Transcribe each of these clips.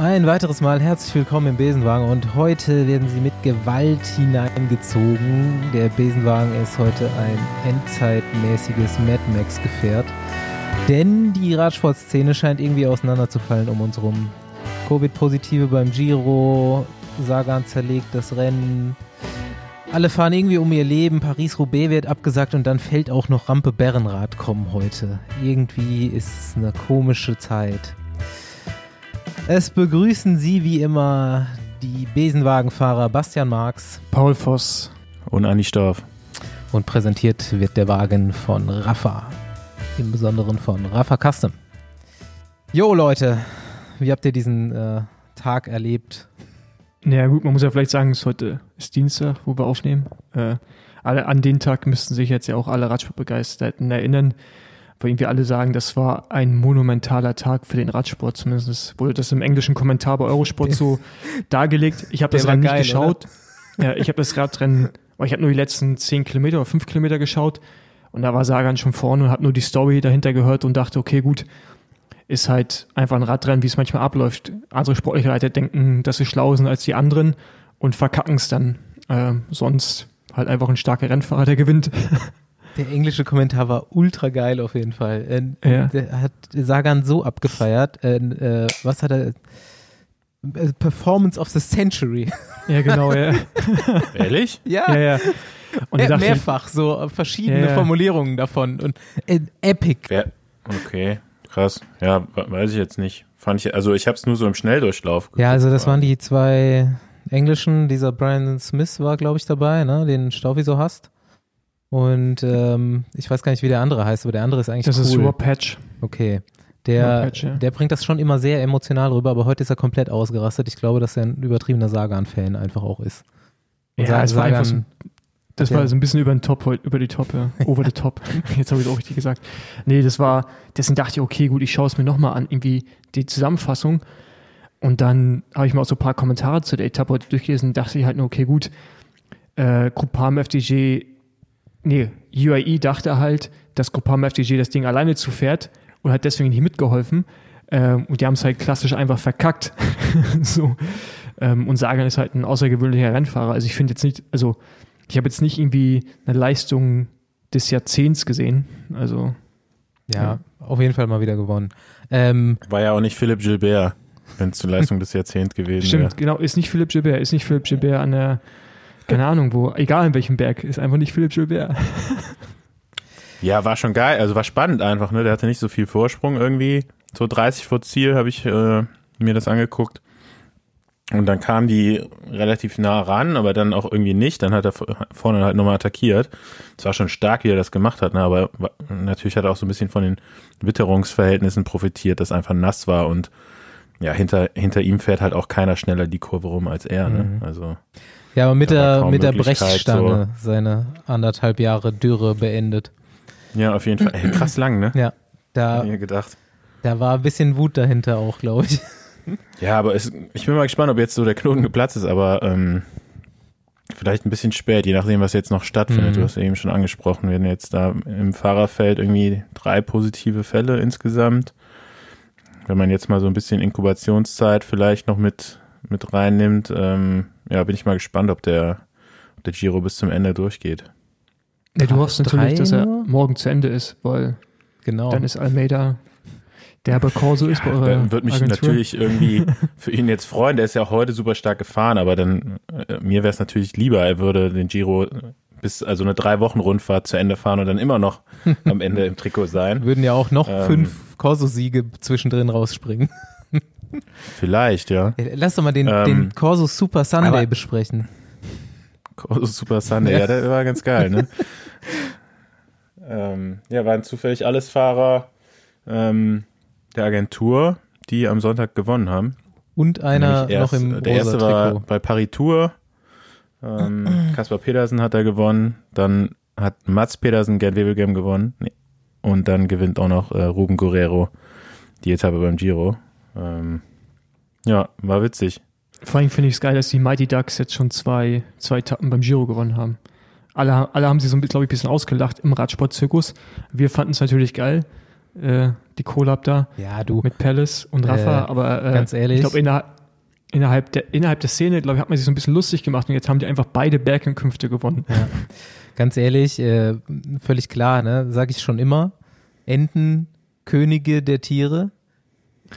Ein weiteres Mal herzlich willkommen im Besenwagen und heute werden Sie mit Gewalt hineingezogen. Der Besenwagen ist heute ein endzeitmäßiges Mad Max Gefährt, denn die Radsportszene scheint irgendwie auseinanderzufallen um uns rum. Covid-Positive beim Giro, Sagan zerlegt das Rennen. Alle fahren irgendwie um ihr Leben, Paris-Roubaix wird abgesagt und dann fällt auch noch Rampe Berrenrad kommen heute. Irgendwie ist es eine komische Zeit. Es begrüßen Sie wie immer die Besenwagenfahrer Bastian Marx Paul Voss und Anni Storff. Und präsentiert wird der Wagen von Rafa. Im Besonderen von Rafa Custom. Jo Leute, wie habt ihr diesen äh, Tag erlebt? Naja gut, man muss ja vielleicht sagen, es heute ist Dienstag, wo wir aufnehmen. Äh, alle, an den Tag müssten sich jetzt ja auch alle Radsportbegeisterten erinnern wo irgendwie alle sagen, das war ein monumentaler Tag für den Radsport. Zumindest wurde das im englischen Kommentar bei Eurosport so dargelegt. Ich habe das Rennen nicht geschaut. Ja, ich habe das Radrennen, ich habe nur die letzten zehn Kilometer oder fünf Kilometer geschaut und da war Sagan schon vorne und hat nur die Story dahinter gehört und dachte, okay, gut, ist halt einfach ein Radrennen, wie es manchmal abläuft. Andere sportliche Reiter denken, dass sie schlau sind als die anderen und verkacken es dann. Äh, sonst halt einfach ein starker Rennfahrer, der gewinnt. Der englische Kommentar war ultra geil auf jeden Fall. Äh, ja. Der hat Sagan so abgefeiert. Äh, äh, was hat er? Äh, Performance of the Century. Ja, genau, ja. Ehrlich? Ja. ja, ja. Und ja, mehrfach so verschiedene ja, Formulierungen davon und äh, epic. Wer? Okay, krass. Ja, weiß ich jetzt nicht. Fand ich, also ich habe es nur so im Schnelldurchlauf. Geguckt, ja, also das waren die zwei englischen. Dieser Brian Smith war, glaube ich, dabei, ne? Den Staufi so hast. Und ähm, ich weiß gar nicht, wie der andere heißt, aber der andere ist eigentlich Das cool. ist Rob Patch. Okay. Der, Patch, ja. der bringt das schon immer sehr emotional rüber, aber heute ist er komplett ausgerastet. Ich glaube, dass er ein übertriebener Sagan-Fan einfach auch ist. Und ja, es war einfach so, das war so ein bisschen über den Top, über die Top, ja. Over the top. Jetzt habe ich es auch richtig gesagt. Nee, das war, deswegen dachte ich, okay, gut, ich schaue es mir nochmal an, irgendwie die Zusammenfassung. Und dann habe ich mir auch so ein paar Kommentare zu der Etappe heute durchgelesen und dachte ich halt nur, okay, gut, äh, Groupam FDG nee, UAE dachte halt, dass Groupama FDG das Ding alleine zufährt und hat deswegen nicht mitgeholfen. Ähm, und die haben es halt klassisch einfach verkackt. so. Ähm, und Sagan ist halt ein außergewöhnlicher Rennfahrer. Also ich finde jetzt nicht, also ich habe jetzt nicht irgendwie eine Leistung des Jahrzehnts gesehen. Also ja, ja. auf jeden Fall mal wieder gewonnen. Ähm, War ja auch nicht Philipp Gilbert, wenn es zur Leistung des Jahrzehnts gewesen wäre. Stimmt, genau, ist nicht Philipp Gilbert, ist nicht Philipp Gilbert an der keine Ahnung wo, egal in welchem Berg, ist einfach nicht Philipp Gilbert. Ja, war schon geil, also war spannend einfach, ne? Der hatte nicht so viel Vorsprung irgendwie. So 30 vor Ziel habe ich äh, mir das angeguckt. Und dann kam die relativ nah ran, aber dann auch irgendwie nicht. Dann hat er vorne halt nochmal attackiert. Es war schon stark, wie er das gemacht hat, ne? aber natürlich hat er auch so ein bisschen von den Witterungsverhältnissen profitiert, dass einfach nass war und ja, hinter, hinter ihm fährt halt auch keiner schneller die Kurve rum als er. Ne? Mhm. Also ja, aber mit der, mit der Brechstange so. seine anderthalb Jahre Dürre beendet. Ja, auf jeden Fall. Ey, krass lang, ne? Ja. Da, mir gedacht. Da war ein bisschen Wut dahinter auch, glaube ich. Ja, aber es, ich bin mal gespannt, ob jetzt so der Knoten geplatzt ist, aber ähm, vielleicht ein bisschen spät, je nachdem, was jetzt noch stattfindet. Mhm. Du hast ja eben schon angesprochen, wir werden jetzt da im Fahrerfeld irgendwie drei positive Fälle insgesamt. Wenn man jetzt mal so ein bisschen Inkubationszeit vielleicht noch mit, mit reinnimmt, ähm, ja, bin ich mal gespannt, ob der, ob der Giro bis zum Ende durchgeht. Ja, du hoffst natürlich, dass er morgen zu Ende ist, weil genau. dann ist Almeida der bei Corso ist bei eurer Dann würde mich Agentur. natürlich irgendwie für ihn jetzt freuen. Der ist ja heute super stark gefahren, aber dann äh, mir wäre es natürlich lieber, er würde den Giro bis also eine drei Wochen Rundfahrt zu Ende fahren und dann immer noch am Ende im Trikot sein. Würden ja auch noch ähm, fünf Corso-Siege zwischendrin rausspringen. Vielleicht, ja. Lass doch mal den, ähm, den Corso Super Sunday besprechen. Corso Super Sunday, ja, ja der war ganz geil, ne? ähm, ja, waren zufällig alles Fahrer ähm, der Agentur, die am Sonntag gewonnen haben. Und einer erst, noch im Der erste war bei Paris Tour. Ähm, Kaspar Pedersen hat da gewonnen. Dann hat Mats Pedersen Gerd Wevelgem gewonnen. Nee. Und dann gewinnt auch noch äh, Ruben Guerrero die Etappe beim Giro. Ähm, ja, war witzig. Vor allem finde ich es geil, dass die Mighty Ducks jetzt schon zwei, zwei Etappen beim Giro gewonnen haben. Alle, alle haben sie so, glaube ich, ein bisschen ausgelacht im Radsportzirkus. Wir fanden es natürlich geil, äh, die Collab da. Ja, du. Mit Palace und Rafa, Äh, aber äh, ganz ehrlich. ich glaube, innerhalb, innerhalb, der, innerhalb der Szene, glaube ich, hat man sich so ein bisschen lustig gemacht und jetzt haben die einfach beide Bergankünfte gewonnen. Ja. Ganz ehrlich, äh, völlig klar, ne? Sag ich schon immer. Enten, Könige der Tiere.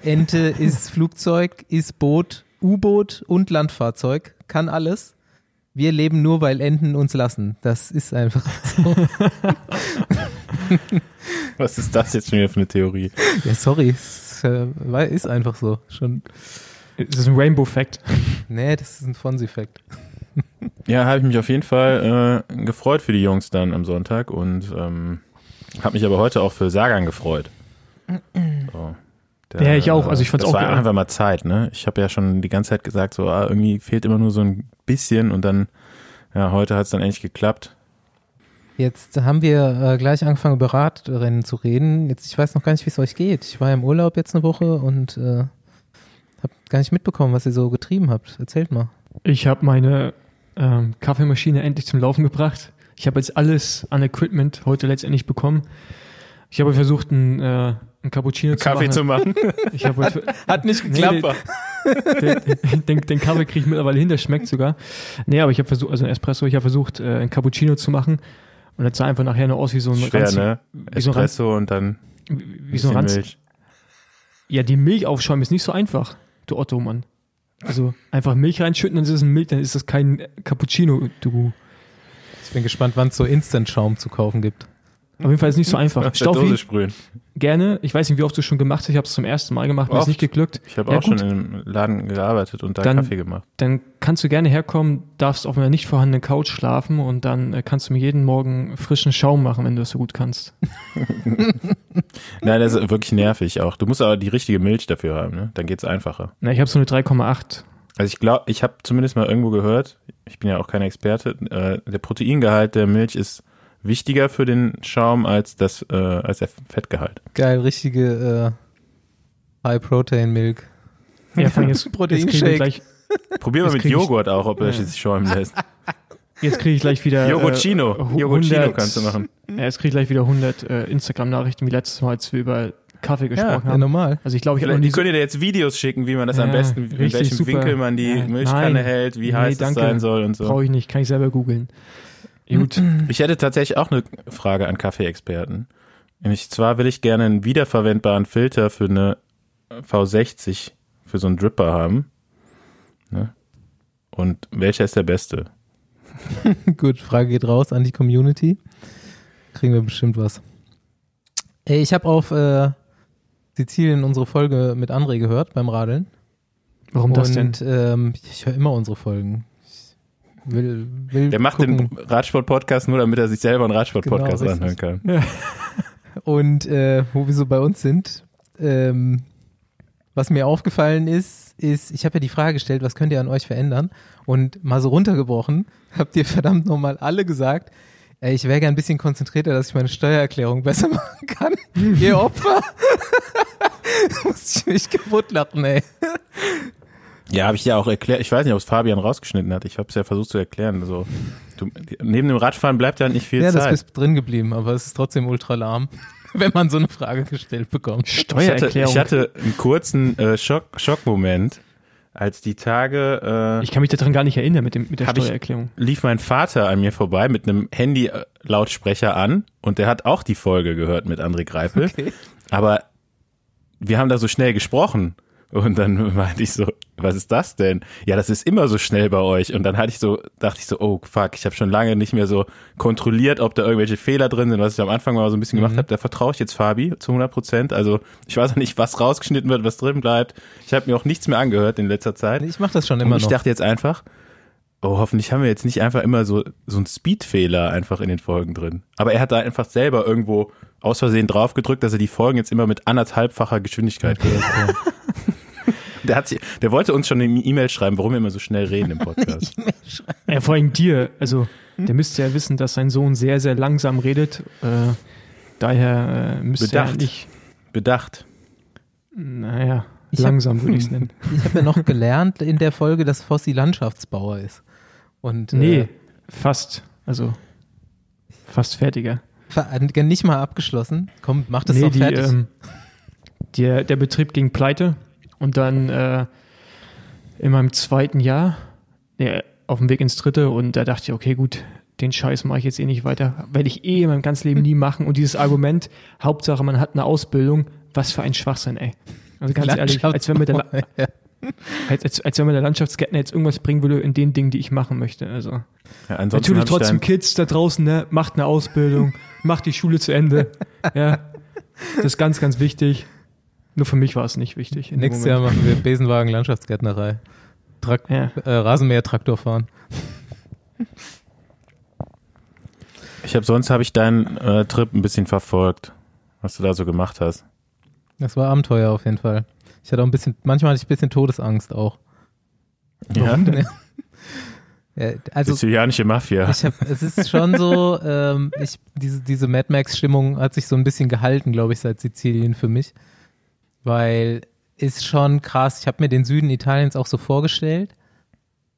Ente ist Flugzeug, ist Boot, U-Boot und Landfahrzeug. Kann alles. Wir leben nur, weil Enten uns lassen. Das ist einfach so. Was ist das jetzt schon wieder für eine Theorie? ja, sorry. Es, äh, weil- ist einfach so. Schon. Das ist ein Rainbow-Fact. Nee, das ist ein Fonsi-Fact. Ja, habe ich mich auf jeden Fall äh, gefreut für die Jungs dann am Sonntag und ähm, habe mich aber heute auch für Sagan gefreut. So. Der, Ja, ich auch. Also ich fand's das auch war geil. einfach mal Zeit, ne? Ich habe ja schon die ganze Zeit gesagt, so ah, irgendwie fehlt immer nur so ein bisschen und dann, ja, heute hat es dann endlich geklappt. Jetzt haben wir äh, gleich angefangen, über Radrennen zu reden. Jetzt, ich weiß noch gar nicht, wie es euch geht. Ich war im Urlaub jetzt eine Woche und äh, habe gar nicht mitbekommen, was ihr so getrieben habt. Erzählt mal. Ich habe meine ähm, Kaffeemaschine endlich zum Laufen gebracht. Ich habe jetzt alles an Equipment heute letztendlich bekommen. Ich habe versucht, einen, äh, einen Cappuccino Kaffee zu zu machen. machen. Ich habe heute, Hat nicht Nee, den, den, den Kaffee kriege ich mittlerweile hin, der schmeckt sogar. Nee, aber ich habe versucht, also ein Espresso, ich habe versucht, äh, einen Cappuccino zu machen. Und das sah einfach nachher nur aus wie so ein Schwer, ranzig- ne? wie so ein Ranz, Espresso und dann wie so ein Ranz. Milch. Ja, die Milch aufschäumen ist nicht so einfach, du Otto, Mann. Also einfach Milch reinschütten, dann ist es ein Milch, dann ist das kein Cappuccino, du. Ich bin gespannt, wann es so Instant-Schaum zu kaufen gibt. Auf jeden Fall ist es nicht so einfach. Staufi, sprühen. gerne. Ich weiß nicht, wie oft du es schon gemacht hast. Ich habe es zum ersten Mal gemacht, mir ist nicht geglückt. Ich habe Ja, auch gut. schon im Laden gearbeitet und da Dann- Kaffee gemacht. Dann kannst du gerne herkommen, darfst auf einer nicht vorhandenen Couch schlafen und dann äh, kannst du mir jeden Morgen frischen Schaum machen, wenn du es so gut kannst. Nein, das ist wirklich nervig auch. Du musst aber die richtige Milch dafür haben, ne? Dann geht's einfacher. Na, ich habe so eine 3,8. Also ich glaube, ich habe zumindest mal irgendwo gehört, ich bin ja auch kein Experte, äh, der Proteingehalt der Milch ist wichtiger für den Schaum als das äh, als der Fettgehalt. Geil, richtige äh, High-Protein-Milk. Ja, vor allem jetzt, jetzt kriege ich Proteinshake. gleich, Probier mal Jetzt mit Joghurt auch, ob er Ja. sich schäumen lässt. jetzt krieg ich gleich wieder. Joghurtino. äh, Joghurtino 100 kannst du machen. Ja, jetzt kriege ich gleich wieder 100 äh, Instagram-Nachrichten wie letztes Mal, als wir über Kaffee gesprochen Ja, haben. normal. Also ich glaube, ich Vielleicht, so, könnte dir jetzt Videos schicken, wie man das am Ja, besten, in welchem super. Winkel man die Ja, Milchkanne nein. hält, wie Nee, heiß es danke. sein soll und so. brauche ich nicht, kann ich selber googeln. Gut. Ich hätte tatsächlich auch eine Frage an Kaffeeexperten. Nämlich zwar will ich gerne einen wiederverwendbaren Filter für eine V60 für so einen Dripper haben. Ne? Und welcher ist der beste? Gut, Frage geht raus an die Community. Kriegen wir bestimmt was. Ey, ich habe auf äh, Sizilien unsere Folge mit André gehört beim Radeln. Warum das denn? Und ähm, ich höre immer unsere Folgen. Will, will Der macht gucken. den Radsport-Podcast nur, damit er sich selber einen Radsport-Podcast Genau, anhören kann. Und äh, wo wir so bei uns sind, ähm, was mir aufgefallen ist, ist, ich habe ja die Frage gestellt, was könnt ihr an euch verändern? Und mal so runtergebrochen, habt ihr verdammt nochmal alle gesagt, ey, ich wäre gern ein bisschen konzentrierter, dass ich meine Steuererklärung besser machen kann. ihr Opfer. da musste ich mich kaputt lachen, ey. Ja, habe ich ja auch erklärt. Ich weiß nicht, ob es Fabian rausgeschnitten hat. Ich habe es ja versucht zu erklären. Also, du, neben dem Radfahren bleibt ja nicht viel Ja, das Zeit. ist drin geblieben, aber es ist trotzdem ultra lahm, wenn man so eine Frage gestellt bekommt. Ich hatte, Steuererklärung. ich hatte einen kurzen äh, Schock, Schockmoment, als die Tage äh, Ich kann mich daran gar nicht erinnern mit, dem, mit der Hab ich- Steuererklärung. lief mein Vater an mir vorbei mit einem Handy-Lautsprecher an und der hat auch die Folge gehört mit André Greipel. Okay. Aber wir haben da so schnell gesprochen. Und dann meinte ich so, was ist das denn? Ja, das ist immer so schnell bei euch. Und dann hatte ich so, dachte ich so, oh fuck, ich habe schon lange nicht mehr so kontrolliert, ob da irgendwelche Fehler drin sind, was ich am Anfang mal so ein bisschen gemacht habe. Da vertraue ich jetzt Fabi zu 100 Prozent. Also ich weiß auch nicht, was rausgeschnitten wird, was drin bleibt. Ich habe mir auch nichts mehr angehört in letzter Zeit. Ich mache das schon Und immer ich noch. dachte jetzt einfach, oh, hoffentlich haben wir jetzt nicht einfach immer so, so einen Speedfehler einfach in den Folgen drin. Aber er hat da einfach selber irgendwo aus Versehen drauf gedrückt, dass er die Folgen jetzt immer mit anderthalbfacher Geschwindigkeit hört. Der, hat, sich- der wollte uns schon eine E-Mail schreiben, warum wir immer so schnell reden im Podcast. Ja, vor allem dir. Also, der müsste ja wissen, dass sein Sohn sehr, sehr langsam redet. Äh, daher äh, müsste er Bedacht. nicht, Bedacht. naja, Ich hab- langsam würde ich es nennen. Ich habe ja noch gelernt in der Folge, dass Fossi Landschaftsbauer ist. Und Nee, äh, fast. Also, fast fertiger. nicht mal abgeschlossen. Komm, mach das nee, doch fertig. Die, ähm, der, der Betrieb ging pleite und dann äh, in meinem zweiten Jahr, nee, auf dem Weg ins dritte und da dachte ich, okay, gut, den Scheiß mache ich jetzt eh nicht weiter. Werde ich eh in meinem ganzen Leben nie machen. Und dieses Argument, Hauptsache man hat eine Ausbildung, was für ein Schwachsinn, ey. Also ganz ehrlich, als wenn mir der, als, als, als wenn mir der Landschaftsgärtner jetzt irgendwas bringen würde in den Dingen, die ich machen möchte. Also ja, natürlich trotzdem Kids da draußen, ne, macht eine Ausbildung, macht die Schule zu Ende. Ja, das ist ganz, ganz wichtig. Nur für mich war es nicht wichtig. Nächstes Jahr machen wir Besenwagen Landschaftsgärtnerei. Trakt ja. äh, Rasenmäher-Traktor fahren. Ich habe sonst habe ich deinen äh, Trip ein bisschen verfolgt, was du da so gemacht hast. Das war Abenteuer auf jeden Fall. Ich hatte auch ein bisschen, manchmal hatte ich ein bisschen Todesangst auch. Ja. ja also, Sizilianische Mafia. Ich hab, es ist schon so, ähm, ich, diese, diese Mad Max-Stimmung hat sich so ein bisschen gehalten, glaube ich, seit Sizilien für mich. Weil ist schon krass. Ich habe mir den Süden Italiens auch so vorgestellt.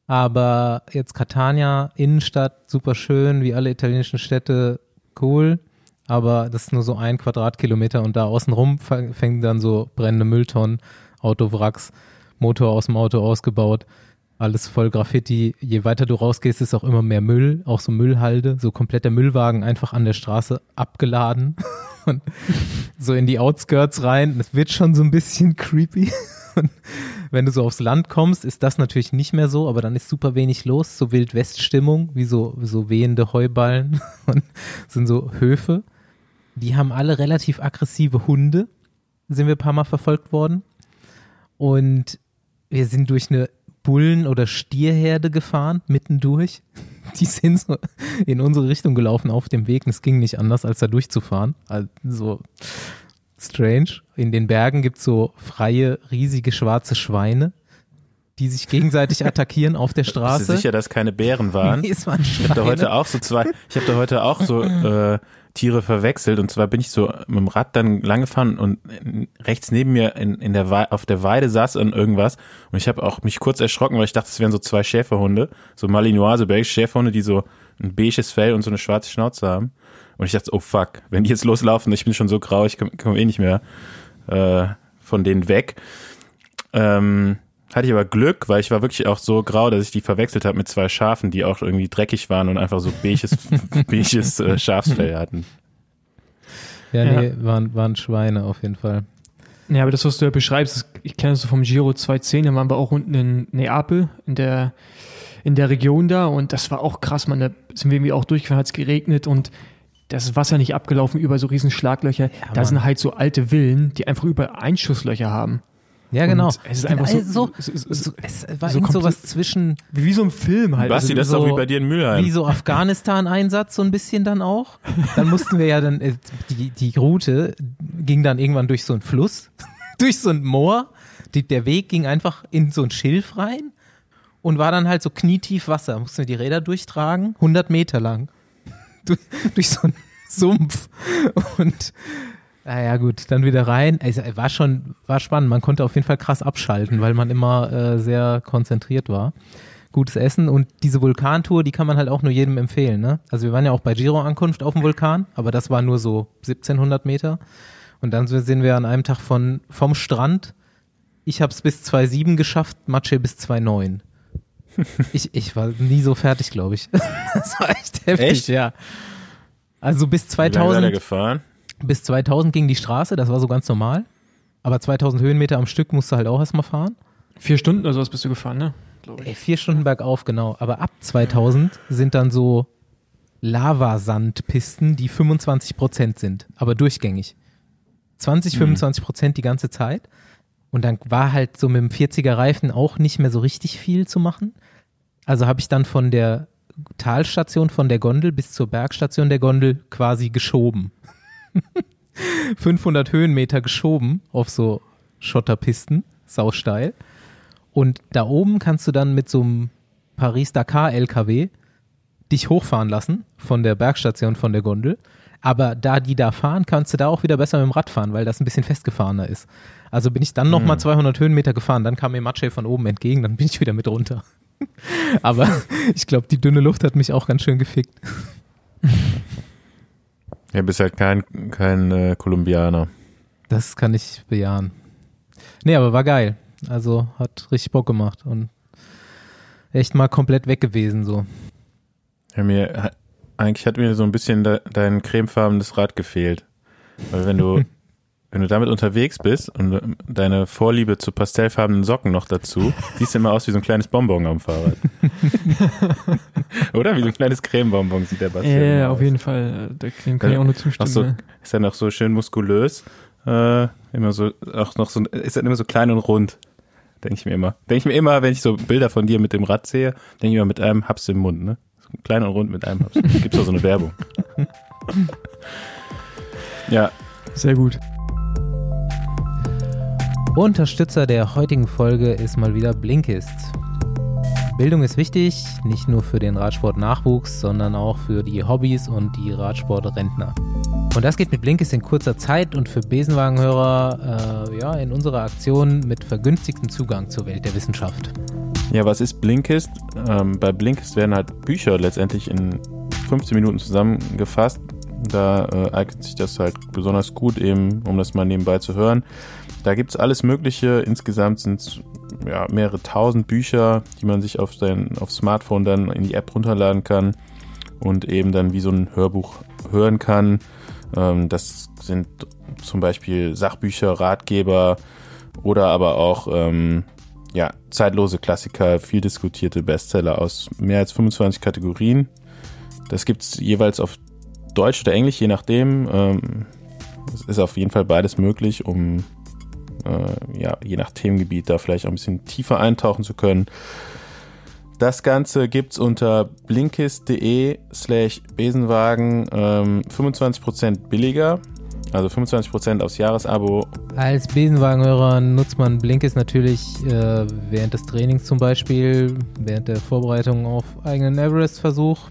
Aber jetzt Catania, Innenstadt, super schön, wie alle italienischen Städte, cool. Aber das ist nur so ein Quadratkilometer und da außenrum fängen dann so brennende Mülltonnen, Autowracks, Motor aus dem Auto ausgebaut, alles voll Graffiti. Je weiter du rausgehst, ist auch immer mehr Müll, auch so Müllhalde, so komplett der Müllwagen einfach an der Straße abgeladen und so in die Outskirts rein. Das wird schon so ein bisschen creepy. Und wenn du so aufs Land kommst, ist das natürlich nicht mehr so, aber dann ist super wenig los, so Wildwest-Stimmung, wie so, so wehende Heuballen und sind so Höfe. Die haben alle relativ aggressive Hunde, sind wir ein paar Mal verfolgt worden. Und wir sind durch eine Bullen- oder Stierherde gefahren, mittendurch. Die sind so in unsere Richtung gelaufen auf dem Weg und es ging nicht anders, als da durchzufahren. Also strange. In den Bergen gibt es so freie, riesige schwarze Schweine, die sich gegenseitig attackieren auf der Straße. Bist du sicher, dass keine Bären waren? Nee, es waren Schweine. Ich habe da heute auch so zwei, ich habe da heute auch so äh, Tiere verwechselt und zwar bin ich so mit dem Rad dann lang gefahren und rechts neben mir in, in der Weide, auf der Weide saß dann irgendwas und ich habe auch mich kurz erschrocken, weil ich dachte, es wären so zwei Schäferhunde, so Malinoise, belgische Schäferhunde, die so ein beiges Fell und so eine schwarze Schnauze haben. Und ich dachte, oh fuck, wenn die jetzt loslaufen, ich bin schon so grau, ich komme komm eh nicht mehr äh, von denen weg. Ähm, hatte ich aber Glück, weil ich war wirklich auch so grau, dass ich die verwechselt habe mit zwei Schafen, die auch irgendwie dreckig waren und einfach so beiges, beiges äh, Schafsfell hatten. Ja, nee, ja. Waren, waren Schweine auf jeden Fall. Ja, aber das, was du ja beschreibst, ich kenne das so vom Giro 210, da waren wir auch unten in Neapel, in der, in der Region da und das war auch krass, man, da sind wir irgendwie auch durchgefahren, hat es geregnet und das Wasser nicht abgelaufen über so riesen Schlaglöcher. Ja, da sind halt so alte Villen, die einfach über Einschusslöcher haben. Ja, genau. Und es ist einfach so, so, so, so es war so sowas zwischen wie so ein Film halt. Basti, das ist doch wie bei dir in Mülheim. Wie so Afghanistan-Einsatz so ein bisschen dann auch. Dann mussten wir ja dann äh, die die Route ging dann irgendwann durch so einen Fluss, durch so ein Moor. Die, der Weg ging einfach in so ein Schilf rein und war dann halt so knietief Wasser. Mussten wir die Räder durchtragen, 100 Meter lang durch, durch so einen Sumpf. Und naja, gut, dann wieder rein. Es war schon, war spannend. Man konnte auf jeden Fall krass abschalten, weil man immer äh, sehr konzentriert war. Gutes Essen und diese Vulkantour, die kann man halt auch nur jedem empfehlen. Ne? Also wir waren ja auch bei Giro-Ankunft auf dem Vulkan, aber das war nur so 1700 Meter. Und dann sind wir an einem Tag von, vom Strand. Ich habe es bis 2,7 geschafft, Matsche bis 2,9. ich, ich war nie so fertig, glaube ich. das war echt heftig, echt? ja. Also bis 2000. gefahren? Bis 2000 ging die Straße, das war so ganz normal. Aber 2000 Höhenmeter am Stück musst du halt auch erstmal fahren. Vier Stunden oder sowas bist du gefahren, ne? Ey, vier Stunden bergauf, genau. Aber ab 2000 sind dann so Lavasandpisten, die 25 Prozent sind, aber durchgängig. 20, 25 hm. Prozent die ganze Zeit. Und dann war halt so mit dem 40er Reifen auch nicht mehr so richtig viel zu machen. Also habe ich dann von der Talstation von der Gondel bis zur Bergstation der Gondel quasi geschoben. 500 Höhenmeter geschoben auf so Schotterpisten, sausteil. Und da oben kannst du dann mit so einem Paris-Dakar-LKW dich hochfahren lassen von der Bergstation von der Gondel. Aber da die da fahren, kannst du da auch wieder besser mit dem Rad fahren, weil das ein bisschen festgefahrener ist. Also bin ich dann nochmal mhm. 200 Höhenmeter gefahren, dann kam mir Matsche von oben entgegen, dann bin ich wieder mit runter. Aber ich glaube, die dünne Luft hat mich auch ganz schön gefickt. Ja, bist halt kein, kein äh, Kolumbianer. Das kann ich bejahen. Nee, aber war geil. Also hat richtig Bock gemacht und echt mal komplett weg gewesen so. Ja, mir, eigentlich hat mir so ein bisschen de, dein cremefarbenes Rad gefehlt. Weil wenn du, wenn du damit unterwegs bist und deine Vorliebe zu pastellfarbenen Socken noch dazu, siehst du immer aus wie so ein kleines Bonbon am Fahrrad. Oder? Wie so ein kleines Cremebonbon sieht der Bastian Ja, ja auf jeden Fall. Da kann ich auch nur zustimmen. So, ist ja noch so schön muskulös. Äh, immer so, auch noch so, ist dann immer so klein und rund. Denke ich mir immer. Denke ich mir immer, wenn ich so Bilder von dir mit dem Rad sehe, denke ich mir mit einem Haps im Mund, ne? So klein und rund mit einem Haps. Gibt's auch so eine Werbung. ja. Sehr gut. Unterstützer der heutigen Folge ist mal wieder Blinkist. Bildung ist wichtig, nicht nur für den Radsport-Nachwuchs, sondern auch für die Hobbys und die Radsport-Rentner. Und das geht mit Blinkist in kurzer Zeit und für Besenwagenhörer äh, ja, in unserer Aktion mit vergünstigtem Zugang zur Welt der Wissenschaft. Ja, was ist Blinkist? Ähm, bei Blinkist werden halt Bücher letztendlich in 15 Minuten zusammengefasst. Da äh, eignet sich das halt besonders gut eben, um das mal nebenbei zu hören. Da gibt es alles Mögliche. Insgesamt sind es ja, mehrere tausend Bücher, die man sich auf sein auf Smartphone dann in die App runterladen kann und eben dann wie so ein Hörbuch hören kann. Ähm, das sind zum Beispiel Sachbücher, Ratgeber oder aber auch ähm, ja, zeitlose Klassiker, viel diskutierte Bestseller aus mehr als 25 Kategorien. Das gibt es jeweils auf Deutsch oder Englisch, je nachdem. Ähm, es ist auf jeden Fall beides möglich, um äh, ja, je nach Themengebiet da vielleicht auch ein bisschen tiefer eintauchen zu können. Das Ganze gibt's unter blinkist.de slash Besenwagen ähm, 25% billiger. Also 25% aufs Jahresabo. Als Besenwagenhörer nutzt man Blinkist natürlich äh, während des Trainings zum Beispiel, während der Vorbereitung auf eigenen Everest-Versuch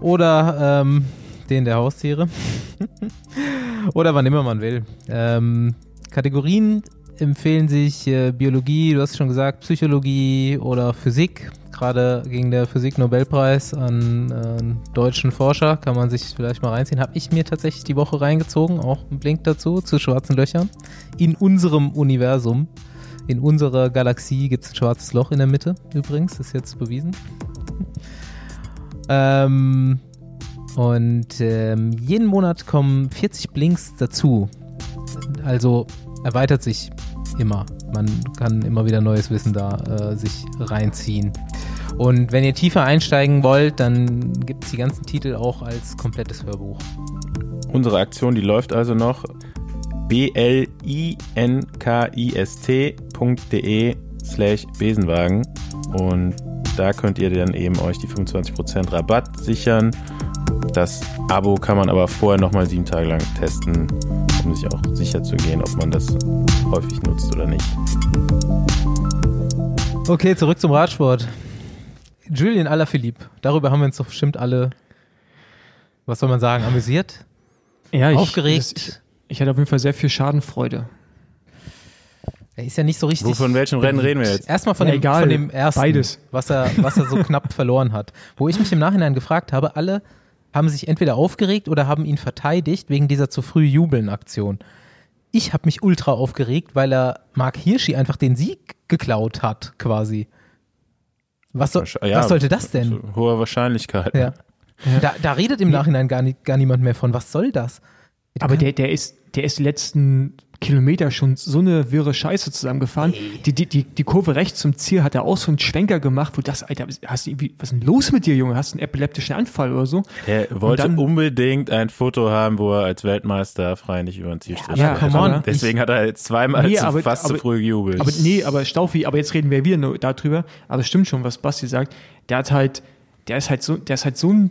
oder ähm, den der Haustiere. oder wann immer man will. Ähm, Kategorien empfehlen sich äh, Biologie, du hast schon gesagt, Psychologie oder Physik. Gerade gegen der Physik-Nobelpreis an äh, deutschen Forscher kann man sich vielleicht mal reinziehen. Habe ich mir tatsächlich die Woche reingezogen, auch ein Blink dazu, zu schwarzen Löchern. In unserem Universum, in unserer Galaxie gibt es ein schwarzes Loch in der Mitte, übrigens, ist jetzt bewiesen. ähm, und ähm, jeden Monat kommen 40 Blinks dazu. Also erweitert sich immer. Man kann immer wieder neues Wissen da äh, sich reinziehen. Und wenn ihr tiefer einsteigen wollt, dann gibt es die ganzen Titel auch als komplettes Hörbuch. Unsere Aktion, die läuft also noch blinkist.de slash Besenwagen und da könnt ihr dann eben euch die 25% Rabatt sichern. Das Abo kann man aber vorher nochmal sieben Tage lang testen um sich auch sicher zu gehen, ob man das häufig nutzt oder nicht. Okay, zurück zum Radsport. Julian Alaphilippe, darüber haben wir uns doch bestimmt alle, was soll man sagen, amüsiert? Ja, ich, aufgeregt. Ich, ich hatte auf jeden Fall sehr viel Schadenfreude. Er ist ja nicht so richtig. Wo, von welchem Rennen reden wir jetzt? Erstmal von, ja, dem, egal, von dem ersten, beides. Was, er, was er so knapp verloren hat. Wo ich mich im Nachhinein gefragt habe, alle haben sich entweder aufgeregt oder haben ihn verteidigt wegen dieser zu früh jubeln Aktion. Ich habe mich ultra aufgeregt, weil er Mark Hirschi einfach den Sieg geklaut hat, quasi. Was, so, ja, was sollte das denn? Hohe Wahrscheinlichkeit. Ja. Da, da, redet im Nachhinein gar, nicht, gar niemand mehr von. Was soll das? Aber der, der ist, der ist die letzten Kilometer schon so eine wirre Scheiße zusammengefahren. Die, die, die, die Kurve rechts zum Ziel hat er auch so einen Schwenker gemacht, wo das, Alter, hast du irgendwie, was ist denn los mit dir, Junge? Hast du einen epileptischen Anfall oder so? Er wollte dann, unbedingt ein Foto haben, wo er als Weltmeister freundlich über den Zielstrich ja, come on. Deswegen ich, hat er jetzt zweimal nee, zu, aber, fast aber, zu früh gejubelt. Aber nee, aber Staufi, aber jetzt reden wir wieder nur darüber. Aber es stimmt schon, was Basti sagt. Der hat halt, der ist halt so, der ist halt so ein,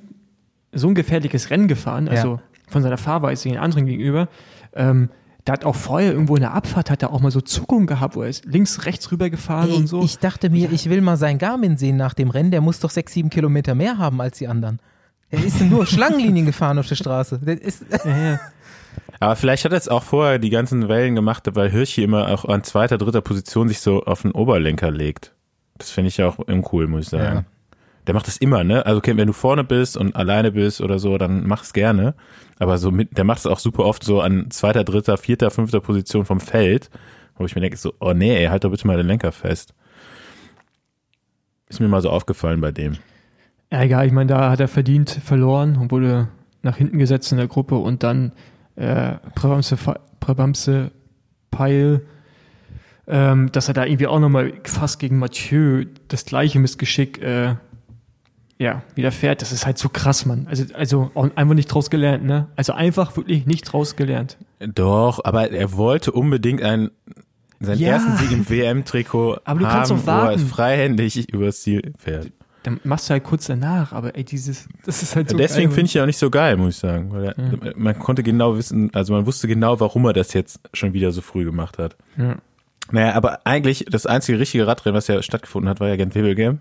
so ein gefährliches Rennen gefahren, also ja. Von seiner Fahrweise den anderen gegenüber. Ähm, der hat auch vorher irgendwo in der Abfahrt hat er auch mal so Zuckungen gehabt, wo er ist links, rechts rüber gefahren Ey, und so. Ich dachte mir, ich will mal sein Garmin sehen nach dem Rennen. Der muss doch sechs, sieben Kilometer mehr haben als die anderen. Er ist nur Schlangenlinien gefahren auf der Straße. Ja, ja. Aber vielleicht hat er jetzt auch vorher die ganzen Wellen gemacht, weil Hirschi immer auch an zweiter, dritter Position sich so auf den Oberlenker legt. Das finde ich ja auch uncool, muss ich sagen. Der macht das immer, ne? Also okay, wenn du vorne bist und alleine bist oder so, dann mach es gerne. Aber so mit, der macht es auch super oft so an zweiter, dritter, vierter, fünfter Position vom Feld, wo ich mir denke so, oh nee, ey, halt doch bitte mal den Lenker fest. Ist mir mal so aufgefallen bei dem. Ja, egal, ich meine, da hat er verdient verloren und wurde nach hinten gesetzt in der Gruppe und dann äh, Präbamse, Präbamse Peil, ähm, dass er da irgendwie auch nochmal fast gegen Mathieu das gleiche Missgeschick äh, ja, widerfährt. Das ist halt so krass, Mann. Also, also einfach nicht draus gelernt, ne? Also einfach wirklich nicht draus gelernt. Doch, aber er wollte unbedingt einen seinen ja. ersten Sieg im WM-Trikot haben, kannst wo er freihändig übers Ziel fährt. Dann machst du halt kurz danach, aber ey, dieses, das ist halt so Deswegen finde ich ja auch nicht so geil, muss ich sagen. Weil er, ja. man konnte genau wissen, also man wusste genau, warum er das jetzt schon wieder so früh gemacht hat. Ja. Naja, aber eigentlich das einzige richtige Radrennen, was ja stattgefunden hat, war ja Gent Wevelgem.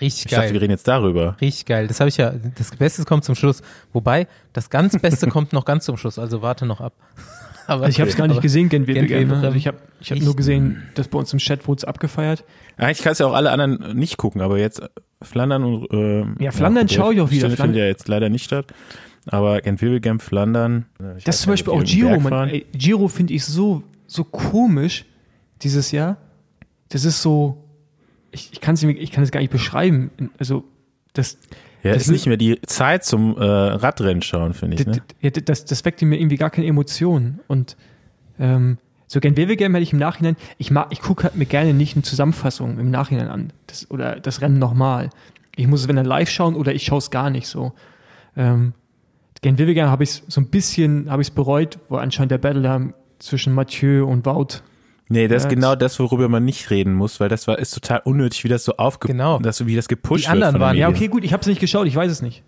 Richtig ich geil. Dachte, wir reden jetzt darüber. Richtig geil. Das habe ich ja. Das Beste kommt zum Schluss. Wobei, das ganz Beste kommt noch ganz zum Schluss. Also warte noch ab. aber also ich habe es gar nicht gesehen, Gent Wevelgem. Ne? Also ich habe ich hab nur gesehen, dass bei uns im Chat wurde es abgefeiert. Eigentlich kannst du ja auch alle anderen nicht gucken, aber jetzt Flandern und äh, ja Flandern ja, schaue ich auch wieder. Das findet ja jetzt leider nicht statt. Aber Gent Wevelgem, Flandern. Das ist zum Beispiel auch Giro. Man, ey, Giro finde ich so so komisch dieses Jahr. Das ist so, ich, ich kann es ich kann es gar nicht beschreiben. Also das ja, das ist nicht mehr die Zeit zum äh, Radrennen schauen, finde ich. Ne? Ja, das, das weckt in mir irgendwie gar keine Emotionen. Und ähm, so gern Wevelgem hätte ich im Nachhinein, ich mag, ich gucke halt mir gerne nicht eine Zusammenfassung im Nachhinein an. Das, oder das Rennen nochmal. Ich muss es, wenn dann live schauen oder ich schaue es gar nicht so. Ähm, Gen Wevelgem habe ich so ein bisschen, habe ich es bereut, wo anscheinend der Battle zwischen Mathieu und Wout Nee, das ist genau das, worüber man nicht reden muss, weil das war ist total unnötig, wie das so aufge genau. dass, wie das gepusht Die anderen waren, ja, okay, gut, ich habe es nicht geschaut, ich weiß es nicht.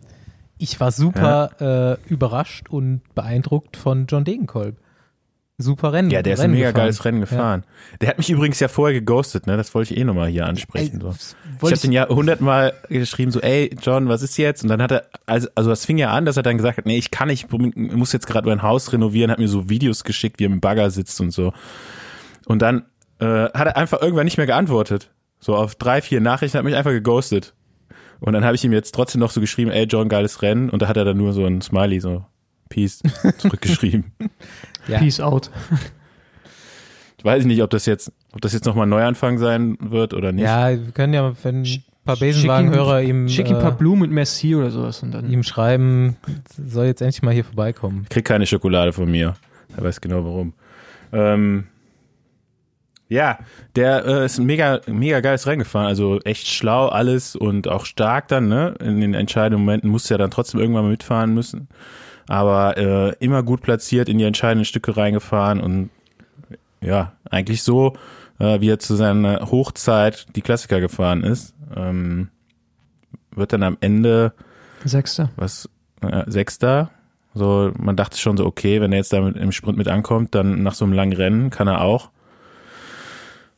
Ich war super ja. äh, überrascht und beeindruckt von John Degenkolb. Super Rennen. Ja, der ist Rennen ein mega gefahren. geiles Rennen gefahren. Ja. Der hat mich übrigens ja vorher geghostet, ne? Das wollte ich eh nochmal hier ansprechen. So. Ich habe den ja hundertmal geschrieben, so, ey, John, was ist jetzt? Und dann hat er, also, also das fing ja an, dass er dann gesagt hat, nee, ich kann nicht, ich muss jetzt gerade mein Haus renovieren, hat mir so Videos geschickt, wie er im Bagger sitzt und so. Und dann äh, hat er einfach irgendwann nicht mehr geantwortet. So auf drei, vier Nachrichten hat mich einfach geghostet. Und dann habe ich ihm jetzt trotzdem noch so geschrieben, ey John, geiles Rennen. Und da hat er dann nur so ein Smiley, so Peace, zurückgeschrieben. ja. Peace out. Ich weiß nicht, ob das jetzt, ob das jetzt nochmal ein Neuanfang sein wird oder nicht. Ja, wir können ja, wenn ein paar Besenwagenhörer ihm. Schick ihm ein paar äh, Blumen mit Merci oder sowas und dann. Ihm schreiben, soll jetzt endlich mal hier vorbeikommen. Krieg keine Schokolade von mir. Er weiß genau warum. Ähm, ja, der äh, ist mega, mega geiles Rennen gefahren. Also echt schlau alles und auch stark dann, ne? In den entscheidenden Momenten musste er dann trotzdem irgendwann mal mitfahren müssen. Aber äh, immer gut platziert in die entscheidenden Stücke reingefahren und ja, eigentlich so, äh, wie er zu seiner Hochzeit die Klassiker gefahren ist. Ähm, wird dann am Ende Sechster. Was? Äh, Sechster. So, man dachte schon so, okay, wenn er jetzt damit im Sprint mit ankommt, dann nach so einem langen Rennen kann er auch.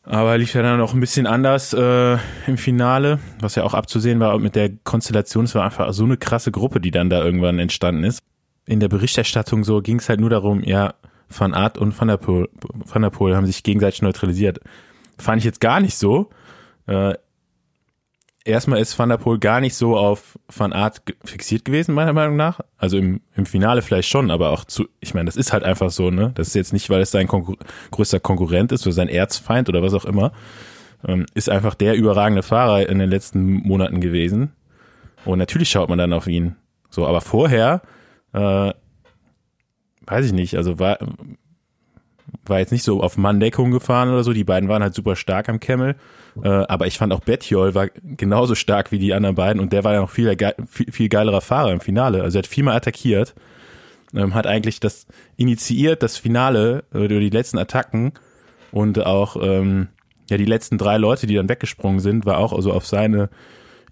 Aber lief ja dann noch ein bisschen anders äh, im Finale, was ja auch abzusehen war mit der Konstellation. Es war einfach so eine krasse Gruppe, die dann da irgendwann entstanden ist. In der Berichterstattung so ging es halt nur darum, ja, Van Art und Van der, Poel, Van der Poel haben sich gegenseitig neutralisiert. Fand ich jetzt gar nicht so. Äh, erstmal ist Van der Poel gar nicht so auf Van Art fixiert gewesen, meiner Meinung nach. Also im, im Finale vielleicht schon, aber auch zu, ich meine, das ist halt einfach so, ne? Das ist jetzt nicht, weil es sein Konkur größter Konkurrent ist oder sein Erzfeind oder was auch immer. Ähm, ist einfach der überragende Fahrer in den letzten Monaten gewesen. Und natürlich schaut man dann auf ihn. So, aber vorher, äh, weiß ich nicht, also war, war jetzt nicht so auf Manndeckung gefahren oder so. Die beiden waren halt super stark am Kemmel. Äh, aber ich fand auch Betjol war genauso stark wie die anderen beiden und der war ja noch viel, viel, viel geilerer Fahrer im Finale. Also er hat viermal attackiert, ähm, hat eigentlich das initiiert, das Finale äh, über die letzten Attacken und auch ähm, ja die letzten drei Leute, die dann weggesprungen sind, war auch also auf seine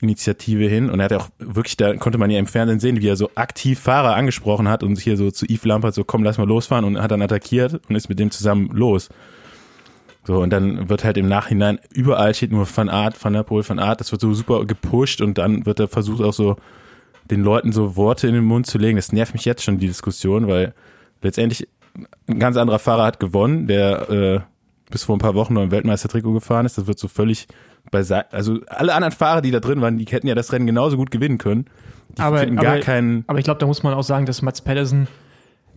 Initiative hin und er hat auch wirklich, da konnte man ja im Fernsehen sehen, wie er so aktiv Fahrer angesprochen hat und hier so zu Yves Lampert so, komm, lass mal losfahren und hat dann attackiert und ist mit dem zusammen los. So, und dann wird halt im Nachhinein, überall steht nur Van Art, Van der Poel, Van Art, das wird so super gepusht und dann wird er versucht auch so den Leuten so Worte in den Mund zu legen. Das nervt mich jetzt schon, die Diskussion, weil letztendlich ein ganz anderer Fahrer hat gewonnen, der äh, bis vor ein paar Wochen noch im Weltmeistertrikot gefahren ist. Das wird so völlig bei, also alle anderen Fahrer, die da drin waren, die hätten ja das Rennen genauso gut gewinnen können. Die aber, finden gar keinen. Aber ich glaube, da muss man auch sagen, dass Mats Pedersen,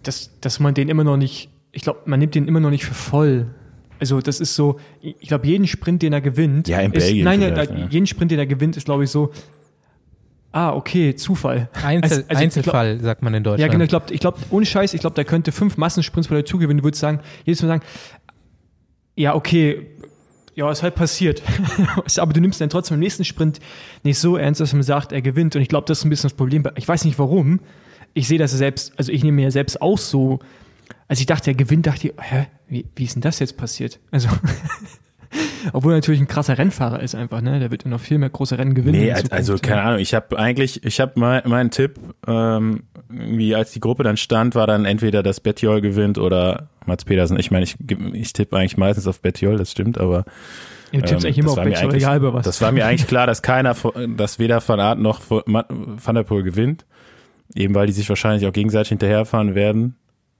dass, dass man den immer noch nicht, ich glaube, man nimmt den immer noch nicht für voll. Also das ist so, ich glaube, jeden Sprint, den er gewinnt, ja, in ist, Belgien nein, vielleicht, ja. jeden Sprint, den er gewinnt, ist glaube ich so, ah, okay, Zufall. Einzel, Also- also Einzelfall, sagt man in Deutschland. Ja, genau, ich glaube, ich glaub, ohne Scheiß, ich glaube, der könnte fünf Massensprints bei dazu gewinnen. Du würdest sagen, jedes Mal sagen, ja, okay, ja, ist halt passiert. Aber du nimmst dann trotzdem im nächsten Sprint nicht so ernst, dass man sagt, er gewinnt. Und ich glaube, das ist ein bisschen das Problem. Ich weiß nicht warum. Ich sehe das selbst, also ich nehme mir ja selbst auch so, als ich dachte, er gewinnt, dachte ich, hä, wie, wie ist denn das jetzt passiert? Also, obwohl er natürlich ein krasser Rennfahrer ist einfach, ne? Der wird ja noch viel mehr große Rennen gewinnen. Nee, also, ne? keine Ahnung, ich habe eigentlich, ich habe mein, mein Tipp, ähm, irgendwie als die Gruppe dann stand, war dann entweder, dass Bettiol gewinnt oder Mats Pedersen. Ich meine, ich, ich tippe eigentlich meistens auf Bettiol, das stimmt, aber du tippst ähm, eigentlich immer auf eigentlich- egal was. Das war mir eigentlich klar, dass keiner, dass weder Van Aert noch Van der Poel gewinnt. Eben weil die sich wahrscheinlich auch gegenseitig hinterherfahren werden.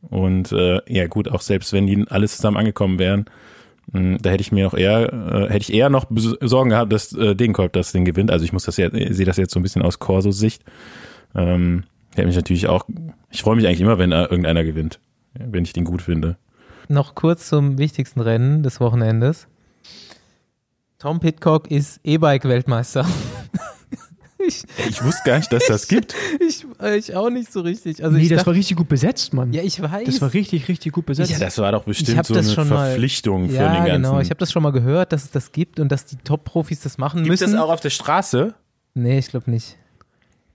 Und äh, ja gut, auch selbst wenn die alle zusammen angekommen wären, mh, da hätte ich mir noch eher, äh, hätte ich eher noch Sorgen gehabt, dass äh, Degenkolb das Ding gewinnt. Also ich muss das ja, sehe das jetzt so ein bisschen aus Corsos Sicht. Ähm, hätte mich natürlich auch, ich freue mich eigentlich immer, wenn äh, irgendeiner gewinnt, wenn ich den gut finde. Noch kurz zum wichtigsten Rennen des Wochenendes. Tom Pitcock ist E-Bike-Weltmeister. Ich, Ich wusste gar nicht, dass das gibt. ich, ich auch nicht so richtig. Also nee, ich das dachte, war richtig gut besetzt, Mann. ja, ich weiß. Das war richtig, richtig gut besetzt. Ja, das war doch bestimmt so eine schon mal- Verpflichtung für ja, den ganzen. genau. Ich habe das schon mal gehört, dass es das gibt und dass die Top-Profis das machen Gibt müssen. das auch auf der Straße? nee, ich glaube nicht.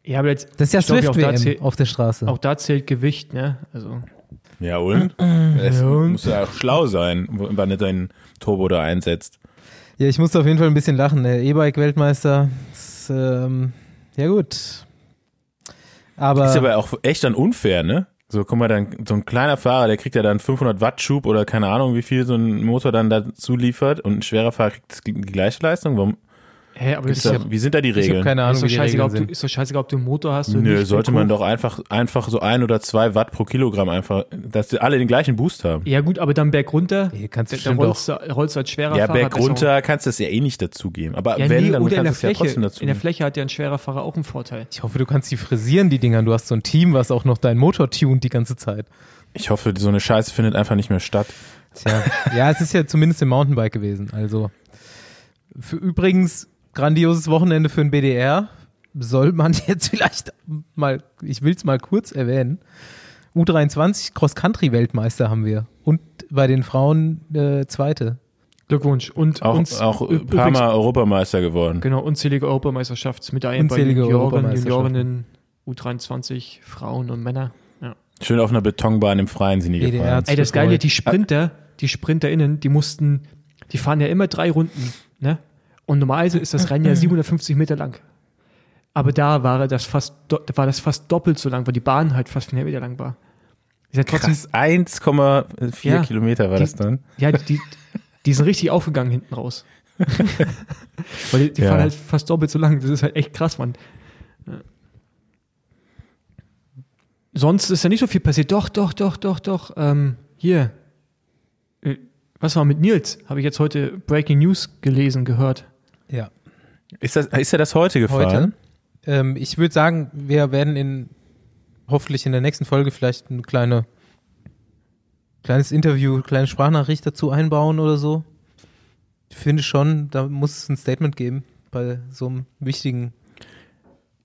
ja, aber jetzt, Das ist ja Ich glaub, Swift auch da WM zähl- auf der Straße. auch da zählt Gewicht, ne? Also, Ja, und? Es Ja, und? muss ja auch schlau sein, wann er dein Turbo da einsetzt. Ja, ich musste auf jeden Fall ein bisschen lachen. Der E-Bike-Weltmeister. Ähm, ja gut. Aber, Ist aber auch echt dann unfair, ne? So, guck mal, dann so ein kleiner Fahrer, der kriegt ja dann 500 Watt Schub oder keine Ahnung, wie viel so ein Motor dann dazu liefert und ein schwerer Fahrer kriegt die gleiche Leistung. Warum? Hä, aber Ist ist, da, ja, wie sind da die ich habe Regeln? keine ist, Ahnung, doch wie die scheißegal, Regeln ob du, ist doch scheißegal, ob du einen Motor hast oder Nö, nicht. sollte Wenn man doch einfach, einfach so ein oder zwei Watt pro Kilogramm einfach, dass die alle den gleichen Boost haben. Ja, gut, aber dann Berg runter, Nee, kannst du da, da bestimmt rollst, du, rollst du als schwerer Ja, Fahrer Berg besser runter kannst du das ja eh nicht dazugeben. Aber Ja, wenn, nee, dann kannst du es ja Fläche. trotzdem dazu. in der Fläche hat ja ein schwerer Fahrer auch einen Vorteil. Ich hoffe, du kannst die frisieren, die Dinger. Du hast so ein Team, was auch noch deinen Motor tunt die ganze Zeit. Ich hoffe, so eine Scheiße findet einfach nicht mehr statt. Tja. ja, es ist ja zumindest im Mountainbike gewesen. Also für übrigens grandioses Wochenende für den BDR. Soll man jetzt vielleicht mal, ich will es mal kurz erwähnen. U23 Cross-Country-Weltmeister haben wir. Und bei den Frauen äh, Zweite. Glückwunsch. Und Auch, uns, auch ein übrigens- paar Mal Europameister geworden. Genau, unzählige Europameisterschaftsmedaillen bei Unzählige Junioren. Juniorinnen, U23, Frauen und Männer. Ja. Schön auf einer Betonbahn im Freien sind die BDR gefahren. Ey, das. Geile, die Sprinter, die SprinterInnen, die mussten, die fahren ja immer drei Runden, ne? Und normalerweise ist das Rennen ja 750 Meter lang. Aber da war das fast, war das fast doppelt so lang, weil die Bahn halt fast 4 Meter lang war. Ist ja trotzdem, Krass, 1,4 Ja, Kilometer war die- das dann. ja, die, die sind richtig aufgegangen hinten raus. weil die, die Ja. fahren halt fast doppelt so lang. Das ist halt echt krass, Mann. Ja. Sonst ist ja nicht so viel passiert. Doch, doch, doch, doch, doch. Ähm, hier. Äh, Was war mit Nils? Habe ich jetzt heute Breaking News gelesen, gehört. Ja. Ist, das, ist er das heute gefahren? Heute. Ähm, ich würde sagen, wir werden in hoffentlich in der nächsten Folge vielleicht ein kleine, kleines Interview, kleine Sprachnachricht dazu einbauen oder so. Ich finde schon, da muss es ein Statement geben bei so einem wichtigen.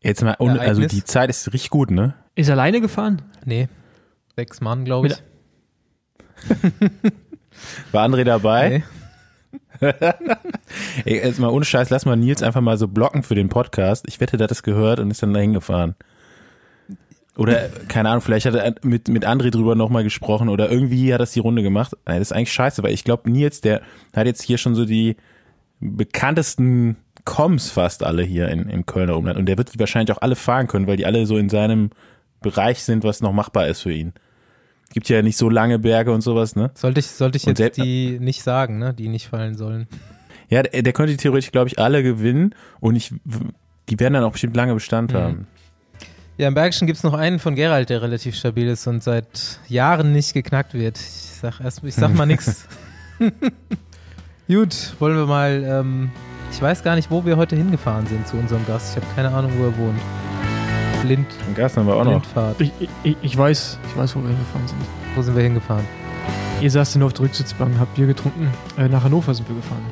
Jetzt mal, also Ereignis. die Zeit ist richtig gut, ne? Ist er alleine gefahren? Nee, sechs Mann, glaube ich. War André dabei? Nee. Ey, jetzt mal ohne Scheiß, lass mal Nils einfach mal so blocken für den Podcast. Ich wette, der hat das gehört und ist dann dahin gefahren. Oder, keine Ahnung, vielleicht hat er mit, mit André drüber nochmal gesprochen oder irgendwie hat das die Runde gemacht. Das ist eigentlich scheiße, weil ich glaube, Nils, der hat jetzt hier schon so die bekanntesten Coms fast alle hier in, im Kölner Umland und der wird die wahrscheinlich auch alle fahren können, weil die alle so in seinem Bereich sind, was noch machbar ist für ihn. Gibt ja nicht so lange Berge und sowas, ne? Sollte ich, sollte ich Und jetzt die nicht sagen, ne? Die nicht fallen sollen. Ja, der, der könnte theoretisch, glaube ich, alle gewinnen und ich, die werden dann auch bestimmt lange Bestand Mhm. haben. Ja, im Bergischen gibt es noch einen von Gerald, der relativ stabil ist und seit Jahren nicht geknackt wird. Ich sag erst, ich sag mal nix. Gut, wollen wir mal ähm, Ich weiß gar nicht, wo wir heute hingefahren sind zu unserem Gast. Ich habe keine Ahnung, wo er wohnt. Blind. Den Gast haben wir auch noch. Ich, ich, ich, weiß, ich weiß, wo wir hingefahren sind. Wo sind wir hingefahren? Ihr saßt nur auf der Rücksitzbank, habt Bier getrunken. Äh, nach Hannover sind wir gefahren.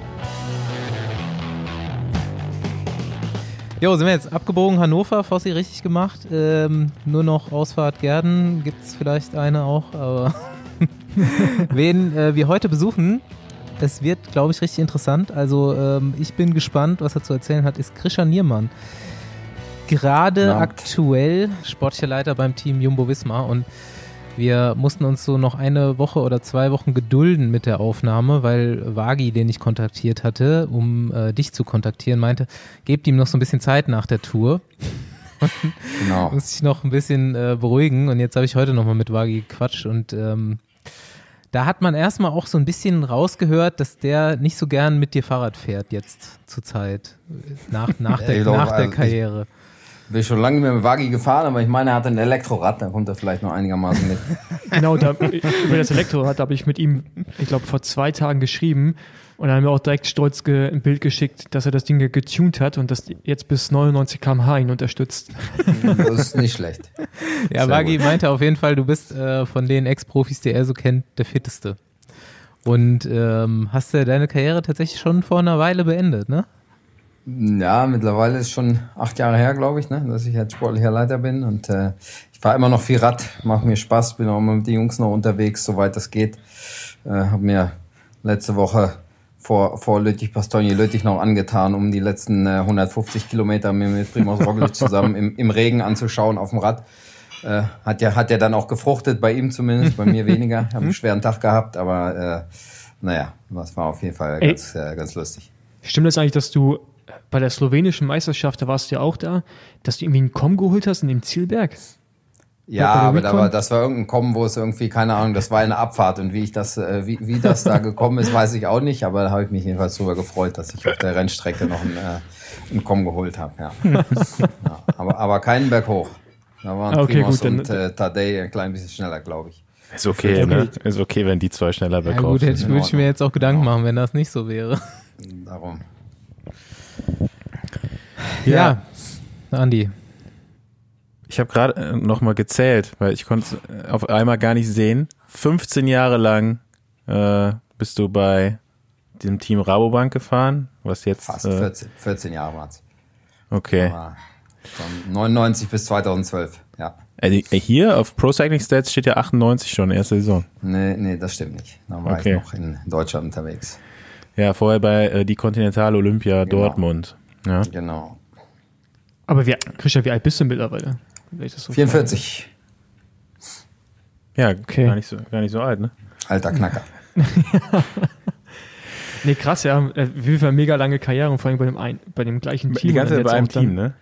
Jo, sind wir jetzt abgebogen Hannover, Fossi richtig gemacht. Ähm, nur noch Ausfahrt Gerden, gibt es vielleicht eine auch, aber wen äh, wir heute besuchen, es wird, glaube ich, richtig interessant. Also ähm, ich bin gespannt, was er zu erzählen hat, ist Krischer Niermann. Gerade ja. aktuell sportlicher Leiter beim Team Jumbo Wismar und wir mussten uns so noch eine Woche oder zwei Wochen gedulden mit der Aufnahme, weil Wagi, den ich kontaktiert hatte, um äh, dich zu kontaktieren, meinte, gebt ihm noch so ein bisschen Zeit nach der Tour. genau. Muss ich noch ein bisschen äh, beruhigen und jetzt habe ich heute nochmal mit Wagi gequatscht und ähm, da hat man erstmal auch so ein bisschen rausgehört, dass der nicht so gern mit dir Fahrrad fährt jetzt zur Zeit, nach, nach der, nach der also Karriere. Ich, bin schon lange mit dem Wagi gefahren, aber ich meine, er hat ein Elektrorad, da kommt er vielleicht noch einigermaßen mit. genau, da, über das Elektrorad habe ich mit ihm, ich glaube, vor zwei Tagen geschrieben und dann haben wir auch direkt stolz ein Bild geschickt, dass er das Ding getuned hat und das jetzt bis 99 km/h ihn unterstützt. Das ist nicht schlecht. ja, Sehr Wagi gut. meinte auf jeden Fall, du bist äh, von den Ex-Profis, die er so kennt, der fitteste. Und ähm, hast du deine Karriere tatsächlich schon vor einer Weile beendet, ne? Ja, mittlerweile ist schon acht Jahre her, glaube ich, ne, dass ich jetzt sportlicher Leiter bin. Und äh, ich fahre immer noch viel Rad, macht mir Spaß, bin auch immer mit den Jungs noch unterwegs, soweit das geht. Äh, habe mir letzte Woche vor, vor Lüttich, Bastogne Lüttich noch angetan, um die letzten äh, 150 Kilometer mir mit Primoz Roglic zusammen im, im Regen anzuschauen auf dem Rad. Äh, hat ja hat ja dann auch gefruchtet, bei ihm zumindest, bei mir weniger. Habe einen schweren Tag gehabt, aber äh, naja, das war auf jeden Fall ganz, äh, ganz lustig. Stimmt es das eigentlich, dass du bei der slowenischen Meisterschaft, da warst du ja auch da, dass du irgendwie einen Komm geholt hast in dem Zielberg? Ja, aber da war, das war irgendein Kommen, wo es irgendwie, keine Ahnung, das war eine Abfahrt und wie ich das, äh, wie, wie das da gekommen ist, weiß ich auch nicht, aber da habe ich mich jedenfalls darüber gefreut, dass ich auf der Rennstrecke noch einen, äh, einen Komm geholt habe. Ja. ja. aber, aber keinen Berg hoch. Da waren okay, Primos gut, und äh, Tadej ein klein bisschen schneller, glaube ich. Ist okay, ne? Ist okay, wenn die zwei schneller bergauf ja, gut, hätte ich, würde ich mir jetzt auch Gedanken machen, wenn das nicht so wäre. Darum. Ja, ja Andi. Ich habe gerade äh, noch mal gezählt, weil ich konnte es äh, auf einmal gar nicht sehen. 15 Jahre lang äh, bist du bei dem Team Rabobank gefahren, was jetzt fast äh, 14, 14 Jahre war's. Okay. Von 99 bis 2012, ja. Äh, hier auf Pro Cycling Stats steht ja 98 schon, erste Saison. Nee, nee, das stimmt nicht. Da war okay. ich noch in Deutschland unterwegs. Ja, vorher bei äh, die Continental Olympia genau. Dortmund. Ja. Genau. Aber wie, Christian, wie alt bist du mittlerweile? So 44. Ja, okay. gar, nicht so, gar nicht so alt, ne? Alter Knacker. nee, krass, ja. Äh, wie viel mega lange Karriere und vor allem bei dem, ein, bei dem gleichen Team. Die ganze Zeit bei einem Team, ne?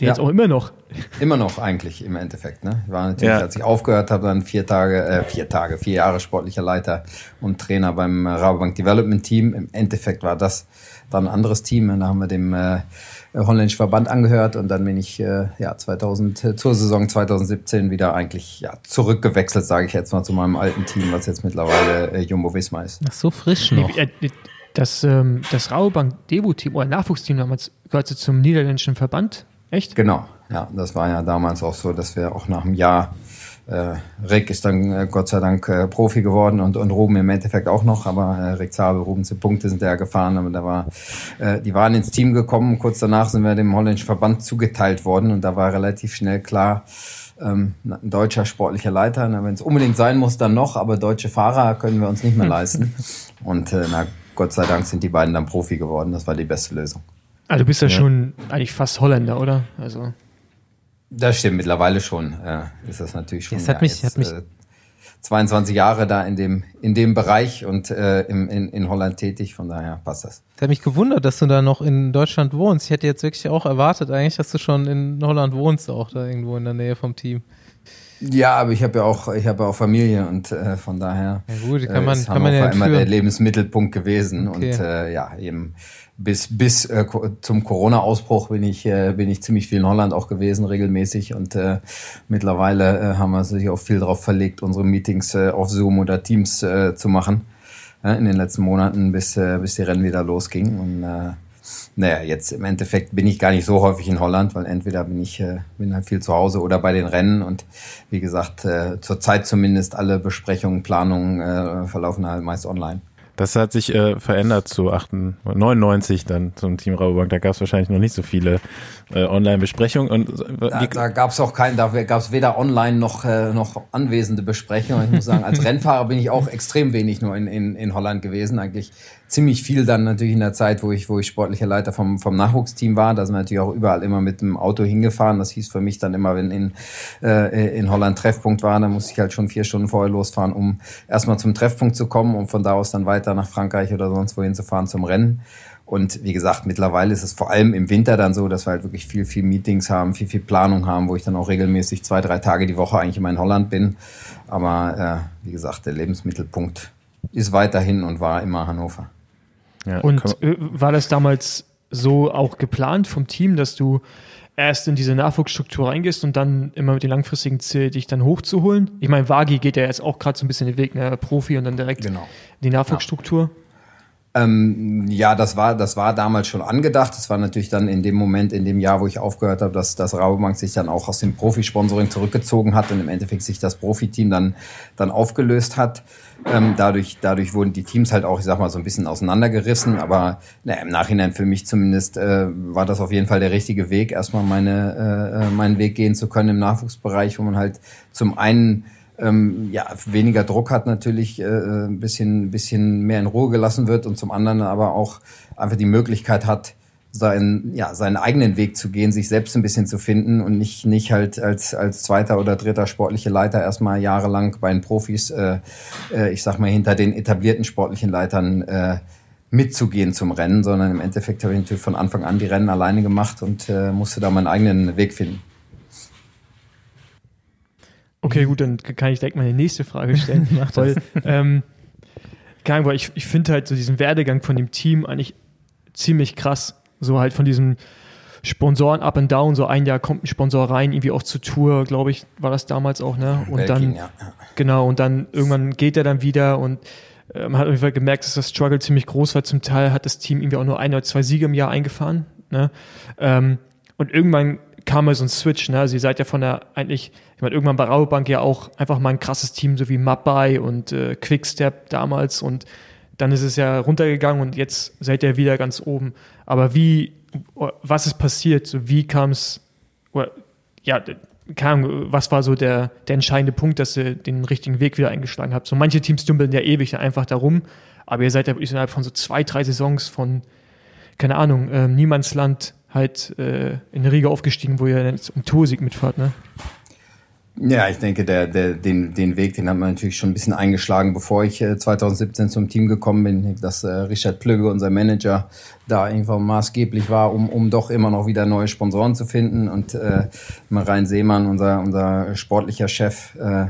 Der ja. jetzt auch immer noch. Immer noch eigentlich im Endeffekt. Ne? Ich war natürlich, ja. als ich aufgehört habe, dann vier Tage, äh, vier Tage, vier Jahre sportlicher Leiter und Trainer beim Rabobank Development Team. Im Endeffekt war das dann ein anderes Team. Da haben wir dem äh, holländischen Verband angehört und dann bin ich äh, ja 2000 äh, zur Saison 2017 wieder eigentlich ja zurückgewechselt, sage ich jetzt mal zu meinem alten Team, was jetzt mittlerweile äh, Jumbo Visma ist. Ach so frisch noch. Äh, das ähm, das Rabobank Debut Team oder Nachwuchsteam damals gehörte zum niederländischen Verband, echt? Genau, ja, das war ja damals auch so, dass wir auch nach einem Jahr äh, Rick ist dann äh, Gott sei Dank äh, Profi geworden und, und Ruben im Endeffekt auch noch, aber äh, Rick Zabel, Ruben zu Punkte sind ja gefahren, aber da war, äh, die waren ins Team gekommen, kurz danach sind wir dem holländischen Verband zugeteilt worden und da war relativ schnell klar, ähm, ein deutscher sportlicher Leiter, wenn es unbedingt sein muss, dann noch, aber deutsche Fahrer können wir uns nicht mehr leisten. Und äh, na, Gott sei Dank sind die beiden dann Profi geworden, das war die beste Lösung. Also du bist ja, ja. schon eigentlich fast Holländer, oder? Also das stimmt, mittlerweile schon. Äh, ist das natürlich schon. Das hat ja, mich, jetzt, hat mich äh, 22 Jahre da in dem, in dem Bereich und äh, im, in, in Holland tätig, von daher passt das. Ich habe mich gewundert, dass du da noch in Deutschland wohnst. Ich hätte jetzt wirklich auch erwartet, eigentlich, dass du schon in Holland wohnst, auch da irgendwo in der Nähe vom Team. Ja, aber ich habe ja auch, ich habe ja auch Familie und äh, von daher ja gut, kann man, äh, ist kann man ja immer der Lebensmittelpunkt gewesen okay. und äh, ja eben bis bis äh, zum Corona-Ausbruch bin ich äh, bin ich ziemlich viel in Holland auch gewesen regelmäßig. Und äh, mittlerweile äh, haben wir sich auch viel darauf verlegt, unsere Meetings äh, auf Zoom oder Teams äh, zu machen äh, in den letzten Monaten, bis äh, bis die Rennen wieder losging und äh, naja, jetzt im Endeffekt bin ich gar nicht so häufig in Holland, weil entweder bin ich äh, bin halt viel zu Hause oder bei den Rennen. Und wie gesagt, äh, zurzeit zumindest alle Besprechungen, Planungen äh, verlaufen halt meist online. Das hat sich äh, verändert zu 98, 99 dann zum Team Rabobank. Da gab es wahrscheinlich noch nicht so viele äh, Online-Besprechungen. äh, da, da gab es auch keinen, da gab es weder online noch, äh, noch anwesende Besprechungen. Ich muss sagen, als Rennfahrer bin ich auch extrem wenig nur in, in, in Holland gewesen. Eigentlich ziemlich viel dann natürlich in der Zeit, wo ich, wo ich sportlicher Leiter vom, vom Nachwuchsteam war. Da sind wir natürlich auch überall immer mit dem Auto hingefahren. Das hieß für mich dann immer, wenn in, äh, in Holland Treffpunkt war, dann musste ich halt schon vier Stunden vorher losfahren, um erstmal zum Treffpunkt zu kommen und von da aus dann weiter nach Frankreich oder sonst wohin zu fahren zum Rennen. Und wie gesagt, mittlerweile ist es vor allem im Winter dann so, dass wir halt wirklich viel, viel Meetings haben, viel, viel Planung haben, wo ich dann auch regelmäßig zwei, drei Tage die Woche eigentlich immer in Holland bin. Aber äh, wie gesagt, der Lebensmittelpunkt ist weiterhin und war immer Hannover. Ja, und äh, war das damals so auch geplant vom Team, dass du erst in diese Nachwuchsstruktur reingehst und dann immer mit dem langfristigen Ziel, dich dann hochzuholen? Ich meine, Wagi geht ja jetzt auch gerade so ein bisschen den Weg, ne, Profi und dann direkt genau. die Nachwuchsstruktur. Ja. Ähm, ja, das war, das war damals schon angedacht. Das war natürlich dann in dem Moment, in dem Jahr, wo ich aufgehört habe, dass das Rabobank sich dann auch aus dem Profisponsoring zurückgezogen hat und im Endeffekt sich das Profiteam dann, dann aufgelöst hat. Ähm, dadurch, dadurch wurden die Teams halt auch, ich sag mal, so ein bisschen auseinandergerissen. Aber na, im Nachhinein für mich zumindest äh, war das auf jeden Fall der richtige Weg, erstmal meine, äh, äh meinen Weg gehen zu können im Nachwuchsbereich, wo man halt zum einen ähm, ja, weniger Druck hat natürlich, äh, ein bisschen, bisschen mehr in Ruhe gelassen wird und zum anderen aber auch einfach die Möglichkeit hat, seinen, ja, seinen eigenen Weg zu gehen, sich selbst ein bisschen zu finden und nicht, nicht halt als, als zweiter oder dritter sportliche Leiter erstmal jahrelang bei den Profis, äh, äh, ich sag mal, hinter den etablierten sportlichen Leitern äh, mitzugehen zum Rennen, sondern im Endeffekt habe ich natürlich von Anfang an die Rennen alleine gemacht und äh, musste da meinen eigenen Weg finden. Okay, gut, dann kann ich direkt meine nächste Frage stellen. weil, ähm, keine weil ich, ich finde halt so diesen Werdegang von dem Team eigentlich ziemlich krass. So halt von diesem Sponsoren up and down, so ein Jahr kommt ein Sponsor rein, irgendwie auch zur Tour, glaube ich, war das damals auch, ne? Und Belgien, dann, ja. genau, und dann irgendwann geht er dann wieder und äh, man hat auf jeden Fall gemerkt, dass das Struggle ziemlich groß war. Zum Teil hat das Team irgendwie auch nur ein oder zwei Siege im Jahr eingefahren, ne? Ähm, und irgendwann kam mal so ein Switch, ne? Also ihr seid ja von der eigentlich, ich meine, irgendwann bei Rabobank ja auch einfach mal ein krasses Team, so wie Mapai und äh, Quickstep damals und dann ist es ja runtergegangen und jetzt seid ihr wieder ganz oben. Aber wie, was ist passiert? So, wie kam es, ja, Ahnung, was war so der, der entscheidende Punkt, dass ihr den richtigen Weg wieder eingeschlagen habt? So manche Teams dümpeln ja ewig einfach darum, aber ihr seid ja innerhalb von so zwei, drei Saisons von, keine Ahnung, äh, Niemandsland halt äh, in Riege aufgestiegen, wo ihr jetzt um Toursieg mitfahrt, ne? Ja, ich denke, der, der, den, den Weg, den hat man natürlich schon ein bisschen eingeschlagen, bevor ich äh, 2017 zum Team gekommen bin, dass äh, Richard Plügge, unser Manager, da einfach maßgeblich war, um, um doch immer noch wieder neue Sponsoren zu finden. Und äh, Marein Seemann, unser, unser sportlicher Chef, äh,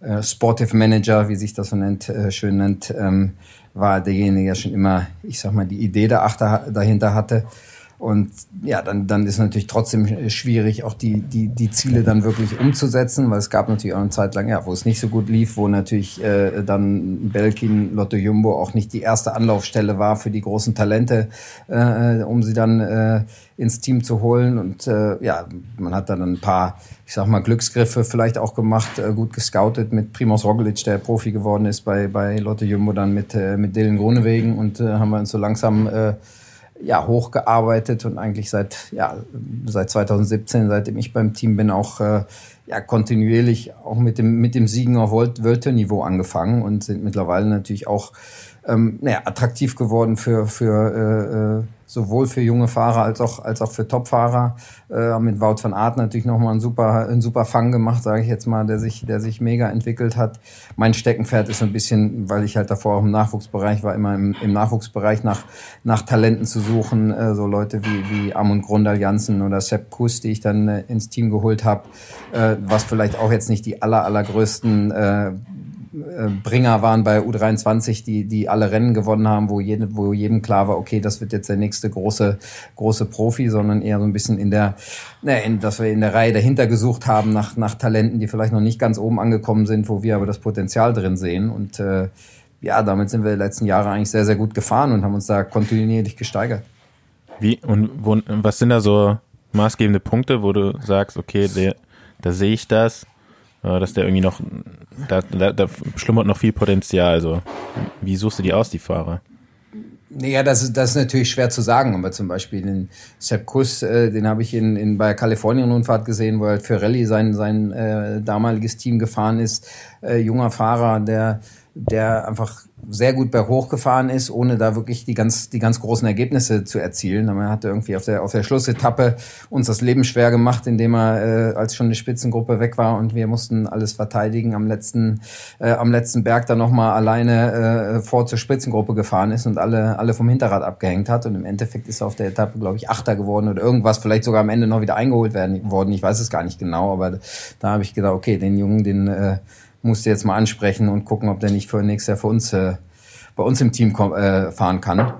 äh, Sportive Manager, wie sich das so nennt, äh, schön nennt, ähm, war derjenige, der schon immer, ich sag mal, die Idee dahinter hatte. Und ja, dann, dann ist natürlich trotzdem schwierig, auch die, die, die Ziele dann wirklich umzusetzen, weil es gab natürlich auch eine Zeit lang, ja, wo es nicht so gut lief, wo natürlich äh, dann Belkin, Lotto Jumbo auch nicht die erste Anlaufstelle war für die großen Talente, äh, um sie dann äh, ins Team zu holen. Und äh, ja, man hat dann ein paar, ich sag mal, Glücksgriffe vielleicht auch gemacht, äh, gut gescoutet mit Primoz Roglic, der Profi geworden ist bei, bei Lotto Jumbo, dann mit, äh, mit Dylan Grunewegen und äh, haben wir uns so langsam äh, ja, hochgearbeitet und eigentlich seit, ja, seit 2017, seitdem ich beim Team bin, auch äh, ja, kontinuierlich auch mit dem, mit dem Siegen auf World-Niveau angefangen und sind mittlerweile natürlich auch ähm, naja, attraktiv geworden für, für äh, äh sowohl für junge Fahrer als auch, als auch für Topfahrer. Äh, mit Wout van Aert natürlich nochmal ein super, ein super Fang gemacht, sage ich jetzt mal, der sich, der sich mega entwickelt hat. Mein Steckenpferd ist so ein bisschen, weil ich halt davor auch im Nachwuchsbereich war, immer im, im Nachwuchsbereich nach, nach Talenten zu suchen, äh, so Leute wie, wie Amund Grundal Janssen oder Sepp Kuss, die ich dann äh, ins Team geholt habe, äh, was vielleicht auch jetzt nicht die aller, allergrößten äh, Bringer waren bei U23, die, die alle Rennen gewonnen haben, wo, jede, wo jedem klar war, okay, das wird jetzt der nächste große, große Profi, sondern eher so ein bisschen in der, ne, in, dass wir in der Reihe dahinter gesucht haben nach, nach Talenten, die vielleicht noch nicht ganz oben angekommen sind, wo wir aber das Potenzial drin sehen. Und äh, ja, damit sind wir die letzten Jahre eigentlich sehr, sehr gut gefahren und haben uns da kontinuierlich gesteigert. Wie und wo, was sind da so maßgebende Punkte, wo du sagst, okay, da sehe ich das, äh, dass der irgendwie noch, da, da, da schlummert noch viel Potenzial. Also, wie suchst du die aus, die Fahrer? Ja, das ist, das ist natürlich schwer zu sagen, aber zum Beispiel den Sepp Kuss, äh, den habe ich in, in bei Kalifornien-Rundfahrt gesehen, wo halt für Rallye sein, sein äh, damaliges Team gefahren ist. Äh, junger Fahrer, der, der einfach sehr gut berghoch gefahren ist, ohne da wirklich die ganz, die ganz großen Ergebnisse zu erzielen. Aber er hatte irgendwie auf der, auf der Schlussetappe uns das Leben schwer gemacht, indem er, äh, als schon die Spitzengruppe weg war und wir mussten alles verteidigen, am letzten, äh, am letzten Berg dann nochmal alleine äh, vor zur Spitzengruppe gefahren ist und alle, alle vom Hinterrad abgehängt hat. Und im Endeffekt ist er auf der Etappe, glaube ich, Achter geworden oder irgendwas, vielleicht sogar am Ende noch wieder eingeholt werden worden. Ich weiß es gar nicht genau, aber da habe ich gedacht, okay, den Jungen, den äh, musst du jetzt mal ansprechen und gucken, ob der nicht für nächstes Jahr für uns äh, bei uns im Team äh, fahren kann.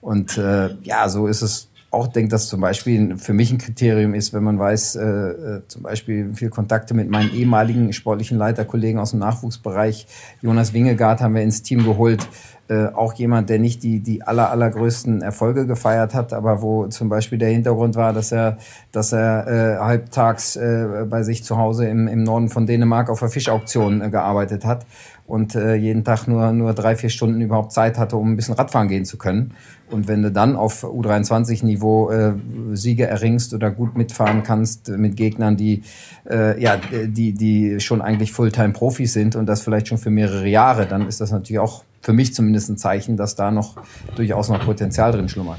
Und äh, ja, so ist es auch. Denke, dass zum Beispiel für mich ein Kriterium ist, wenn man weiß, äh, äh, zum Beispiel viel Kontakte mit meinen ehemaligen sportlichen Leiterkollegen aus dem Nachwuchsbereich, Jonas Wingegaard haben wir ins Team geholt, äh, auch jemand, der nicht die, die aller, allergrößten Erfolge gefeiert hat, aber wo zum Beispiel der Hintergrund war, dass er, dass er äh, halbtags äh, bei sich zu Hause im, im Norden von Dänemark auf der Fischauktion äh, gearbeitet hat und äh, jeden Tag nur, nur drei, vier Stunden überhaupt Zeit hatte, um ein bisschen Radfahren gehen zu können. Und wenn du dann auf U23-Niveau äh, Siege erringst oder gut mitfahren kannst mit Gegnern, die äh, ja die die schon eigentlich Fulltime-Profis sind und das vielleicht schon für mehrere Jahre, dann ist das natürlich auch für mich zumindest ein Zeichen, dass da noch durchaus noch Potenzial drin schlummert.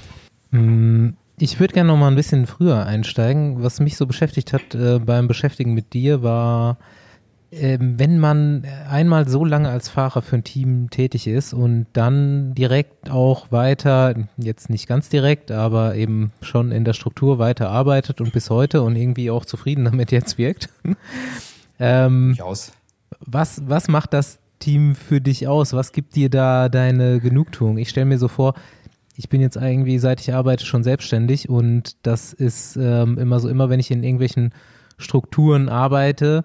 Mm, ich würde gerne noch mal ein bisschen früher einsteigen. Was mich so beschäftigt hat äh, beim Beschäftigen mit dir war ähm, wenn man einmal so lange als Fahrer für ein Team tätig ist und dann direkt auch weiter, jetzt nicht ganz direkt, aber eben schon in der Struktur weiter arbeitet und bis heute und irgendwie auch zufrieden damit jetzt wirkt. ähm, was, was macht das Team für dich aus? Was gibt dir da deine Genugtuung? Ich stelle mir so vor, ich bin jetzt irgendwie, seit ich arbeite, schon selbstständig und das ist ähm, immer so, immer wenn ich in irgendwelchen Strukturen arbeite,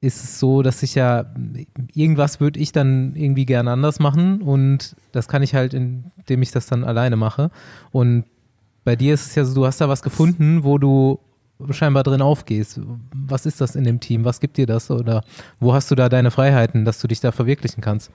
ist es so, dass ich ja irgendwas würde ich dann irgendwie gerne anders machen und das kann ich halt, indem ich das dann alleine mache. Und bei dir ist es ja so, du hast da was gefunden, wo du scheinbar drin aufgehst. Was ist das in dem Team? Was gibt dir das? Oder wo hast du da deine Freiheiten, dass du dich da verwirklichen kannst?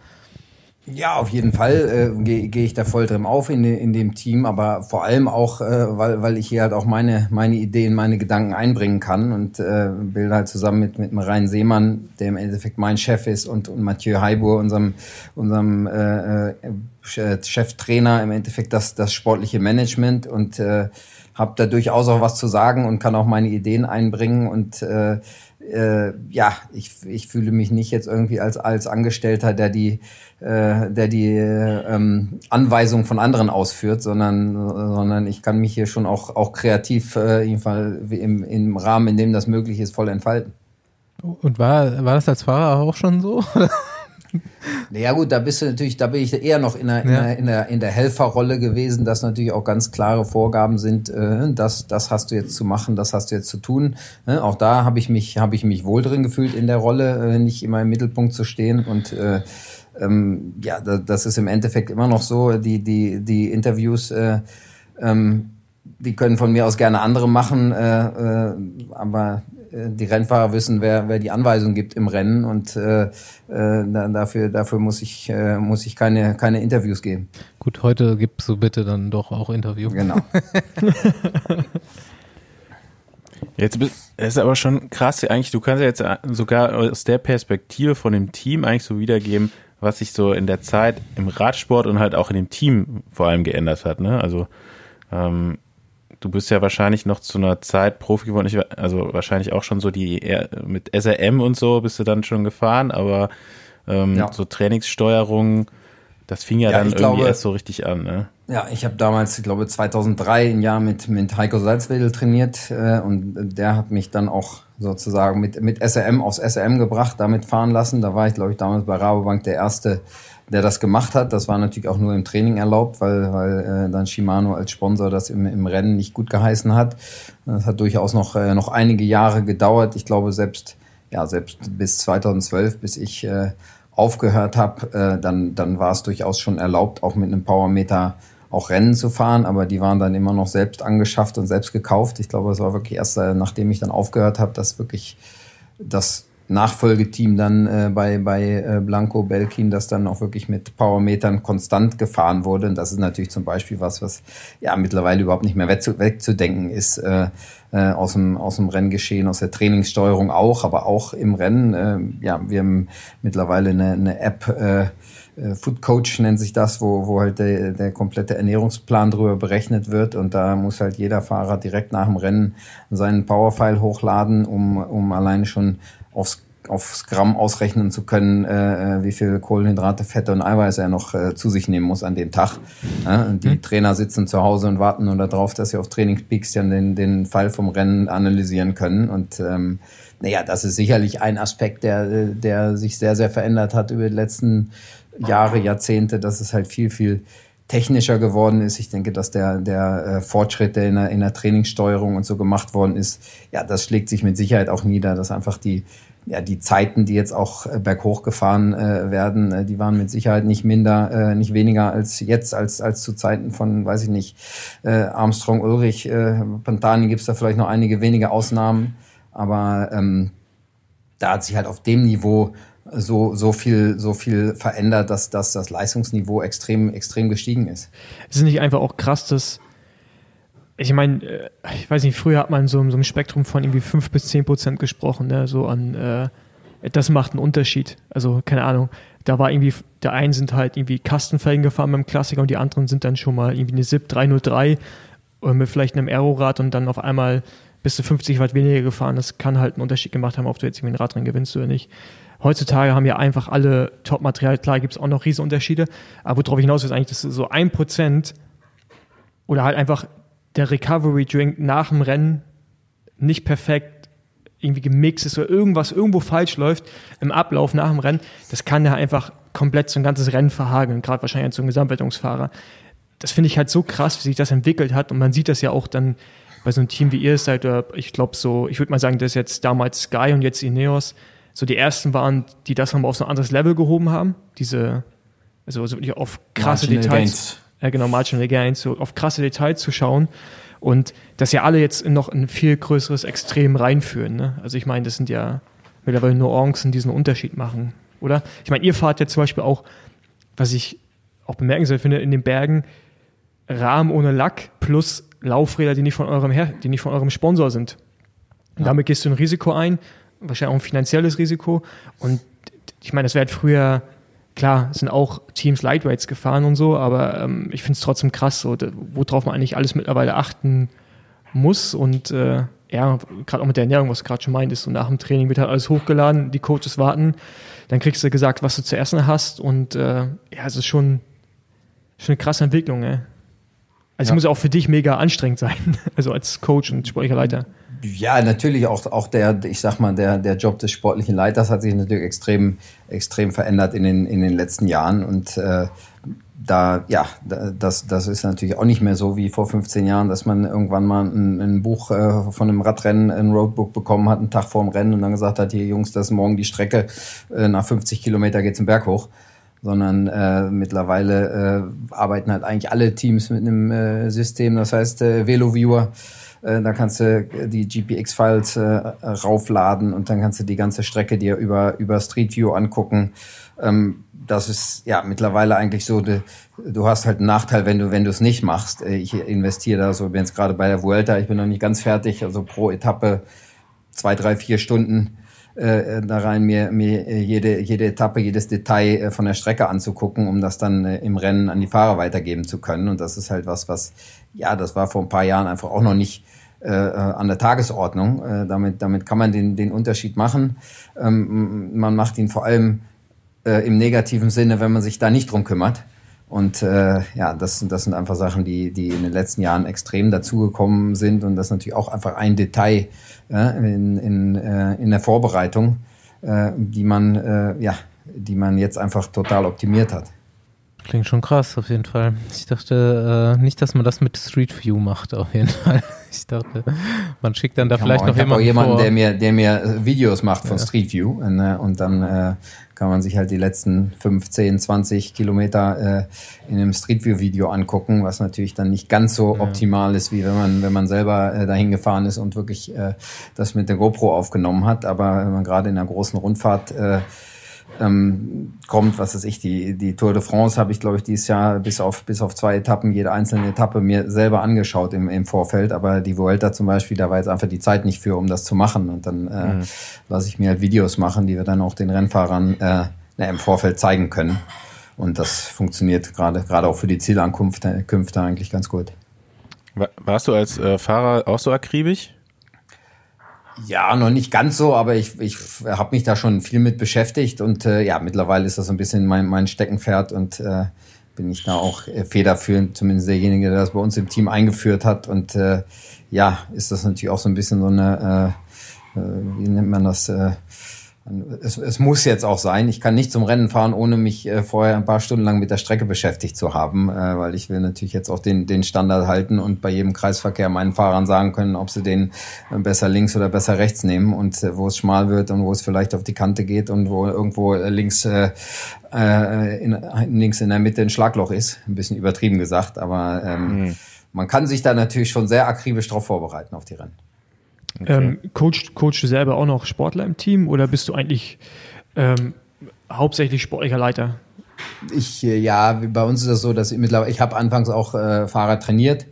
Ja, auf jeden Fall äh, gehe geh ich da voll drin auf in, in dem Team, aber vor allem auch, äh, weil, weil ich hier halt auch meine, meine Ideen, meine Gedanken einbringen kann und äh, bilde halt zusammen mit, mit Rein Seemann, der im Endeffekt mein Chef ist, und, und Mathieu Heibur, unserem, unserem äh, äh, Cheftrainer, im Endeffekt das, das sportliche Management und äh, habe da durchaus auch was zu sagen und kann auch meine Ideen einbringen und äh, äh, ja, ich, ich fühle mich nicht jetzt irgendwie als, als Angestellter, der die, äh, der die ähm, Anweisung von anderen ausführt, sondern, sondern ich kann mich hier schon auch, auch kreativ äh, jedenfalls im, im Rahmen, in dem das möglich ist, voll entfalten. Und war, war das als Fahrer auch schon so? Naja gut, da bist du natürlich, da bin ich eher noch in der, ja. in der, in der Helferrolle gewesen, dass natürlich auch ganz klare Vorgaben sind, äh, das, das hast du jetzt zu machen, das hast du jetzt zu tun. Äh, auch da habe ich mich, habe ich mich wohl drin gefühlt in der Rolle, äh, nicht immer im Mittelpunkt zu stehen und äh, ähm, ja, das ist im Endeffekt immer noch so, die, die, die Interviews, äh, ähm, die können von mir aus gerne andere machen, äh, äh, aber die Rennfahrer wissen, wer, wer die Anweisung gibt im Rennen und äh, äh, dafür, dafür muss ich, äh, muss ich keine, keine Interviews geben. Gut, heute gibst du bitte dann doch auch Interviews. Genau. Jetzt ist aber schon krass, eigentlich, du kannst ja jetzt sogar aus der Perspektive von dem Team eigentlich so wiedergeben, was sich so in der Zeit im Radsport und halt auch in dem Team vor allem geändert hat. Ne? Also ähm, du bist ja wahrscheinlich noch zu einer Zeit Profi geworden, ich, also wahrscheinlich auch schon so die mit SRM und so bist du dann schon gefahren, aber ähm, ja. so Trainingssteuerung, das fing ja, ja dann irgendwie glaube, erst so richtig an. Ne? Ja, ich habe damals, ich glaube 2003 ein Jahr mit mit Heiko Salzwedel trainiert äh, und der hat mich dann auch sozusagen mit mit SRM aus SRM gebracht, damit fahren lassen. Da war ich glaube ich damals bei Rabobank der erste der das gemacht hat. Das war natürlich auch nur im Training erlaubt, weil, weil äh, dann Shimano als Sponsor das im, im Rennen nicht gut geheißen hat. Das hat durchaus noch, äh, noch einige Jahre gedauert. Ich glaube, selbst, ja, selbst bis 2012, bis ich äh, aufgehört habe, äh, dann, dann war es durchaus schon erlaubt, auch mit einem Powermeter auch Rennen zu fahren, aber die waren dann immer noch selbst angeschafft und selbst gekauft. Ich glaube, es war wirklich erst, äh, nachdem ich dann aufgehört habe, dass wirklich das Nachfolgeteam dann äh, bei, bei äh, Blanco Belkin, das dann auch wirklich mit Powermetern konstant gefahren wurde. Und das ist natürlich zum Beispiel was, was ja mittlerweile überhaupt nicht mehr wegzudenken ist äh, äh, aus, dem, aus dem Renngeschehen, aus der Trainingssteuerung auch, aber auch im Rennen. Äh, ja, wir haben mittlerweile eine, eine App, äh, äh Food Coach nennt sich das, wo, wo halt der, der komplette Ernährungsplan drüber berechnet wird und da muss halt jeder Fahrer direkt nach dem Rennen seinen Powerfile hochladen, um, um alleine schon aufs, aufs Gramm ausrechnen zu können, äh, äh, wie viel Kohlenhydrate, Fette und Eiweiße er noch äh, zu sich nehmen muss an dem Tag. Ja, die mhm. Trainer sitzen zu Hause und warten nur darauf, dass sie auf Trainingspeaks dann den, den Fall vom Rennen analysieren können. Und ähm, naja, das ist sicherlich ein Aspekt, der, der sich sehr, sehr verändert hat über die letzten Jahre, Jahrzehnte, dass es halt viel, viel technischer geworden ist. Ich denke, dass der, der äh, Fortschritt, der in der, in der Trainingssteuerung und so gemacht worden ist, ja, das schlägt sich mit Sicherheit auch nieder, dass einfach die, ja, die Zeiten, die jetzt auch äh, berghoch gefahren äh, werden, äh, die waren mit Sicherheit nicht minder, äh, nicht weniger als jetzt, als, als zu Zeiten von, weiß ich nicht, äh, Armstrong, Ulrich, äh, Pantani gibt's da vielleicht noch einige wenige Ausnahmen, aber ähm, da hat sich halt auf dem Niveau so, so viel, so viel verändert, dass, dass das Leistungsniveau extrem, extrem gestiegen ist. Es ist nicht einfach auch krass, dass ich meine, äh, ich weiß nicht, früher hat man so, so ein Spektrum von irgendwie fünf bis zehn Prozent gesprochen, ne? so an, äh, das macht einen Unterschied. Also, keine Ahnung, da war irgendwie, der einen sind halt irgendwie Kastenfelgen gefahren beim Klassiker und die anderen sind dann schon mal irgendwie eine SIP 303 mit vielleicht einem Aerorad und dann auf einmal bis zu 50 Watt weniger gefahren. Das kann halt einen Unterschied gemacht haben, ob du jetzt irgendwie ein Radrennen gewinnst oder nicht. Heutzutage haben ja einfach alle Top-Material, klar gibt es auch noch Riesenunterschiede, aber worauf ich hinaus ist eigentlich, dass so ein Prozent oder halt einfach der Recovery Drink nach dem Rennen nicht perfekt irgendwie gemixt ist oder irgendwas irgendwo falsch läuft im Ablauf nach dem Rennen, das kann ja einfach komplett so ein ganzes Rennen verhageln, gerade wahrscheinlich so ein Gesamtwertungsfahrer. Das finde ich halt so krass, wie sich das entwickelt hat und man sieht das ja auch dann bei so einem Team wie ihr seid, oder ich glaube so, ich würde mal sagen, das ist jetzt damals Sky und jetzt Ineos, so die ersten waren, die das nochmal auf so ein anderes Level gehoben haben. Diese, also wirklich auf krasse Marginal Details. Gains. Ja, genau, Marginal Gains, so auf krasse Details zu schauen. Und dass ja alle jetzt noch ein viel größeres Extrem reinführen. Ne? Also ich meine, das sind ja mittlerweile Nuancen, die diesen Unterschied machen, oder? Ich meine, ihr fahrt ja zum Beispiel auch, was ich auch bemerkenswert finde, in den Bergen Rahmen ohne Lack plus Laufräder, die nicht von eurem Her die nicht von eurem Sponsor sind. Ja. Damit gehst du ein Risiko ein, wahrscheinlich auch ein finanzielles Risiko. Und ich meine, das wäre halt früher, klar, sind auch Teams Lightweights gefahren und so, aber ähm, ich finde es trotzdem krass, so, worauf man eigentlich alles mittlerweile achten muss. Und äh, ja, gerade auch mit der Ernährung, was du gerade schon meintest, so nach dem Training wird halt alles hochgeladen, die Coaches warten, dann kriegst du gesagt, was du zu essen hast. Und äh, ja, es ist schon, schon eine krasse Entwicklung, ey. Also ja. es muss auch für dich mega anstrengend sein, also als Coach und sportlicher Leiter. Ja, natürlich auch, auch der, ich sag mal, der, der Job des sportlichen Leiters hat sich natürlich extrem, extrem verändert in den, in den letzten Jahren und äh, da, ja, das, das ist natürlich auch nicht mehr so wie vor 15 Jahren, dass man irgendwann mal ein, ein Buch äh, von einem Radrennen, ein Roadbook bekommen hat, einen Tag vor dem Rennen und dann gesagt hat, hier Jungs, das ist morgen die Strecke, äh, nach 50 Kilometer geht's den Berg hoch. Sondern äh, mittlerweile äh, arbeiten halt eigentlich alle Teams mit einem äh, System, das heißt äh, VeloViewer. Äh, da kannst du die GPX-Files äh, raufladen und dann kannst du die ganze Strecke dir über, über Street View angucken. Ähm, das ist ja mittlerweile eigentlich so, de, du hast halt einen Nachteil, wenn du wenn es nicht machst. Äh, ich investiere da so, bin jetzt gerade bei der Vuelta, ich bin noch nicht ganz fertig, also pro Etappe zwei, drei, vier Stunden äh, da rein, mir, mir jede, jede Etappe, jedes Detail äh, von der Strecke anzugucken, um das dann äh, im Rennen an die Fahrer weitergeben zu können. Und das ist halt was, was, ja, das war vor ein paar Jahren einfach auch noch nicht äh, an der Tagesordnung. Äh, damit, damit kann man den, den Unterschied machen. Ähm, man macht ihn vor allem äh, im negativen Sinne, wenn man sich da nicht drum kümmert. Und äh, ja, das, das sind einfach Sachen, die, die in den letzten Jahren extrem dazugekommen sind. Und das ist natürlich auch einfach ein Detail äh, in, in, äh, in der Vorbereitung, äh, die man äh, ja, die man jetzt einfach total optimiert hat. Klingt schon krass, auf jeden Fall. Ich dachte äh, nicht, dass man das mit Street View macht, auf jeden Fall. Ich dachte, man schickt dann da vielleicht auch, noch jemanden. Ich jemanden, vor. der mir, der mir Videos macht von ja. Street View äh, und dann äh, kann man sich halt die letzten 15, 20 Kilometer äh, in einem Street View Video angucken, was natürlich dann nicht ganz so ja. optimal ist, wie wenn man, wenn man selber äh, dahin gefahren ist und wirklich äh, das mit der GoPro aufgenommen hat. Aber wenn man gerade in einer großen Rundfahrt äh, ähm, kommt, was weiß ich, die, die Tour de France habe ich, glaube ich, dieses Jahr bis auf, bis auf zwei Etappen, jede einzelne Etappe mir selber angeschaut im, im Vorfeld, aber die Vuelta zum Beispiel, da war jetzt einfach die Zeit nicht für, um das zu machen und dann äh, mhm. lasse ich mir halt Videos machen, die wir dann auch den Rennfahrern äh, na, im Vorfeld zeigen können und das funktioniert gerade gerade auch für die Zielankunft äh, Künfte eigentlich ganz gut. Warst du als äh, Fahrer auch so akribisch? Ja, noch nicht ganz so, aber ich, ich habe mich da schon viel mit beschäftigt und äh, ja, mittlerweile ist das so ein bisschen mein, mein Steckenpferd und äh, bin ich da auch äh, federführend, zumindest derjenige, der das bei uns im Team eingeführt hat. Und äh, ja, ist das natürlich auch so ein bisschen so eine, äh, äh, wie nennt man das, äh, es, es muss jetzt auch sein. Ich kann nicht zum Rennen fahren, ohne mich äh, vorher ein paar Stunden lang mit der Strecke beschäftigt zu haben, äh, weil ich will natürlich jetzt auch den, den Standard halten und bei jedem Kreisverkehr meinen Fahrern sagen können, ob sie den äh, besser links oder besser rechts nehmen und wo es schmal wird und wo es vielleicht auf die Kante geht und wo irgendwo links äh, in, links in der Mitte ein Schlagloch ist. Ein bisschen übertrieben gesagt, aber ähm, mhm. man kann sich da natürlich schon sehr akribisch drauf vorbereiten auf die Rennen. Okay. Ähm, coach, coachst du selber auch noch Sportler im Team oder bist du eigentlich ähm, hauptsächlich sportlicher Leiter? Ich, äh, ja, bei uns ist das so, dass ich mittlerweile, ich habe anfangs auch äh, Fahrer trainiert,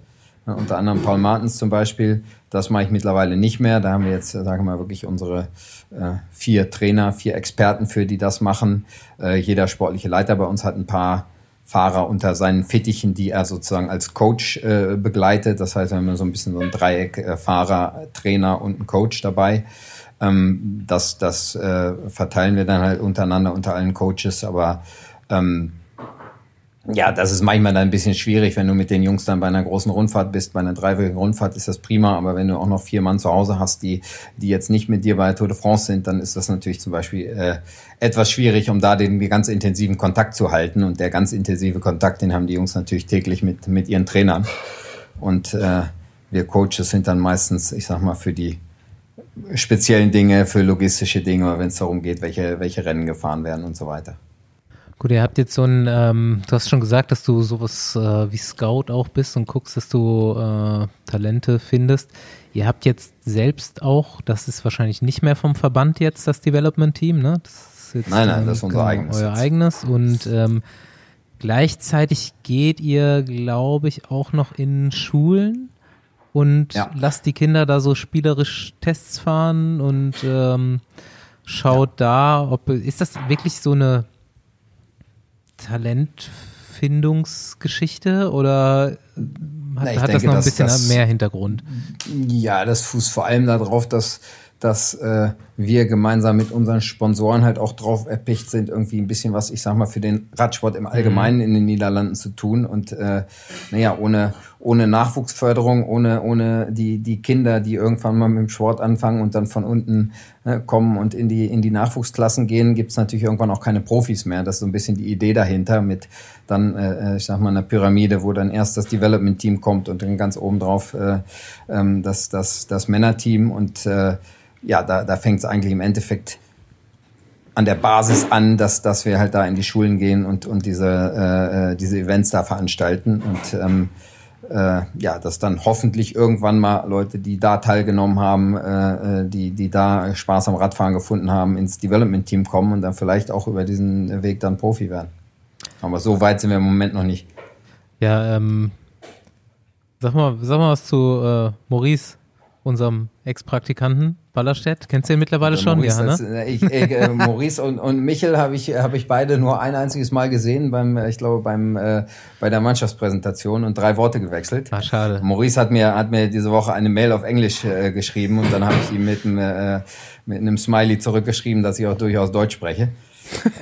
ne, unter anderem Paul Martens zum Beispiel. Das mache ich mittlerweile nicht mehr. Da haben wir jetzt, äh, sagen wir mal, wirklich unsere äh, vier Trainer, vier Experten für, die das machen. Äh, jeder sportliche Leiter bei uns hat ein paar Fahrer unter seinen Fittichen, die er sozusagen als Coach äh, begleitet. Das heißt, wir haben so ein bisschen so ein Dreieck äh, Fahrer, Trainer und ein Coach dabei. Ähm, das das äh, verteilen wir dann halt untereinander unter allen Coaches, aber ähm, ja, das ist manchmal dann ein bisschen schwierig, wenn du mit den Jungs dann bei einer großen Rundfahrt bist. Bei einer dreiwöchigen Rundfahrt ist das prima, aber wenn du auch noch vier Mann zu Hause hast, die, die jetzt nicht mit dir bei Tour de France sind, dann ist das natürlich zum Beispiel äh, etwas schwierig, um da den ganz intensiven Kontakt zu halten. Und der ganz intensive Kontakt, den haben die Jungs natürlich täglich mit, mit ihren Trainern. Und äh, wir Coaches sind dann meistens, ich sag mal, für die speziellen Dinge, für logistische Dinge, wenn es darum geht, welche, welche Rennen gefahren werden und so weiter. Gut, ihr habt jetzt so ein, ähm, du hast schon gesagt, dass du sowas äh, wie Scout auch bist und guckst, dass du äh, Talente findest. Ihr habt jetzt selbst auch, das ist wahrscheinlich nicht mehr vom Verband jetzt, das Development Team, ne? Jetzt, nein, nein, das ist unser genau, eigenes. Euer jetzt. eigenes und ähm, gleichzeitig geht ihr, glaube ich, auch noch in Schulen und ja. lasst die Kinder da so spielerisch Tests fahren und ähm, schaut ja. da, ob ist das wirklich so eine Talentfindungsgeschichte oder hat, Na, hat denke, das noch ein bisschen das, mehr Hintergrund? Ja, das fußt vor allem darauf, dass dass äh, wir gemeinsam mit unseren Sponsoren halt auch drauf erpicht sind, irgendwie ein bisschen was, ich sag mal, für den Radsport im Allgemeinen mhm. in den Niederlanden zu tun. Und äh, naja, ohne, ohne Nachwuchsförderung, ohne, ohne die, die Kinder, die irgendwann mal mit dem Sport anfangen und dann von unten äh, kommen und in die, in die Nachwuchsklassen gehen, gibt's natürlich irgendwann auch keine Profis mehr. Das ist so ein bisschen die Idee dahinter mit dann, äh, ich sag mal, einer Pyramide, wo dann erst das Development-Team kommt und dann ganz oben drauf äh, ähm, das, das, das Männerteam und äh, ja, da, da fängt es eigentlich im Endeffekt an der Basis an, dass, dass wir halt da in die Schulen gehen und, und diese, äh, äh, diese Events da veranstalten und ähm, äh, ja, dass dann hoffentlich irgendwann mal Leute, die da teilgenommen haben, äh, äh, die, die da Spaß am Radfahren gefunden haben, ins Development-Team kommen und dann vielleicht auch über diesen Weg dann Profi werden. Aber so weit sind wir im Moment noch nicht. Ja, ähm, sag mal, sag mal was zu äh, Maurice, unserem Ex-Praktikanten. Ballerstedt, kennst du ihn mittlerweile also schon? Maurice, ja, ne? das, äh, ich, äh, Maurice und, und Michel habe ich, hab ich beide nur ein einziges Mal gesehen, beim, äh, ich glaube, beim, äh, bei der Mannschaftspräsentation und drei Worte gewechselt. Ah, schade. Maurice hat mir, hat mir diese Woche eine Mail auf Englisch äh, geschrieben und dann habe ich ihm mit, äh, mit einem Smiley zurückgeschrieben, dass ich auch durchaus Deutsch spreche.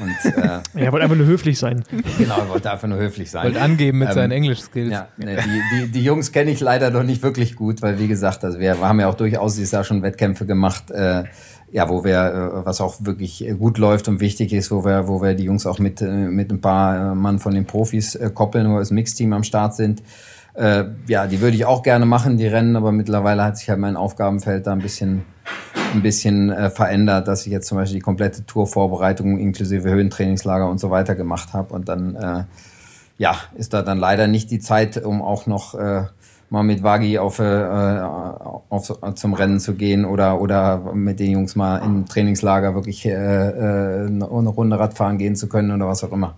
Und, äh, er wollte einfach nur höflich sein. Genau, er wollte einfach nur höflich sein. Wollte angeben mit ähm, seinen Englisch-Skills. Ja, ne, die, die, die Jungs kenne ich leider noch nicht wirklich gut, weil wie gesagt, also wir haben ja auch durchaus dieses Jahr schon Wettkämpfe gemacht, äh, ja, wo wir, äh, was auch wirklich gut läuft und wichtig ist, wo wir, wo wir die Jungs auch mit, äh, mit ein paar Mann von den Profis koppeln, wo wir als Mixteam am Start sind. Äh, ja, die würde ich auch gerne machen, die Rennen, aber mittlerweile hat sich halt mein Aufgabenfeld da ein bisschen, ein bisschen äh, verändert, dass ich jetzt zum Beispiel die komplette Tourvorbereitung inklusive Höhentrainingslager und so weiter gemacht habe. Und dann, äh, ja, ist da dann leider nicht die Zeit, um auch noch äh, mal mit Wagi auf, äh, auf, zum Rennen zu gehen oder, oder mit den Jungs mal im Trainingslager wirklich äh, äh, eine Runde Radfahren gehen zu können oder was auch immer.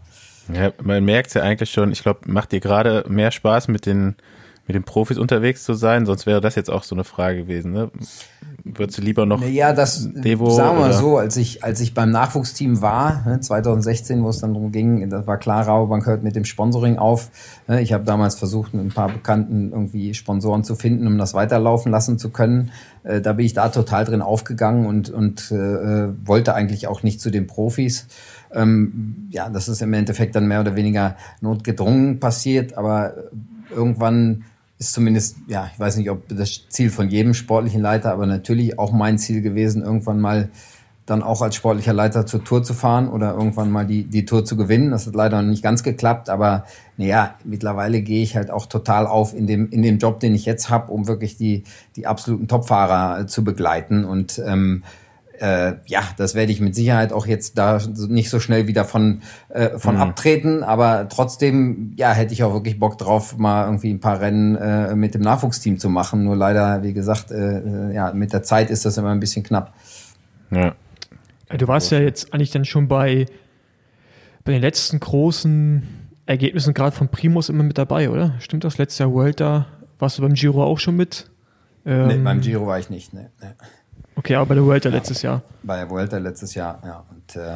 Ja, man merkt ja eigentlich schon, ich glaube, macht dir gerade mehr Spaß mit den mit den Profis unterwegs zu sein, sonst wäre das jetzt auch so eine Frage gewesen. Ne? Würdest du lieber noch Ja, das Devo, sagen wir mal so, als ich als ich beim Nachwuchsteam war, 2016, ne, wo es dann darum ging, das war klar, Rabobank hört mit dem Sponsoring auf. Ne? Ich habe damals versucht, mit ein paar Bekannten irgendwie Sponsoren zu finden, um das weiterlaufen lassen zu können. Äh, da bin ich da total drin aufgegangen und und äh, wollte eigentlich auch nicht zu den Profis. Ähm, ja, das ist im Endeffekt dann mehr oder weniger notgedrungen passiert, aber irgendwann ist zumindest, ja, ich weiß nicht, ob das Ziel von jedem sportlichen Leiter, aber natürlich auch mein Ziel gewesen, irgendwann mal dann auch als sportlicher Leiter zur Tour zu fahren oder irgendwann mal die, die Tour zu gewinnen. Das hat leider noch nicht ganz geklappt, aber naja, mittlerweile gehe ich halt auch total auf in dem, in dem Job, den ich jetzt habe, um wirklich die, die absoluten Topfahrer zu begleiten. Und ähm, äh, ja, das werde ich mit Sicherheit auch jetzt da nicht so schnell wieder von, äh, von mhm. abtreten, aber trotzdem, ja, hätte ich auch wirklich Bock drauf, mal irgendwie ein paar Rennen äh, mit dem Nachwuchsteam zu machen. Nur leider, wie gesagt, äh, äh ja, mit der Zeit ist das immer ein bisschen knapp. Ja. Du warst ja jetzt eigentlich dann schon bei, bei den letzten großen Ergebnissen gerade von Primus immer mit dabei, oder? Stimmt das? Letztes Jahr World da warst du beim Giro auch schon mit? Ähm, nee, beim Giro war ich nicht, ne. Nee. Okay, aber bei der Vuelta ja, letztes Jahr. Bei der Vuelta letztes Jahr, ja. Und äh,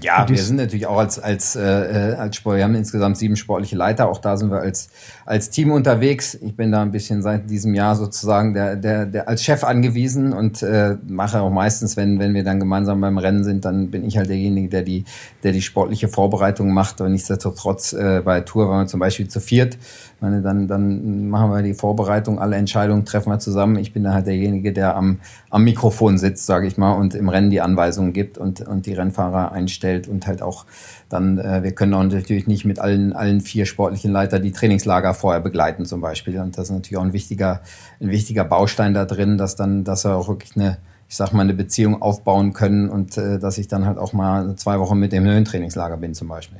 ja, wir sind natürlich auch als, als, äh, äh, als Sport, wir haben insgesamt sieben sportliche Leiter, auch da sind wir als, als Team unterwegs. Ich bin da ein bisschen seit diesem Jahr sozusagen der, der, der als Chef angewiesen und äh, mache auch meistens, wenn, wenn wir dann gemeinsam beim Rennen sind, dann bin ich halt derjenige, der die, der die sportliche Vorbereitung macht. Aber nichtsdestotrotz äh, bei Tour waren wir zum Beispiel zu viert. Meine, dann, dann machen wir die Vorbereitung, alle Entscheidungen treffen wir zusammen. Ich bin dann halt derjenige, der am, am Mikrofon sitzt, sage ich mal, und im Rennen die Anweisungen gibt und, und die Rennfahrer einstellt stellt und halt auch dann, äh, wir können auch natürlich nicht mit allen, allen vier sportlichen Leiter die Trainingslager vorher begleiten zum Beispiel. Und das ist natürlich auch ein wichtiger, ein wichtiger Baustein da drin, dass dann, dass er auch wirklich eine, ich sag mal, eine Beziehung aufbauen können und äh, dass ich dann halt auch mal zwei Wochen mit dem Höhentrainingslager bin zum Beispiel.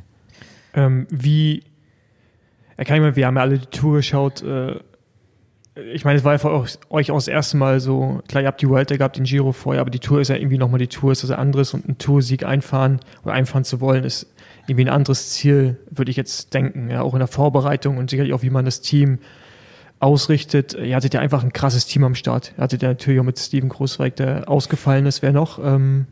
Ähm, wie, ja, kann ich mal, wir haben ja alle die Tour geschaut, äh ich meine, es war ja für euch auch das erste Mal so, klar, ihr habt die Vuelta gehabt, den Giro vorher, aber die Tour ist ja irgendwie nochmal die Tour, ist was anderes und einen Toursieg einfahren oder einfahren zu wollen, ist irgendwie ein anderes Ziel, würde ich jetzt denken, ja, auch in der Vorbereitung und sicherlich auch, wie man das Team ausrichtet. Ihr hattet ja einfach ein krasses Team am Start. Ihr hattet ja natürlich auch mit Steven Großweig, der ausgefallen ist. Wer noch? Ähm,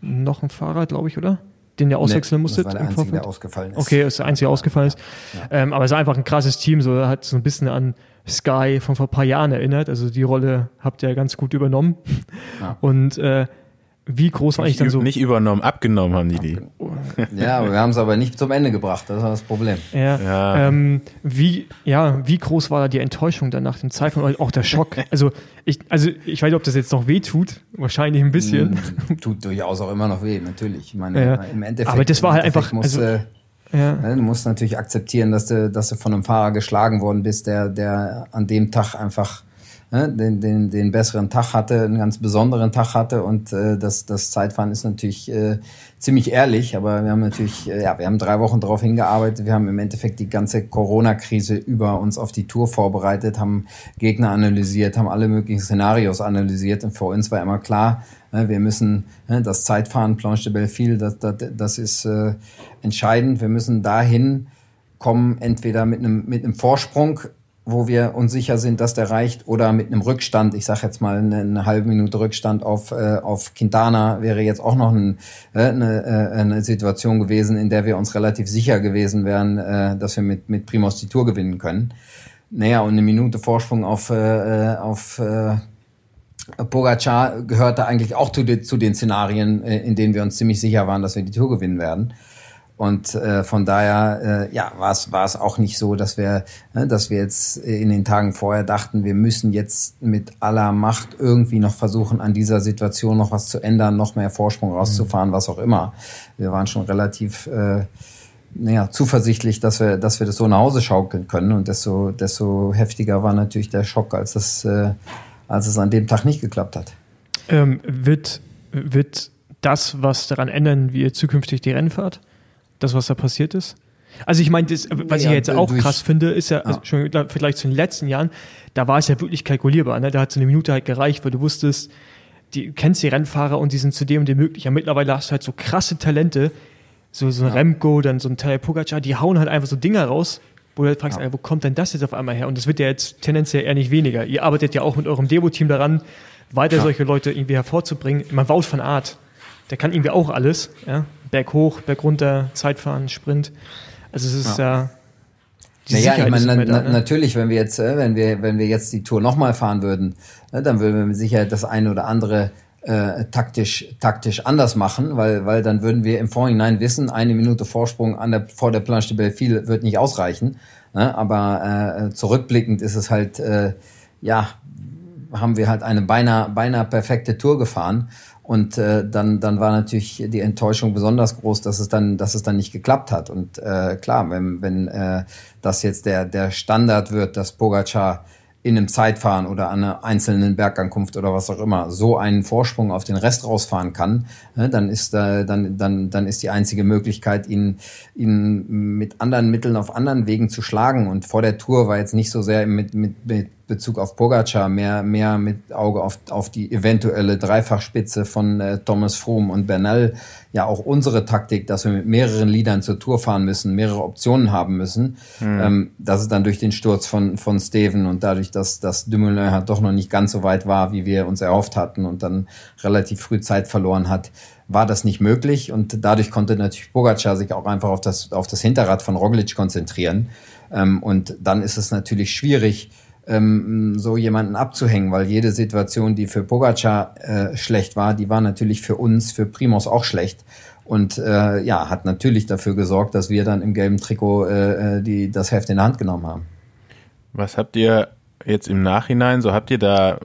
noch ein Fahrer, glaube ich, oder? Den ihr auswechseln nee, musstet? Das war der Einzige, der ausgefallen ist. Okay, ist der Einzige, der ausgefallen ist. Ja. Ähm, aber es ist einfach ein krasses Team, so hat so ein bisschen an Sky von vor ein paar Jahren erinnert. Also die Rolle habt ihr ganz gut übernommen. Ja. Und äh, wie groß war eigentlich dann so? Nicht übernommen, abgenommen haben die die. Ja, wir haben es aber nicht zum Ende gebracht. Das war das Problem. Ja. ja. Ähm, wie, ja, wie groß war da die Enttäuschung dann nach dem Zeitpunkt? Auch der Schock. Also ich, also ich weiß nicht, ob das jetzt noch weh tut. Wahrscheinlich ein bisschen. Tut durchaus auch immer noch weh, natürlich. Ich meine, ja. im Endeffekt. Aber das war halt einfach. Muss, also, äh, ja. Ne, du musst natürlich akzeptieren, dass du, dass du von einem Fahrer geschlagen worden bist, der, der an dem Tag einfach ne, den, den, den besseren Tag hatte, einen ganz besonderen Tag hatte und äh, das, das Zeitfahren ist natürlich äh, ziemlich ehrlich, aber wir haben natürlich, äh, ja, wir haben drei Wochen darauf hingearbeitet, wir haben im Endeffekt die ganze Corona-Krise über uns auf die Tour vorbereitet, haben Gegner analysiert, haben alle möglichen Szenarios analysiert und für uns war immer klar, Ne, wir müssen ne, das Zeitfahren, Planche de Belleville, das, das, das ist äh, entscheidend. Wir müssen dahin kommen, entweder mit einem, mit einem Vorsprung, wo wir uns sicher sind, dass der reicht, oder mit einem Rückstand. Ich sage jetzt mal eine, eine, halbe Minute Rückstand auf, äh, auf Quintana wäre jetzt auch noch ein, äh, eine, äh, eine Situation gewesen, in der wir uns relativ sicher gewesen wären, äh, dass wir mit, mit Primos die Tour gewinnen können. Naja, und eine Minute Vorsprung auf, äh, auf äh, Pogacar gehörte eigentlich auch zu, de, zu den Szenarien, äh, in denen wir uns ziemlich sicher waren, dass wir die Tour gewinnen werden. Und äh, von daher, äh, ja, war es auch nicht so, dass wir, äh, dass wir jetzt in den Tagen vorher dachten, wir müssen jetzt mit aller Macht irgendwie noch versuchen, an dieser Situation noch was zu ändern, noch mehr Vorsprung rauszufahren, mhm. was auch immer. Wir waren schon relativ äh, naja, zuversichtlich, dass wir, dass wir das so nach Hause schaukeln können. Und desto, desto heftiger war natürlich der Schock, als es, äh, als es an dem Tag nicht geklappt hat. Ähm, wird, wird das was daran ändern, wie ihr zukünftig die Rennen fahrt? Das, was da passiert ist? Also ich meine, was ja, ich jetzt auch krass finde, ist ja, also schon vielleicht zu den letzten Jahren, da war es ja wirklich kalkulierbar. Ne? Da hat so eine Minute halt gereicht, weil du wusstest, die, kennst die Rennfahrer und die sind zu dem und dem möglich. Ja, mittlerweile hast du halt so krasse Talente, so, so ein ja. Remco, dann so ein Tadej Pogacar, die hauen halt einfach so Dinger raus, wo du halt fragst, ja. wo kommt denn das jetzt auf einmal her? Und das wird ja jetzt tendenziell eher nicht weniger. Ihr arbeitet ja auch mit eurem Devo-Team daran, weiter solche Leute irgendwie hervorzubringen. Man Wout von Art, der kann irgendwie auch alles, ja. Berg hoch, Berg runter, Zeitfahren, Sprint. Also es ist ja. Äh, naja, ich meine, na, da, ne? natürlich, wenn wir jetzt, äh, wenn wir, wenn wir jetzt die Tour nochmal fahren würden, äh, dann würden wir mit Sicherheit das eine oder andere äh, taktisch, taktisch anders machen, weil, weil dann würden wir im Vorhinein wissen, eine Minute Vorsprung an der, vor der Planche de Belleville wird nicht ausreichen. Ne? Aber äh, zurückblickend ist es halt, äh, ja, haben wir halt eine beinahe, beinahe perfekte Tour gefahren. Und äh, dann, dann war natürlich die Enttäuschung besonders groß, dass es dann, dass es dann nicht geklappt hat. Und äh, klar, wenn, wenn äh, das jetzt der, der Standard wird, dass Pogacar in einem Zeitfahren oder an einer einzelnen Bergankunft oder was auch immer so einen Vorsprung auf den Rest rausfahren kann, ne, dann ist äh, dann dann dann ist die einzige Möglichkeit ihn ihn mit anderen Mitteln auf anderen Wegen zu schlagen und vor der Tour war jetzt nicht so sehr mit mit, mit Bezug auf Pogacar, mehr, mehr mit Auge auf, auf die eventuelle Dreifachspitze von äh, Thomas Froome und Bernal. Ja, auch unsere Taktik, dass wir mit mehreren Liedern zur Tour fahren müssen, mehrere Optionen haben müssen. Mhm. Ähm, das ist dann durch den Sturz von, von Steven und dadurch, dass, dass Dumoulin halt doch noch nicht ganz so weit war, wie wir uns erhofft hatten und dann relativ früh Zeit verloren hat, war das nicht möglich und dadurch konnte natürlich Pogacar sich auch einfach auf das, auf das Hinterrad von Roglic konzentrieren. Ähm, und dann ist es natürlich schwierig, ähm, so jemanden abzuhängen, weil jede Situation, die für Pogacar äh, schlecht war, die war natürlich für uns, für Primos auch schlecht. Und äh, ja, hat natürlich dafür gesorgt, dass wir dann im gelben Trikot äh, äh die, das Heft in der Hand genommen haben. Was habt ihr jetzt im Nachhinein, so habt ihr da,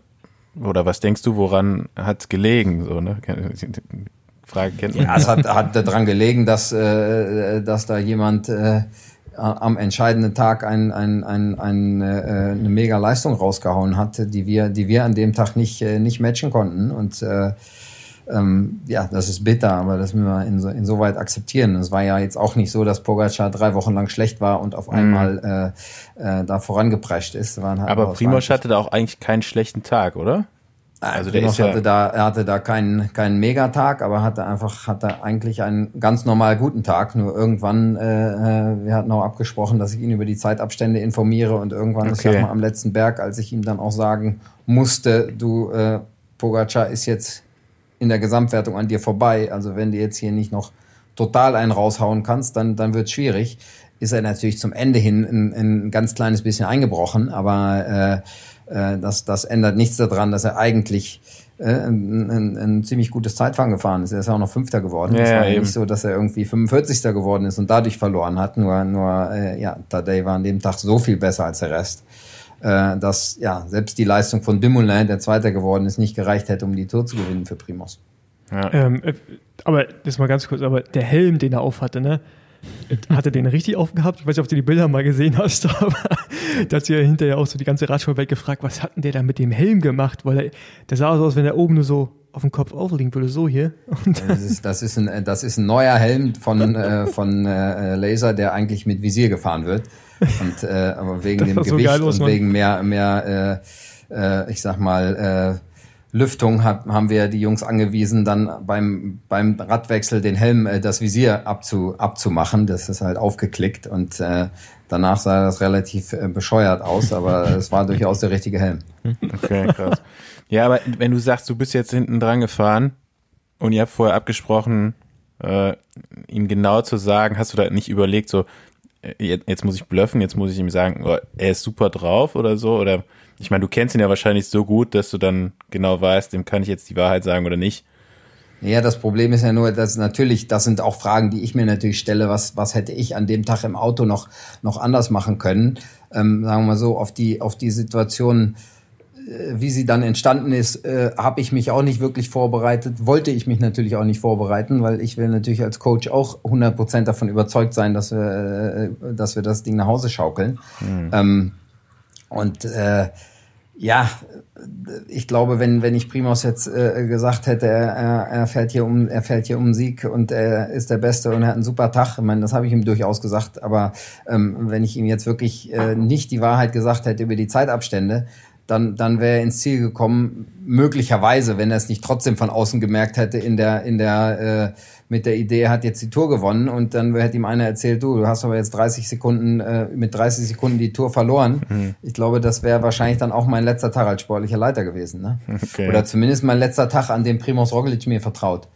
oder was denkst du, woran hat es gelegen? So, ne? Frage kennt man. Ja, es hat, hat daran gelegen, dass, äh, dass da jemand äh, am entscheidenden Tag ein, ein, ein, ein, äh, eine mega Leistung rausgehauen hat, die wir, die wir an dem Tag nicht, äh, nicht matchen konnten. Und äh, ähm, ja, das ist bitter, aber das müssen wir inso, insoweit akzeptieren. Es war ja jetzt auch nicht so, dass Pogacar drei Wochen lang schlecht war und auf mhm. einmal äh, äh, da vorangeprescht ist. Halt aber Primoz hatte da auch eigentlich keinen schlechten Tag, oder? Also der ist hatte da, er hatte da keinen, keinen Megatag, aber hatte einfach, hatte eigentlich einen ganz normal guten Tag. Nur irgendwann, äh, äh wir hatten auch abgesprochen, dass ich ihn über die Zeitabstände informiere und irgendwann, okay. ich sag mal, am letzten Berg, als ich ihm dann auch sagen musste, du, äh, Pogacar ist jetzt in der Gesamtwertung an dir vorbei. Also wenn du jetzt hier nicht noch total einen raushauen kannst, dann, dann wird schwierig. Ist er natürlich zum Ende hin ein, ein ganz kleines bisschen eingebrochen, aber äh, äh, das, das ändert nichts daran, dass er eigentlich äh, ein, ein, ein ziemlich gutes Zeitfahren gefahren ist. Er ist ja auch noch Fünfter geworden. Ja, es war ja nicht so, dass er irgendwie 45. geworden ist und dadurch verloren hat. Nur, nur äh, ja, Tadej war an dem Tag so viel besser als der Rest, äh, dass ja selbst die Leistung von Dumoulin, der Zweiter geworden ist, nicht gereicht hätte, um die Tour zu gewinnen für Primus. Ja. Ähm, äh, aber das mal ganz kurz, aber der Helm, den er aufhatte, ne? Hat er den richtig aufgehabt? Ich weiß nicht, ob du die Bilder mal gesehen hast, aber da hat sie ja hinterher auch so die ganze Radschauwelt gefragt, was hat denn der da mit dem Helm gemacht? Weil er, der sah so aus, wenn er oben nur so auf dem Kopf aufliegen würde, so hier. Das ist, das, ist ein, das ist ein neuer Helm von, äh, von äh, Laser, der eigentlich mit Visier gefahren wird. Und, äh, aber wegen dem Gewicht so und wegen mehr, mehr äh, äh, ich sag mal, äh, Lüftung hat, haben wir die Jungs angewiesen, dann beim, beim Radwechsel den Helm, äh, das Visier abzu, abzumachen. Das ist halt aufgeklickt und äh, danach sah das relativ äh, bescheuert aus, aber es war durchaus der richtige Helm. Okay, krass. Ja, aber wenn du sagst, du bist jetzt hinten dran gefahren und ihr habt vorher abgesprochen, äh, ihm genau zu sagen, hast du da nicht überlegt, so, äh, jetzt, jetzt muss ich bluffen, jetzt muss ich ihm sagen, oh, er ist super drauf oder so, oder ich meine, du kennst ihn ja wahrscheinlich so gut, dass du dann genau weißt, dem kann ich jetzt die Wahrheit sagen oder nicht. Ja, das Problem ist ja nur, dass natürlich, das sind auch Fragen, die ich mir natürlich stelle, was, was hätte ich an dem Tag im Auto noch, noch anders machen können? Ähm, sagen wir mal so, auf die, auf die Situation, äh, wie sie dann entstanden ist, äh, habe ich mich auch nicht wirklich vorbereitet, wollte ich mich natürlich auch nicht vorbereiten, weil ich will natürlich als Coach auch 100% davon überzeugt sein, dass wir, äh, dass wir das Ding nach Hause schaukeln. Mhm. Ähm, und äh, ja, ich glaube, wenn, wenn ich Primus jetzt äh, gesagt hätte, er, er fährt hier um, er fährt hier um Sieg und er ist der Beste und er hat einen super Tag, ich meine, das habe ich ihm durchaus gesagt, aber ähm, wenn ich ihm jetzt wirklich äh, nicht die Wahrheit gesagt hätte über die Zeitabstände, dann, dann wäre er ins Ziel gekommen, möglicherweise, wenn er es nicht trotzdem von außen gemerkt hätte, in der, in der, äh, mit der Idee, er hat jetzt die Tour gewonnen und dann hätte ihm einer erzählt, du, du hast aber jetzt 30 Sekunden, äh, mit 30 Sekunden die Tour verloren. Mhm. Ich glaube, das wäre wahrscheinlich dann auch mein letzter Tag als sportlicher Leiter gewesen. Ne? Okay. Oder zumindest mein letzter Tag, an dem Primoz Roglic mir vertraut.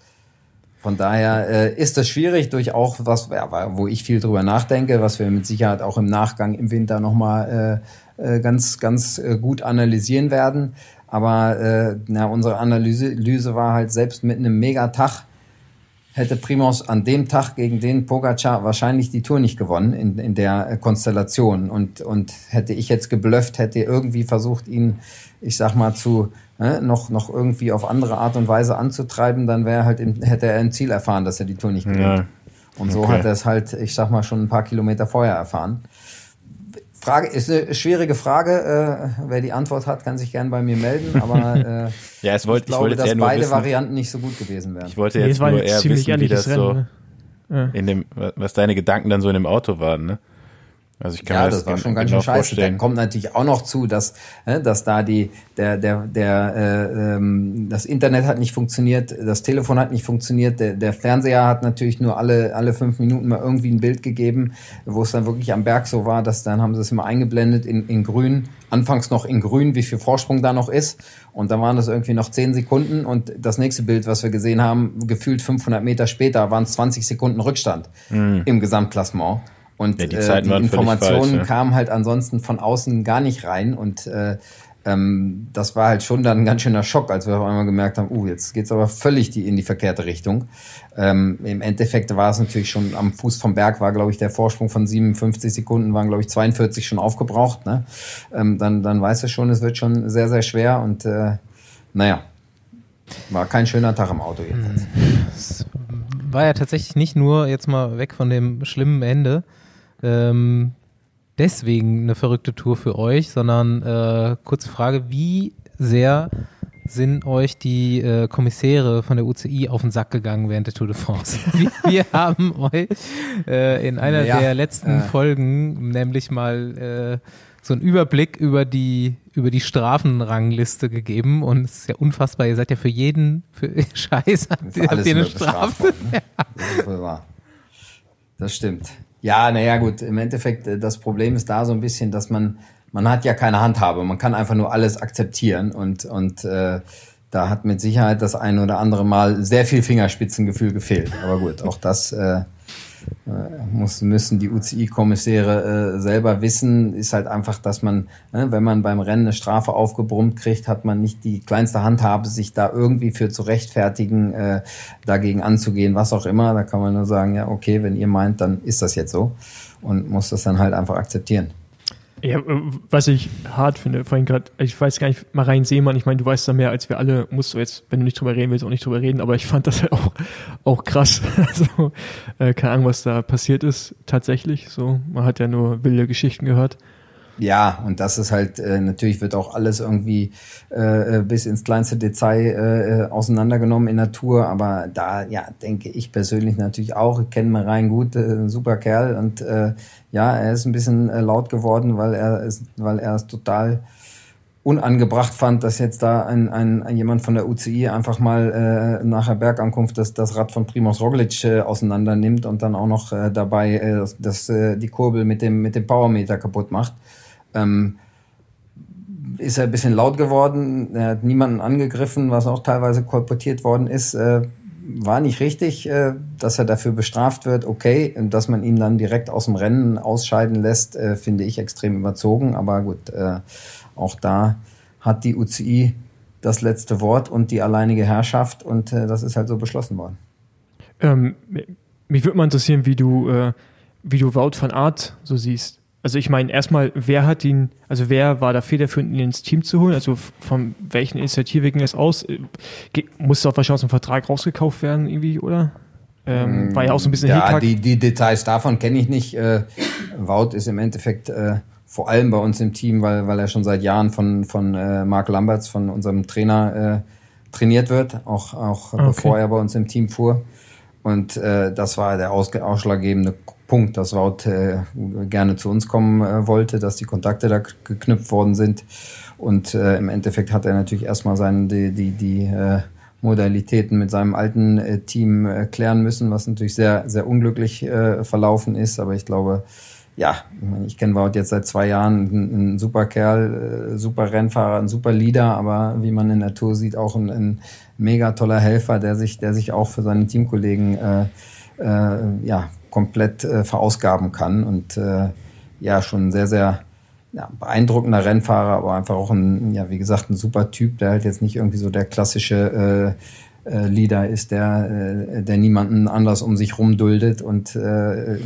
Von daher äh, ist das schwierig durch auch was, ja, wo ich viel drüber nachdenke, was wir mit Sicherheit auch im Nachgang im Winter nochmal äh, äh, ganz, ganz äh, gut analysieren werden. Aber äh, na, unsere Analyse, Analyse war halt selbst mit einem Megatag hätte Primos an dem Tag gegen den Pogacar wahrscheinlich die Tour nicht gewonnen in, in der äh, Konstellation. Und, und hätte ich jetzt geblufft, hätte irgendwie versucht, ihn, ich sag mal, zu äh, noch, noch irgendwie auf andere Art und Weise anzutreiben, dann wäre halt im, hätte er ein Ziel erfahren, dass er die Tour nicht gewinnt. Ja. Und so okay. hat er es halt, ich sag mal, schon ein paar Kilometer vorher erfahren. Frage ist eine schwierige Frage. Äh, wer die Antwort hat, kann sich gern bei mir melden. Aber äh, ja, es wollt, ich glaube, ich dass beide wissen. Varianten nicht so gut gewesen wären. Ich wollte jetzt nee, nur eher wissen, wie das Rennen, so ne? ja. in dem, was deine Gedanken dann so in dem Auto waren. Ne? Also ich kann ja, mir das, das war schon ganz schön scheiße. Vorstellen. Dann kommt natürlich auch noch zu, dass, äh, dass da die, der, der, der, äh, ähm, das Internet hat nicht funktioniert, das Telefon hat nicht funktioniert, der, der Fernseher hat natürlich nur alle, alle fünf Minuten mal irgendwie ein Bild gegeben, wo es dann wirklich am Berg so war, dass dann haben sie es immer eingeblendet in, in grün, anfangs noch in grün, wie viel Vorsprung da noch ist. Und dann waren das irgendwie noch zehn Sekunden und das nächste Bild, was wir gesehen haben, gefühlt 500 Meter später, waren es 20 Sekunden Rückstand mhm. im Gesamtklassement. Und ja, die, äh, die Informationen falsch, ja. kamen halt ansonsten von außen gar nicht rein. Und äh, ähm, das war halt schon dann ein ganz schöner Schock, als wir auf einmal gemerkt haben, uh, jetzt geht's aber völlig die, in die verkehrte Richtung. Ähm, Im Endeffekt war es natürlich schon am Fuß vom Berg, war, glaube ich, der Vorsprung von 57 Sekunden, waren, glaube ich, 42 schon aufgebraucht. Ne? Ähm, dann, dann weißt du schon, es wird schon sehr, sehr schwer. Und äh, naja, war kein schöner Tag im Auto jedenfalls. Es war ja tatsächlich nicht nur jetzt mal weg von dem schlimmen Ende, ähm, deswegen eine verrückte Tour für euch, sondern äh, kurze Frage, wie sehr sind euch die äh, Kommissäre von der UCI auf den Sack gegangen während der Tour de France. Wir, wir haben euch äh, in einer ja, der letzten äh. Folgen nämlich mal äh, so einen Überblick über die über die Strafenrangliste gegeben und es ist ja unfassbar. Ihr seid ja für jeden für Scheiß habt, habt ihr eine Strafe. Ne? Das wohl wahr. Das stimmt. Ja, naja, gut, im Endeffekt, äh, das Problem ist da so ein bisschen, dass man, man hat ja keine Handhabe, man kann einfach nur alles akzeptieren und, und äh, da hat mit Sicherheit das ein oder andere Mal sehr viel Fingerspitzengefühl gefehlt. Aber gut, auch das äh, muss, müssen die UCI-Kommissäre äh, selber wissen, ist halt einfach, dass man, äh, wenn man beim Rennen eine Strafe aufgebrummt kriegt, hat man nicht die kleinste Handhabe, sich da irgendwie für zu rechtfertigen, äh, dagegen anzugehen, was auch immer. Da kann man nur sagen, ja, okay, wenn ihr meint, dann ist das jetzt so und muss das dann halt einfach akzeptieren. Ja, äh, was ich hart finde, vorhin gerade, ich weiß gar nicht, Marein Seemann, ich meine, du weißt da mehr als wir alle, musst du jetzt, wenn du nicht drüber reden willst, auch nicht drüber reden, aber ich fand das halt auch, auch krass. Also, äh, keine Ahnung, was da passiert ist, tatsächlich. So, man hat ja nur wilde Geschichten gehört. Ja, und das ist halt, äh, natürlich wird auch alles irgendwie äh, bis ins kleinste Detail äh, auseinandergenommen in Tour, aber da, ja, denke ich persönlich natürlich auch, ich kenne Marein gut, äh, super Kerl und äh, ja, er ist ein bisschen äh, laut geworden, weil er ist, weil er es total unangebracht fand, dass jetzt da ein, ein, jemand von der UCI einfach mal äh, nach der Bergankunft das, das Rad von Primoz Roglic äh, auseinander nimmt und dann auch noch äh, dabei äh, das, äh, die Kurbel mit dem, mit dem Powermeter kaputt macht. Ähm, ist er ein bisschen laut geworden, er hat niemanden angegriffen, was auch teilweise kolportiert worden ist. Äh, war nicht richtig, äh, dass er dafür bestraft wird, okay. Dass man ihn dann direkt aus dem Rennen ausscheiden lässt, äh, finde ich extrem überzogen. Aber gut, äh, auch da hat die UCI das letzte Wort und die alleinige Herrschaft und das ist halt so beschlossen worden. Ähm, mich würde mal interessieren, wie du, äh, wie du Wout van Art so siehst. Also ich meine, erstmal, wer hat ihn, also wer war da federführend, ihn ins Team zu holen? Also von welchen Initiative ging es aus? Äh, musste auch wahrscheinlich aus dem Vertrag rausgekauft werden irgendwie, oder? Ähm, war ja auch so ein bisschen Ja, die, die Details davon kenne ich nicht. Äh, Wout ist im Endeffekt äh, vor allem bei uns im Team, weil, weil er schon seit Jahren von, von äh, Marc Lamberts, von unserem Trainer, äh, trainiert wird, auch, auch okay. bevor er bei uns im Team fuhr. Und äh, das war der ausschlaggebende Punkt, dass Wout äh, gerne zu uns kommen äh, wollte, dass die Kontakte da geknüpft worden sind. Und äh, im Endeffekt hat er natürlich erstmal seine, die, die, die äh, Modalitäten mit seinem alten Team klären müssen, was natürlich sehr, sehr unglücklich verlaufen ist. Aber ich glaube, ja, ich kenne Wout jetzt seit zwei Jahren, ein, ein super Kerl, äh, super Rennfahrer, ein super Leader, aber wie man in der Tour sieht, auch ein, ein mega toller Helfer, der sich, der sich auch für seine Teamkollegen äh, äh, ja, komplett äh, verausgaben kann. Und äh, ja, schon sehr, sehr ja, beeindruckender Rennfahrer, aber einfach auch ein, ja, wie gesagt, ein super Typ, der halt jetzt nicht irgendwie so der klassische äh, äh, Leader ist, der, äh, der niemanden anders um sich rumduldet und äh,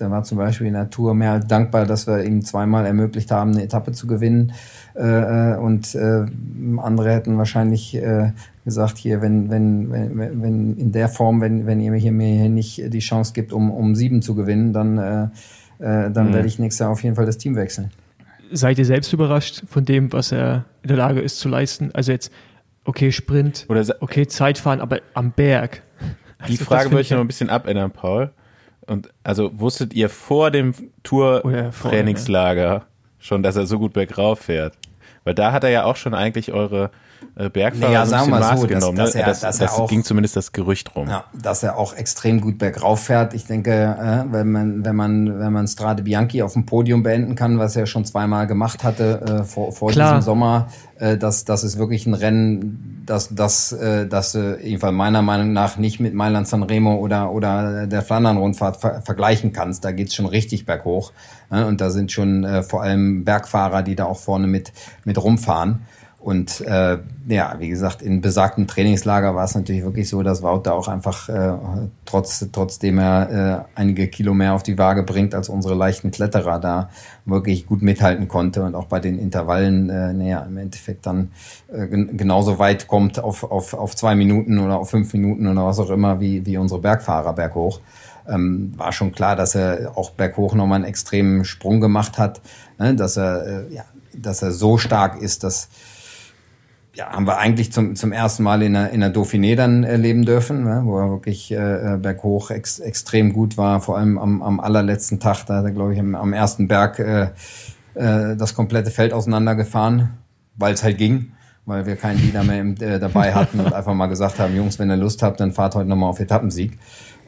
der war zum Beispiel in der Tour mehr dankbar, dass wir ihm zweimal ermöglicht haben, eine Etappe zu gewinnen. Äh, äh und äh, andere hätten wahrscheinlich äh, gesagt, hier, wenn, wenn, wenn, wenn in der Form, wenn, wenn ihr mir hier, mir hier nicht die Chance gibt, um, um sieben zu gewinnen, dann, äh, äh, dann mhm. werde ich nächstes Jahr auf jeden Fall das Team wechseln seid ihr selbst überrascht von dem, was er in der Lage ist zu leisten? Also jetzt, okay, Sprint, Oder okay, Zeitfahren, aber am Berg. Die also Frage würde ich noch ein bisschen abändern, Paul. Und also wusstet ihr vor dem Tour-Trainingslager ja. schon, dass er so gut bergauf fährt? Weil da hat er ja auch schon eigentlich eure äh, Bergfahrer ja, sagen wir so, genommen. Dass, dass ne? er, das, dass das er auch, ging zumindest das Gerücht rum. Ja, dass er auch extrem gut bergauf fährt. Ich denke, äh, wenn man wenn man wenn man Strade Bianchi auf dem Podium beenden kann, was er schon zweimal gemacht hatte äh, vor, vor diesem Sommer, äh, das das ist wirklich ein Rennen, das das äh, das äh, jedenfalls meiner Meinung nach nicht mit Mailand San Remo oder oder der Flandern Rundfahrt ver vergleichen kannst. Da geht's schon richtig berghoch äh, und da sind schon äh, vor allem Bergfahrer, die da auch vorne mit mit rumfahren. Und äh, ja, wie gesagt, in besagtem Trainingslager war es natürlich wirklich so, dass Wout da auch einfach, äh, trotz, trotzdem er äh, einige Kilo mehr auf die Waage bringt als unsere leichten Kletterer, da wirklich gut mithalten konnte und auch bei den Intervallen, äh, naja, im Endeffekt dann äh, genauso weit kommt auf, auf, auf zwei Minuten oder auf fünf Minuten oder was auch immer, wie, wie unsere Bergfahrer berghoch. Ähm, war schon klar, dass er auch berghoch nochmal einen extremen Sprung gemacht hat, ne, dass er, äh, ja, dass er so stark ist, dass ja, haben wir eigentlich zum, zum ersten Mal in der, in der Dauphiné dann erleben dürfen, ne, wo er wirklich äh, berghoch ex, extrem gut war, vor allem am, am allerletzten Tag, da hat er, glaube ich, am, am ersten Berg äh, äh, das komplette Feld auseinandergefahren, weil es halt ging, weil wir keinen Leader mehr im, äh, dabei hatten und einfach mal gesagt haben, Jungs, wenn ihr Lust habt, dann fahrt heute nochmal auf Etappensieg.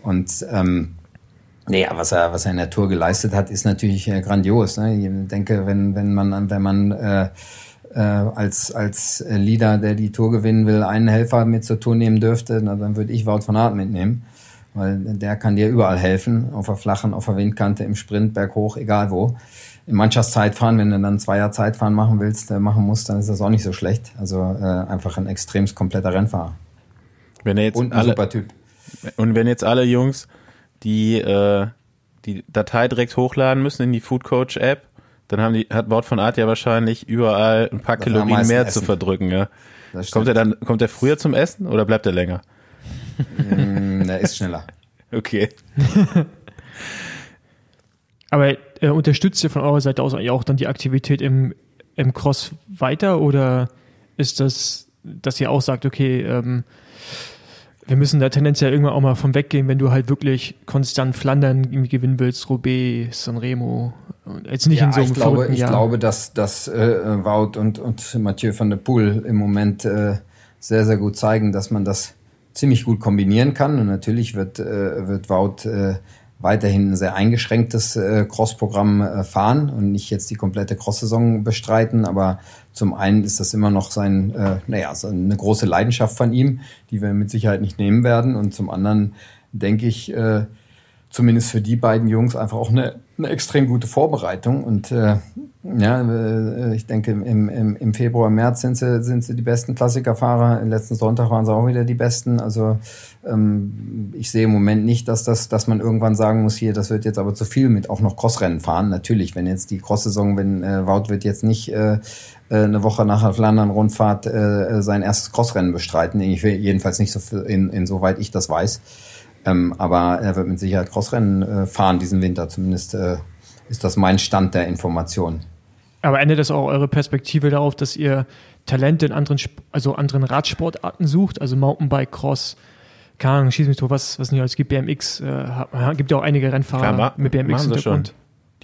Und ähm, Nee, was er, was er in der Tour geleistet hat, ist natürlich äh, grandios. Ne? Ich denke, wenn, wenn man, wenn man äh, äh, als, als Leader, der die Tour gewinnen will, einen Helfer mit zur Tour nehmen dürfte, na, dann würde ich Wout von Aert mitnehmen. Weil der kann dir überall helfen, auf der flachen, auf der Windkante, im Sprint, berghoch, egal wo. Im Mannschaftszeitfahren, wenn du dann Zweier Zeitfahren machen willst, äh, machen musst, dann ist das auch nicht so schlecht. Also äh, einfach ein extremst kompletter Rennfahrer. Wenn er jetzt und ein alle, super Typ. Und wenn jetzt alle Jungs die äh, die Datei direkt hochladen müssen in die Food Coach App, dann haben die, hat Wort von Art ja wahrscheinlich überall ein paar das Kalorien mehr essen. zu verdrücken, ja. Kommt er dann, kommt er früher zum Essen oder bleibt er länger? Mm, er ist schneller. Okay. Aber äh, unterstützt ihr von eurer Seite aus eigentlich auch dann die Aktivität im, im Cross weiter oder ist das, dass ihr auch sagt, okay, ähm, wir müssen da tendenziell irgendwann auch mal vom weggehen, wenn du halt wirklich konstant Flandern gewinnen willst, Roubaix, Sanremo. Jetzt nicht ja, in so einem ich glaube, Ich Jahr. glaube, dass, dass äh, Wout und, und Mathieu van der Poel im Moment äh, sehr, sehr gut zeigen, dass man das ziemlich gut kombinieren kann. Und natürlich wird, äh, wird Wout äh, weiterhin ein sehr eingeschränktes äh, Cross-Programm äh, fahren und nicht jetzt die komplette Cross-Saison bestreiten. Aber zum einen ist das immer noch sein, äh, naja, so eine große Leidenschaft von ihm, die wir mit Sicherheit nicht nehmen werden. Und zum anderen denke ich, äh, zumindest für die beiden Jungs einfach auch eine, eine extrem gute Vorbereitung. Und äh, ja, äh, ich denke, im, im, im Februar, März sind sie, sind sie die besten Klassikerfahrer. Letzten Sonntag waren sie auch wieder die besten. Also ich sehe im Moment nicht, dass das, dass man irgendwann sagen muss, hier, das wird jetzt aber zu viel mit auch noch Crossrennen fahren. Natürlich, wenn jetzt die Cross-Saison, wenn äh, Wout wird jetzt nicht äh, äh eine Woche nach der Flandern-Rundfahrt äh, sein erstes Crossrennen bestreiten. Ich will jedenfalls nicht so in, insoweit ich das weiß. Ähm, aber er wird mit Sicherheit Crossrennen äh, fahren diesen Winter. Zumindest äh, ist das mein Stand der Information. Aber endet das auch eure Perspektive darauf, dass ihr Talente in anderen, also anderen Radsportarten sucht, also Mountainbike, Cross, keine Ahnung, schieß mich so, was, was nicht alles gibt, BMX, äh, gibt ja auch einige Rennfahrer Klar, mit BMX-Hintergrund.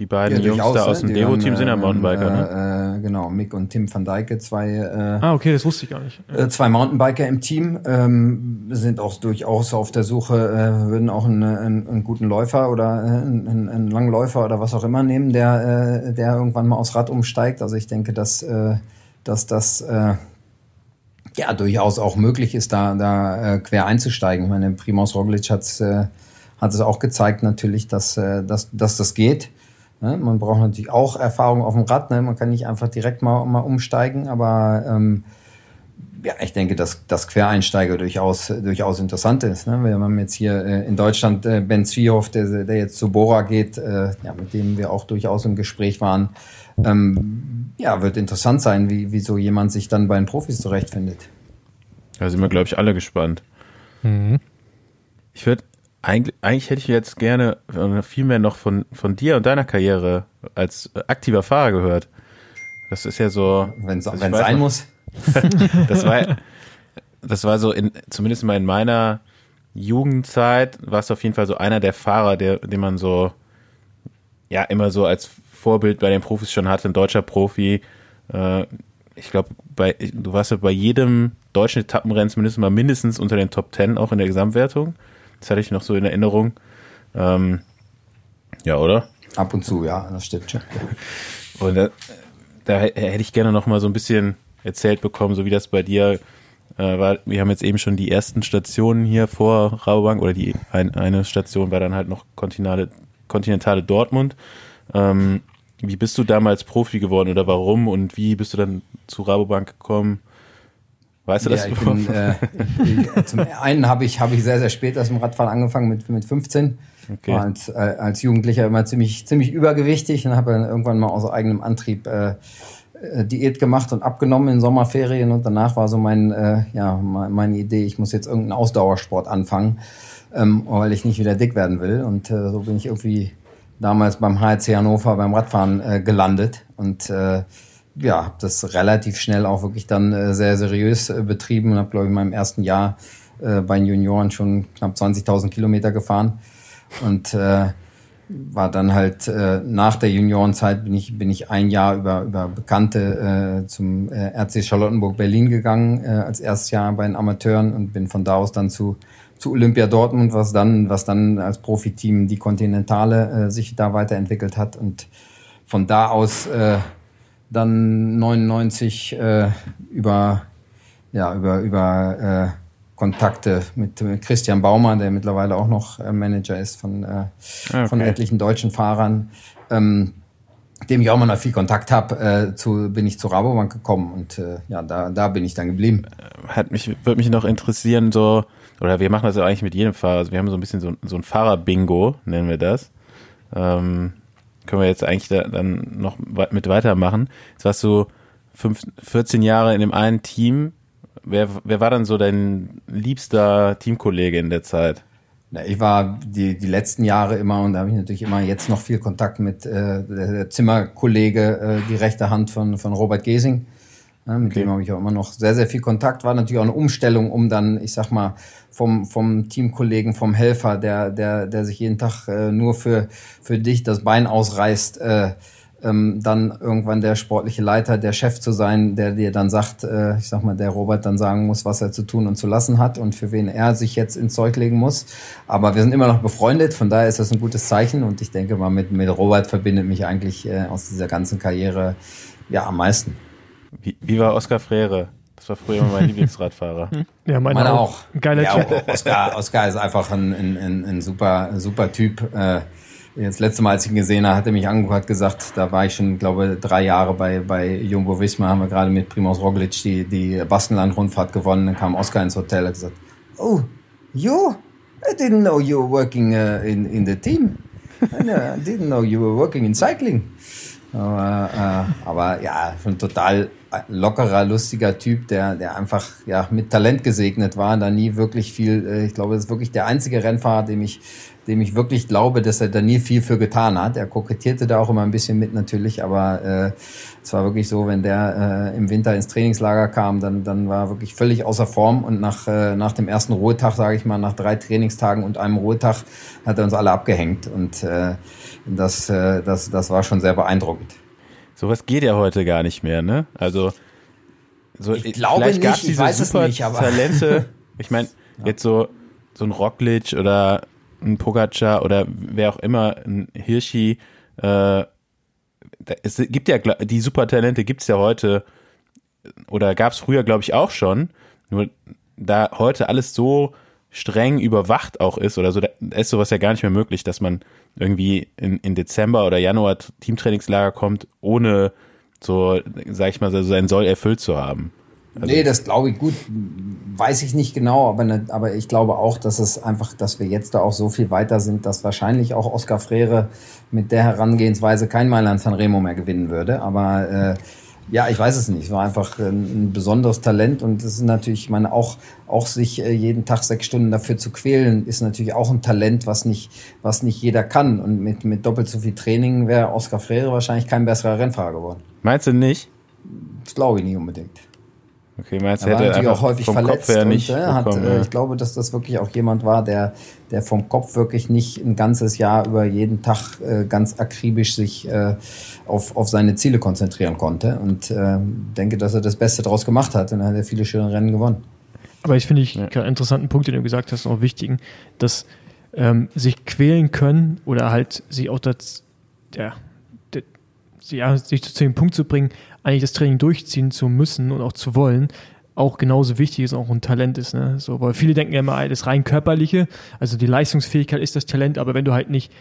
Die beiden ja, Jungs da aus dem Devo-Team sind ja ähm, Mountainbiker, ne? Äh, genau, Mick und Tim van Dijke, zwei. Äh, ah, okay, das wusste ich gar nicht. Äh, zwei Mountainbiker im Team ähm, sind auch durchaus auf der Suche, äh, würden auch einen, einen, einen guten Läufer oder äh, einen, einen Langläufer oder was auch immer nehmen, der, äh, der irgendwann mal aufs Rad umsteigt. Also ich denke, dass, äh, dass das äh, ja durchaus auch möglich ist, da, da äh, quer einzusteigen. Ich meine, Primoz Roglic hat äh, hat es auch gezeigt natürlich, dass, äh, dass, dass das geht. Ne? Man braucht natürlich auch Erfahrung auf dem Rad. Ne? Man kann nicht einfach direkt mal, mal umsteigen, aber ähm, ja, ich denke, dass, dass Quereinsteiger durchaus, durchaus interessant ist. Ne? Wir haben jetzt hier äh, in Deutschland äh, Ben Zwiehoff, der, der jetzt zu Bora geht, äh, ja, mit dem wir auch durchaus im Gespräch waren. Ähm, ja, wird interessant sein, wie, wie so jemand sich dann bei den Profis zurechtfindet. Da sind wir, glaube ich, alle gespannt. Mhm. Ich würde eigentlich, eigentlich hätte ich jetzt gerne äh, viel mehr noch von, von dir und deiner Karriere als aktiver Fahrer gehört. Das ist ja so. Wenn es sein noch, muss. das war, das war so in, zumindest mal in meiner Jugendzeit, warst du auf jeden Fall so einer der Fahrer, der, den man so, ja, immer so als Vorbild bei den Profis schon hatte, ein deutscher Profi. Äh, ich glaube, bei, du warst ja bei jedem deutschen Etappenrennen zumindest mal mindestens unter den Top Ten auch in der Gesamtwertung. Das hatte ich noch so in Erinnerung. Ähm, ja, oder? Ab und zu, ja, das stimmt schon. Und da, da hätte ich gerne noch mal so ein bisschen erzählt bekommen, so wie das bei dir äh, war. Wir haben jetzt eben schon die ersten Stationen hier vor Rabobank oder die ein, eine Station war dann halt noch Kontinentale, Kontinentale Dortmund. Ähm, wie bist du damals Profi geworden oder warum und wie bist du dann zu Rabobank gekommen? Weißt du das? Ja, ich bin, äh, ich, zum einen habe ich, habe ich sehr, sehr spät aus dem Radfahren angefangen, mit, mit 15. Okay. War als, äh, als Jugendlicher immer ziemlich, ziemlich übergewichtig und habe dann irgendwann mal aus eigenem Antrieb äh, äh, Diät gemacht und abgenommen in Sommerferien und danach war so mein, äh, ja, meine Idee, ich muss jetzt irgendeinen Ausdauersport anfangen, ähm, weil ich nicht wieder dick werden will. Und äh, so bin ich irgendwie damals beim HC Hannover beim Radfahren äh, gelandet. Und äh, ja, habe das relativ schnell auch wirklich dann äh, sehr seriös äh, betrieben und habe, glaube ich, in meinem ersten Jahr äh, bei den Junioren schon knapp 20.000 Kilometer gefahren. Und äh, war dann halt äh, nach der Juniorenzeit bin ich bin ich ein Jahr über über Bekannte äh, zum äh, RC Charlottenburg Berlin gegangen äh, als erstes Jahr bei den Amateuren und bin von da aus dann zu zu Olympia Dortmund was dann was dann als Profiteam die Kontinentale äh, sich da weiterentwickelt hat und von da aus äh, dann 99 äh, über ja über über äh, Kontakte mit, mit Christian Baumann, der mittlerweile auch noch äh, Manager ist von äh, okay. von etlichen deutschen Fahrern, ähm, dem ich auch mal noch viel Kontakt habe, äh, zu bin ich zur Rabobank gekommen und äh, ja da da bin ich dann geblieben. Hat mich würde mich noch interessieren so oder wir machen das ja eigentlich mit jedem Fahrer. Also wir haben so ein bisschen so, so ein Fahrer-Bingo, nennen wir das. Ähm, können wir jetzt eigentlich da, dann noch mit weitermachen. Jetzt warst du fünf, 14 Jahre in dem einen Team. Wer, wer war dann so dein liebster Teamkollege in der Zeit? Na, ich war die, die letzten Jahre immer und da habe ich natürlich immer jetzt noch viel Kontakt mit äh, der Zimmerkollege, äh, die rechte Hand von, von Robert Gesing. Ja, mit okay. dem habe ich auch immer noch sehr, sehr viel Kontakt. War natürlich auch eine Umstellung, um dann, ich sag mal, vom, vom Teamkollegen, vom Helfer, der, der, der sich jeden Tag äh, nur für, für dich das Bein ausreißt, äh, ähm, dann irgendwann der sportliche Leiter, der Chef zu sein, der dir dann sagt, äh, ich sag mal, der Robert dann sagen muss, was er zu tun und zu lassen hat und für wen er sich jetzt ins Zeug legen muss. Aber wir sind immer noch befreundet, von daher ist das ein gutes Zeichen und ich denke mal, mit, mit Robert verbindet mich eigentlich äh, aus dieser ganzen Karriere ja am meisten. Wie, wie war Oskar Frere? Das war früher mein Lieblingsradfahrer. Ja, meine, meine auch. auch. Geiler ja, Typ. Oscar, Oscar ist einfach ein, ein, ein, ein super, super Typ. Äh, Jetzt letzte Mal, als ich ihn gesehen habe, hat er mich angeguckt, hat gesagt, da war ich schon, glaube drei Jahre bei, bei Jumbo Visma, haben wir gerade mit Primoz Roglic die, die Baskenland-Rundfahrt gewonnen. Dann kam Oscar ins Hotel und hat gesagt, oh, you? I didn't know you were working uh, in, in the team. I didn't know you were working in cycling. Aber, äh, aber ja, schon total lockerer, lustiger Typ, der, der einfach ja mit Talent gesegnet war, da nie wirklich viel, äh, ich glaube, das ist wirklich der einzige Rennfahrer, dem ich dem ich wirklich glaube, dass er da nie viel für getan hat. Er kokettierte da auch immer ein bisschen mit natürlich, aber äh, es war wirklich so, wenn der äh, im Winter ins Trainingslager kam, dann, dann war er wirklich völlig außer Form und nach, äh, nach dem ersten Ruhetag, sage ich mal, nach drei Trainingstagen und einem Ruhetag hat er uns alle abgehängt und äh, das, äh, das, das war schon sehr beeindruckend. Sowas geht ja heute gar nicht mehr, ne? Also so, ich glaube vielleicht nicht, diese ich weiß super es nicht, Talente. Ich meine, ja. jetzt so so ein Rockledge oder ein Pogacar oder wer auch immer, ein Hirschi, äh, es gibt ja die Supertalente gibt es ja heute oder gab es früher glaube ich auch schon nur da heute alles so streng überwacht auch ist oder so da ist sowas ja gar nicht mehr möglich dass man irgendwie in, in Dezember oder Januar Teamtrainingslager kommt ohne so sag ich mal so sein Soll erfüllt zu haben also nee, das glaube ich gut, weiß ich nicht genau, aber, ne, aber ich glaube auch, dass es einfach, dass wir jetzt da auch so viel weiter sind, dass wahrscheinlich auch Oscar Freire mit der Herangehensweise kein Mailand San Remo mehr gewinnen würde. Aber äh, ja, ich weiß es nicht. Es war einfach ein, ein besonderes Talent und es ist natürlich, ich meine, auch, auch sich äh, jeden Tag sechs Stunden dafür zu quälen, ist natürlich auch ein Talent, was nicht, was nicht jeder kann. Und mit, mit doppelt so viel Training wäre Oscar Freire wahrscheinlich kein besserer Rennfahrer geworden. Meinst du nicht? Das glaube ich nicht unbedingt. Okay, meinst du, er war natürlich auch häufig verletzt und nicht äh, hat, bekommen, äh, ich glaube, dass das wirklich auch jemand war, der, der vom Kopf wirklich nicht ein ganzes Jahr über jeden Tag äh, ganz akribisch sich äh, auf, auf seine Ziele konzentrieren konnte und äh, denke, dass er das Beste daraus gemacht hat und er hat ja viele schöne Rennen gewonnen. Aber ich finde ich ja. einen interessanten Punkt, den du gesagt hast, auch wichtigen, dass ähm, sich quälen können oder halt sich auch das, ja, ja, sich zu dem Punkt zu bringen, eigentlich das Training durchziehen zu müssen und auch zu wollen, auch genauso wichtig ist, auch ein Talent ist. Ne? So, weil viele denken ja immer, das rein körperliche, also die Leistungsfähigkeit ist das Talent, aber wenn du halt nicht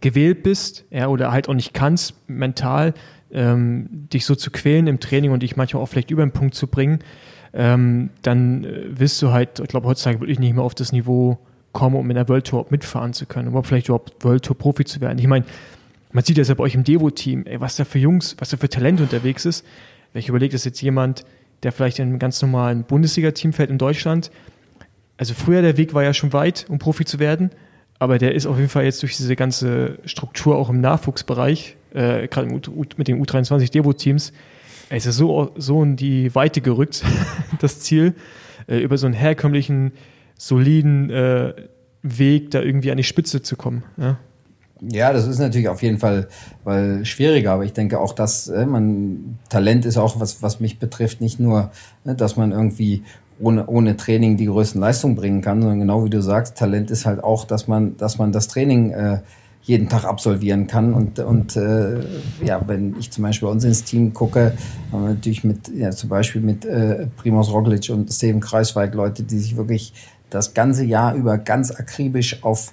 gewählt bist, ja, oder halt auch nicht kannst, mental, ähm, dich so zu quälen im Training und dich manchmal auch vielleicht über den Punkt zu bringen, ähm, dann äh, wirst du halt, ich glaube, heutzutage wirklich nicht mehr auf das Niveau kommen, um in der World Tour mitfahren zu können, um vielleicht überhaupt World Tour Profi zu werden. Ich meine, man sieht das ja bei euch im Devo-Team, was da für Jungs, was da für Talent unterwegs ist. Ich überlege, dass jetzt jemand, der vielleicht in einem ganz normalen Bundesliga-Team fällt in Deutschland, also früher der Weg war ja schon weit, um Profi zu werden, aber der ist auf jeden Fall jetzt durch diese ganze Struktur auch im Nachwuchsbereich, äh, gerade mit den U23 Devo-Teams, ist er so, so in die Weite gerückt, das Ziel, äh, über so einen herkömmlichen, soliden äh, Weg da irgendwie an die Spitze zu kommen. Ja? Ja, das ist natürlich auf jeden Fall weil schwieriger, aber ich denke auch, dass äh, man Talent ist auch was, was mich betrifft, nicht nur, äh, dass man irgendwie ohne, ohne Training die größten Leistungen bringen kann, sondern genau wie du sagst, Talent ist halt auch, dass man, dass man das Training äh, jeden Tag absolvieren kann. Und, und äh, ja, wenn ich zum Beispiel bei uns ins Team gucke, haben wir natürlich mit, ja, zum Beispiel mit äh, Primoz Roglic und Steven Kreisweig Leute, die sich wirklich das ganze Jahr über ganz akribisch auf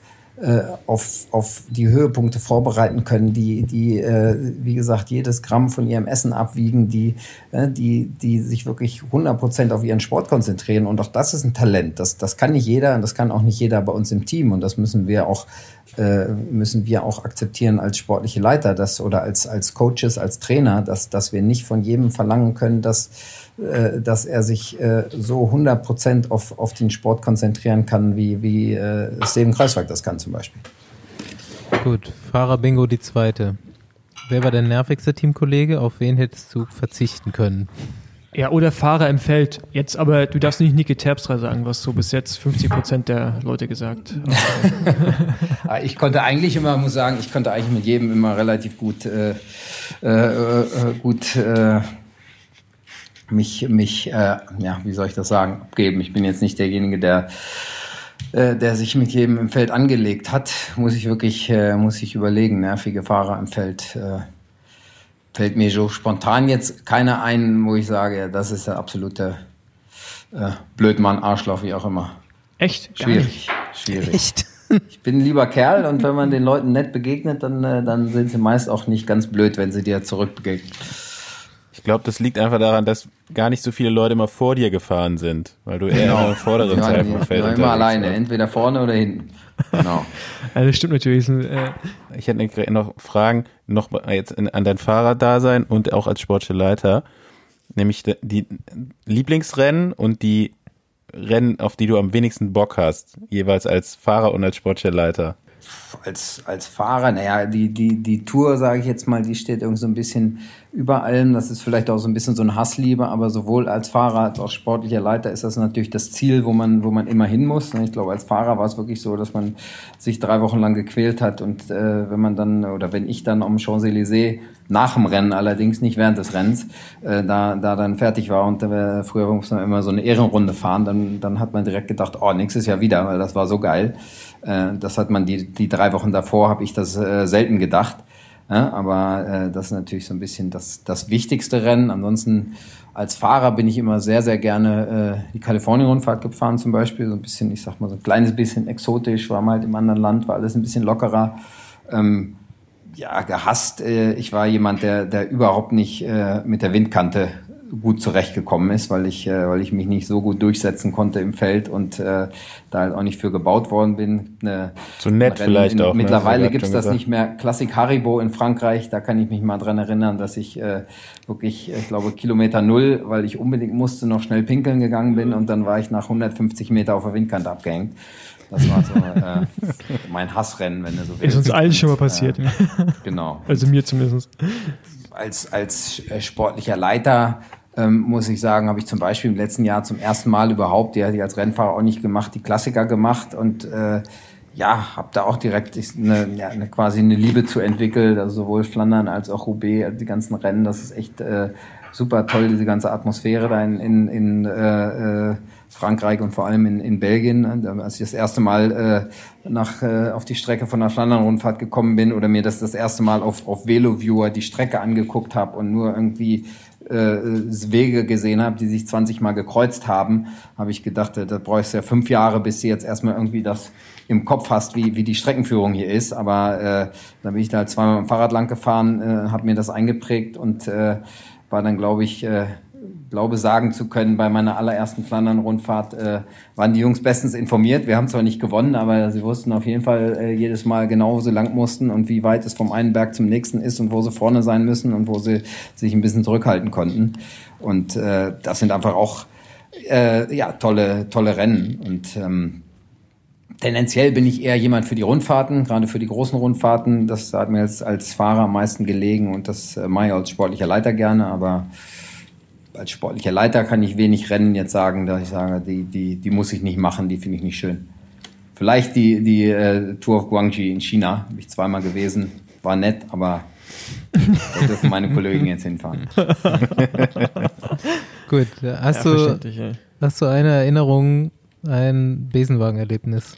auf, auf die Höhepunkte vorbereiten können, die, die äh, wie gesagt, jedes Gramm von ihrem Essen abwiegen, die, äh, die, die sich wirklich 100% auf ihren Sport konzentrieren. Und auch das ist ein Talent. Das, das kann nicht jeder und das kann auch nicht jeder bei uns im Team. Und das müssen wir auch, äh, müssen wir auch akzeptieren als sportliche Leiter das, oder als, als Coaches, als Trainer, dass, dass wir nicht von jedem verlangen können, dass äh, dass er sich äh, so 100 Prozent auf, auf den Sport konzentrieren kann, wie, wie äh, Steven Kreiswag das kann zum Beispiel. Gut, Fahrer Bingo die zweite. Wer war der nervigste Teamkollege? Auf wen hättest du verzichten können? Ja, oder Fahrer im Feld. Jetzt aber, du darfst nicht Niki Terpstra sagen, was so bis jetzt 50 Prozent der Leute gesagt haben. ich konnte eigentlich immer, muss sagen, ich konnte eigentlich mit jedem immer relativ gut, äh, äh gut äh, mich, mich äh, ja, wie soll ich das sagen, abgeben. Ich bin jetzt nicht derjenige, der äh, der sich mit jedem im Feld angelegt hat, muss ich wirklich, äh, muss ich überlegen, nervige Fahrer im Feld. Äh, fällt mir so spontan jetzt keiner ein, wo ich sage, ja, das ist der absolute äh, Blödmann, Arschloch, wie auch immer. Echt? Schwierig. Schwierig. Echt? Ich bin ein lieber Kerl und wenn man den Leuten nett begegnet, dann, äh, dann sind sie meist auch nicht ganz blöd, wenn sie dir zurückbegegnen. Ich glaube, das liegt einfach daran, dass gar nicht so viele Leute mal vor dir gefahren sind, weil du eher genau. im vorderen ja, Teil vom Feld ja, immer alleine, war. entweder vorne oder hinten. Genau. ja, das stimmt natürlich. Äh ich hätte noch Fragen noch jetzt an dein Fahrraddasein und auch als Sportleiter, nämlich die Lieblingsrennen und die Rennen, auf die du am wenigsten Bock hast, jeweils als Fahrer und als Sportleiter als, als Fahrer, naja, die, die, die Tour, sage ich jetzt mal, die steht irgendwie so ein bisschen über allem. Das ist vielleicht auch so ein bisschen so eine Hassliebe, aber sowohl als Fahrer als auch sportlicher Leiter ist das natürlich das Ziel, wo man, wo man immer hin muss. Ich glaube, als Fahrer war es wirklich so, dass man sich drei Wochen lang gequält hat und äh, wenn man dann, oder wenn ich dann am Champs-Élysées nach dem Rennen allerdings, nicht während des Rennens, äh, da, da dann fertig war und äh, früher muss man immer so eine Ehrenrunde fahren, dann, dann hat man direkt gedacht, oh, nächstes Jahr wieder, weil das war so geil. Äh, das hat man die, die drei Wochen davor, habe ich das äh, selten gedacht. Ja, aber äh, das ist natürlich so ein bisschen das, das wichtigste Rennen. Ansonsten als Fahrer bin ich immer sehr, sehr gerne äh, die Kalifornien-Rundfahrt gefahren zum Beispiel. So ein bisschen, ich sag mal, so ein kleines bisschen exotisch, war mal halt im anderen Land, war alles ein bisschen lockerer. Ähm, ja, gehasst. Äh, ich war jemand, der, der überhaupt nicht äh, mit der Windkante gut zurechtgekommen ist, weil ich, äh, weil ich mich nicht so gut durchsetzen konnte im Feld und äh, da halt auch nicht für gebaut worden bin. Eine, so nett vielleicht in, auch. Ne? Mittlerweile ne? gibt's das gesagt. nicht mehr. Klassik Haribo in Frankreich, da kann ich mich mal dran erinnern, dass ich äh, wirklich, ich glaube, Kilometer null, weil ich unbedingt musste, noch schnell pinkeln gegangen bin und dann war ich nach 150 Meter auf der Windkante abgehängt. Das war so äh, mein Hassrennen, wenn du so willst. Ist uns allen schon mal passiert. Äh, genau. Also mir zumindest. Als, als äh, sportlicher Leiter ähm, muss ich sagen, habe ich zum Beispiel im letzten Jahr zum ersten Mal überhaupt, die hatte ich als Rennfahrer auch nicht gemacht, die Klassiker gemacht und äh, ja, habe da auch direkt eine, ja, eine, quasi eine Liebe zu entwickelt, also sowohl Flandern als auch Roubaix, die ganzen Rennen, das ist echt äh, super toll, diese ganze Atmosphäre da in, in, in äh, äh, Frankreich und vor allem in, in Belgien. Als ich das erste Mal äh, nach, äh, auf die Strecke von der Flandern-Rundfahrt gekommen bin oder mir das das erste Mal auf, auf Veloviewer die Strecke angeguckt habe und nur irgendwie Wege gesehen habe, die sich 20 Mal gekreuzt haben, habe ich gedacht, da brauchst du ja fünf Jahre, bis du jetzt erstmal irgendwie das im Kopf hast, wie, wie die Streckenführung hier ist. Aber äh, dann bin ich da zweimal mit dem Fahrrad lang gefahren, äh, habe mir das eingeprägt und äh, war dann, glaube ich, äh, glaube sagen zu können, bei meiner allerersten Flandern-Rundfahrt äh, waren die Jungs bestens informiert. Wir haben zwar nicht gewonnen, aber sie wussten auf jeden Fall äh, jedes Mal genau, wo sie lang mussten und wie weit es vom einen Berg zum nächsten ist und wo sie vorne sein müssen und wo sie sich ein bisschen zurückhalten konnten. Und äh, das sind einfach auch äh, ja tolle tolle Rennen und ähm, Tendenziell bin ich eher jemand für die Rundfahrten, gerade für die großen Rundfahrten. Das hat mir jetzt als Fahrer am meisten gelegen und das äh, mache ich als sportlicher Leiter gerne, aber als sportlicher Leiter kann ich wenig Rennen jetzt sagen, dass ich sage, die, die, die muss ich nicht machen, die finde ich nicht schön. Vielleicht die, die äh, Tour of Guangxi in China, bin ich zweimal gewesen, war nett, aber da dürfen meine Kollegen jetzt hinfahren. Gut, hast, ja, du, hast du eine Erinnerung, ein Besenwagen-Erlebnis?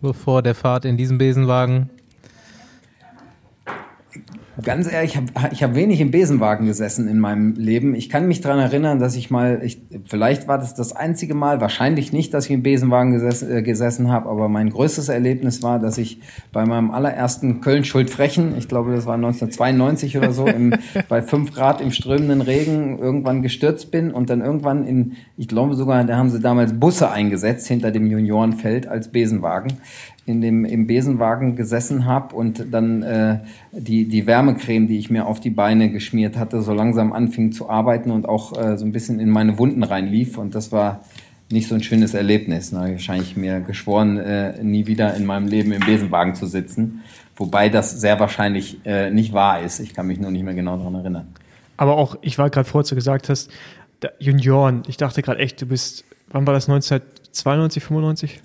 Bevor der Fahrt in diesem Besenwagen Ganz ehrlich, ich habe ich hab wenig im Besenwagen gesessen in meinem Leben. Ich kann mich dran erinnern, dass ich mal, ich, vielleicht war das das einzige Mal, wahrscheinlich nicht, dass ich im Besenwagen gesessen, äh, gesessen habe, aber mein größtes Erlebnis war, dass ich bei meinem allerersten Köln-Schuld-Frechen, ich glaube, das war 1992 oder so, im, bei fünf Grad im strömenden Regen irgendwann gestürzt bin und dann irgendwann in, ich glaube sogar, da haben sie damals Busse eingesetzt hinter dem Juniorenfeld als Besenwagen in dem im Besenwagen gesessen habe und dann äh, die die Wärmecreme, die ich mir auf die Beine geschmiert hatte, so langsam anfing zu arbeiten und auch äh, so ein bisschen in meine Wunden reinlief und das war nicht so ein schönes Erlebnis. Ich wahrscheinlich mir geschworen, äh, nie wieder in meinem Leben im Besenwagen zu sitzen, wobei das sehr wahrscheinlich äh, nicht wahr ist. Ich kann mich nur nicht mehr genau daran erinnern. Aber auch, ich war gerade vorher, du gesagt hast, Junioren. Ich dachte gerade echt, du bist, wann war das 1992, 95?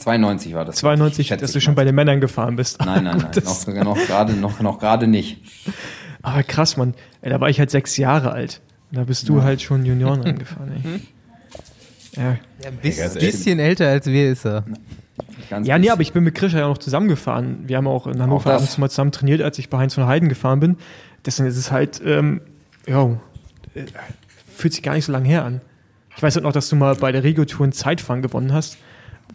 92 war das. 92, dass du schon bei den Männern gefahren bist. Nein, nein, nein, noch, noch gerade noch, noch gerade nicht. Aber krass, Mann. Ey, da war ich halt sechs Jahre alt. Da bist du ja. halt schon Junioren angefahren, ey. Mhm. Ja. ja ein bisschen, bisschen älter als wir ist er. Ganz ja, nee, aber ich bin mit Krischer ja noch zusammengefahren. Wir haben auch in Hannover abends mal zusammen trainiert, als ich bei Heinz von Heiden gefahren bin. Deswegen ist es halt, ähm, ja, äh, fühlt sich gar nicht so lange her an. Ich weiß halt noch, dass du mal bei der Regio-Tour ein Zeitfahren gewonnen hast,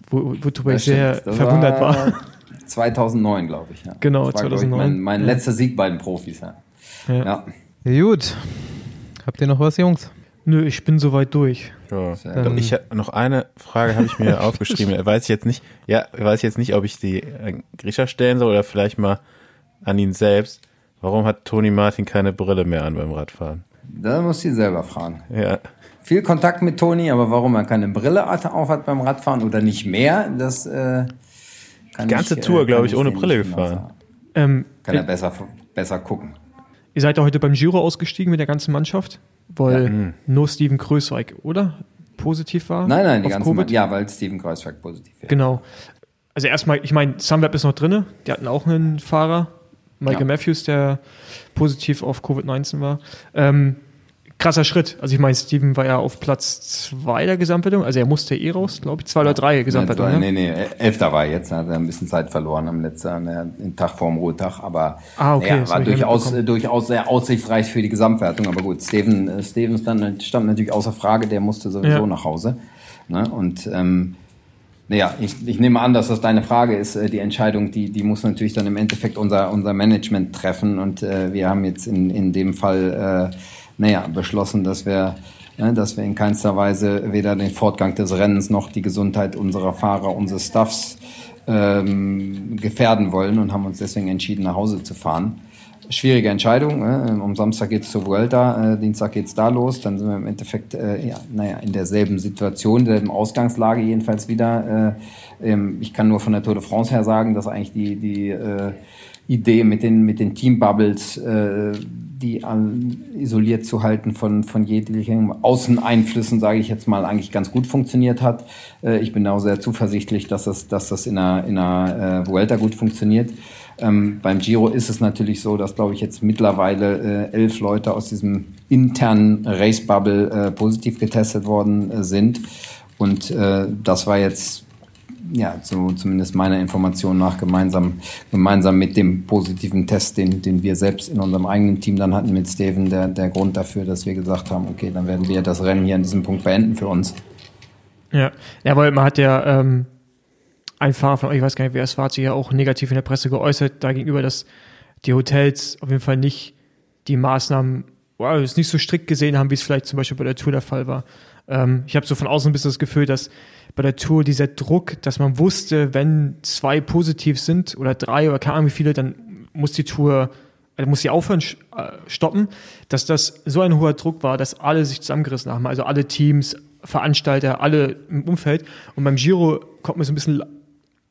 wo, wo du sehr verwundert war. war. 2009, glaube ich. Ja. Genau, das war, 2009. Ich, mein, mein ja. letzter Sieg bei den Profis. Ja. ja. ja. Gut. Habt ihr noch was, Jungs? Nö, ich bin soweit durch. Ja. Ich noch eine Frage habe ich mir aufgeschrieben. Weiß ich jetzt nicht. Ja, weiß ich jetzt nicht, ob ich die an Grisha stellen soll oder vielleicht mal an ihn selbst. Warum hat Toni Martin keine Brille mehr an beim Radfahren? Da muss sie selber fragen. Ja. Viel Kontakt mit Toni, aber warum er keine Brille auf hat beim Radfahren oder nicht mehr, das äh, kann Die ganze ich, Tour, äh, glaube ich, ohne Brille gefahren. Ähm, kann er besser, besser gucken. Ihr seid ja heute beim Giro ausgestiegen mit der ganzen Mannschaft, weil ja. Hm. nur Steven Krösweig, oder? Positiv war? Nein, nein, die ganze Mannschaft. Ja, weil Steven Krösweig positiv war. Genau. Also erstmal, ich meine, Sunweb ist noch drin, die hatten auch einen Fahrer, Michael ja. Matthews, der positiv auf Covid-19 war. Ähm, krasser Schritt. Also ich meine, Steven war ja auf Platz zwei der Gesamtwertung, also er musste eh raus, glaube ich, zwei oder drei Gesamtwertung. Ne? Nee, nee, elfter war jetzt, hat er ein bisschen Zeit verloren am letzten den Tag vorm Ruhetag, aber ah, okay, ja, war durchaus, durchaus sehr aussichtsreich für die Gesamtwertung. Aber gut, Steven, äh, Steven stand, stand natürlich außer Frage, der musste sowieso ja. nach Hause. Ne? Und ähm, naja, ich, ich nehme an, dass das deine Frage ist. Äh, die Entscheidung, die, die muss natürlich dann im Endeffekt unser, unser Management treffen. Und äh, wir haben jetzt in, in dem Fall äh, naja, beschlossen, dass wir, dass wir in keinster Weise weder den Fortgang des Rennens noch die Gesundheit unserer Fahrer, unseres Staffs ähm, gefährden wollen und haben uns deswegen entschieden, nach Hause zu fahren. Schwierige Entscheidung. Äh, um Samstag geht's zur Vuelta, äh, Dienstag geht's da los. Dann sind wir im Endeffekt, äh, ja, naja, in derselben Situation, derselben Ausgangslage jedenfalls wieder. Äh, ähm, ich kann nur von der Tour de France her sagen, dass eigentlich die, die äh, Idee mit den, mit den Teambubbles, äh, die an, isoliert zu halten von, von jeglichen Außeneinflüssen, sage ich jetzt mal, eigentlich ganz gut funktioniert hat. Äh, ich bin auch sehr zuversichtlich, dass das, dass das in einer, in einer äh, Vuelta gut funktioniert. Ähm, beim Giro ist es natürlich so, dass, glaube ich, jetzt mittlerweile äh, elf Leute aus diesem internen Race-Bubble äh, positiv getestet worden äh, sind. Und äh, das war jetzt ja, so zumindest meiner Information nach gemeinsam, gemeinsam mit dem positiven Test, den, den wir selbst in unserem eigenen Team dann hatten mit Steven, der, der Grund dafür, dass wir gesagt haben, okay, dann werden wir das Rennen hier an diesem Punkt beenden für uns. Ja, ja weil man hat ja ähm, ein Fahrer von euch, ich weiß gar nicht, wer es war, hat sich ja auch negativ in der Presse geäußert, dagegenüber, dass die Hotels auf jeden Fall nicht die Maßnahmen, wow, es nicht so strikt gesehen haben, wie es vielleicht zum Beispiel bei der Tour der Fall war. Ähm, ich habe so von außen ein bisschen das Gefühl, dass bei der Tour dieser Druck, dass man wusste, wenn zwei positiv sind oder drei oder keine Ahnung wie viele, dann muss die Tour, also muss sie aufhören, äh, stoppen, dass das so ein hoher Druck war, dass alle sich zusammengerissen haben, also alle Teams, Veranstalter, alle im Umfeld. Und beim Giro kommt mir so ein bisschen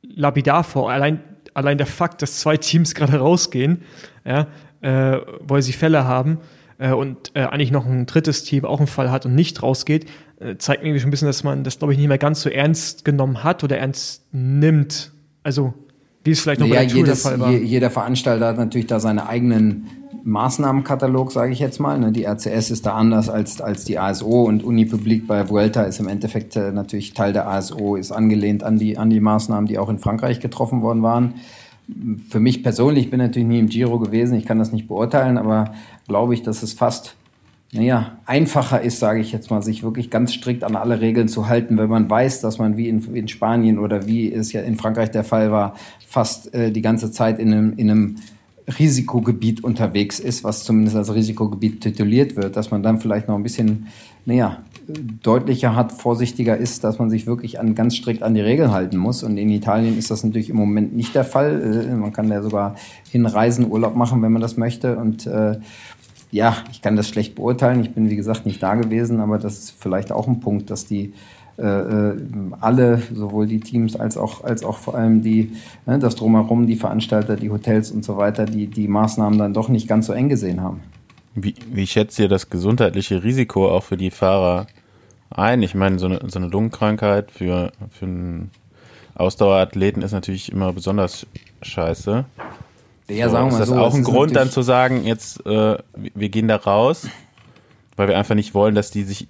lapidar vor. Allein, allein der Fakt, dass zwei Teams gerade rausgehen, ja, äh, weil sie Fälle haben äh, und äh, eigentlich noch ein drittes Team auch einen Fall hat und nicht rausgeht, zeigt mir schon ein bisschen, dass man das, glaube ich, nicht mehr ganz so ernst genommen hat oder ernst nimmt. Also, wie es vielleicht noch ja, bei der Tour jedes, der Fall war. Jeder Veranstalter hat natürlich da seine eigenen Maßnahmenkatalog, sage ich jetzt mal. Ne? Die RCS ist da anders als, als die ASO und Unipublik bei Vuelta ist im Endeffekt äh, natürlich Teil der ASO, ist angelehnt an die, an die Maßnahmen, die auch in Frankreich getroffen worden waren. Für mich persönlich, ich bin natürlich nie im Giro gewesen, ich kann das nicht beurteilen, aber glaube ich, dass es fast naja, einfacher ist, sage ich jetzt mal, sich wirklich ganz strikt an alle Regeln zu halten, wenn man weiß, dass man wie in, in Spanien oder wie es ja in Frankreich der Fall war, fast äh, die ganze Zeit in einem, in einem Risikogebiet unterwegs ist, was zumindest als Risikogebiet tituliert wird, dass man dann vielleicht noch ein bisschen, naja, deutlicher hat, vorsichtiger ist, dass man sich wirklich an, ganz strikt an die Regeln halten muss. Und in Italien ist das natürlich im Moment nicht der Fall. Äh, man kann ja sogar hinreisen, Urlaub machen, wenn man das möchte. Und äh, ja, ich kann das schlecht beurteilen. Ich bin, wie gesagt, nicht da gewesen, aber das ist vielleicht auch ein Punkt, dass die äh, äh alle, sowohl die Teams als auch, als auch vor allem die, ne, das Drumherum, die Veranstalter, die Hotels und so weiter, die die Maßnahmen dann doch nicht ganz so eng gesehen haben. Wie, wie schätzt ihr das gesundheitliche Risiko auch für die Fahrer ein? Ich meine, so eine, so eine Lungenkrankheit für, für einen Ausdauerathleten ist natürlich immer besonders scheiße. Ja, sagen wir ist das so, auch ein Grund, dann zu sagen, jetzt äh, wir gehen da raus, weil wir einfach nicht wollen, dass die sich,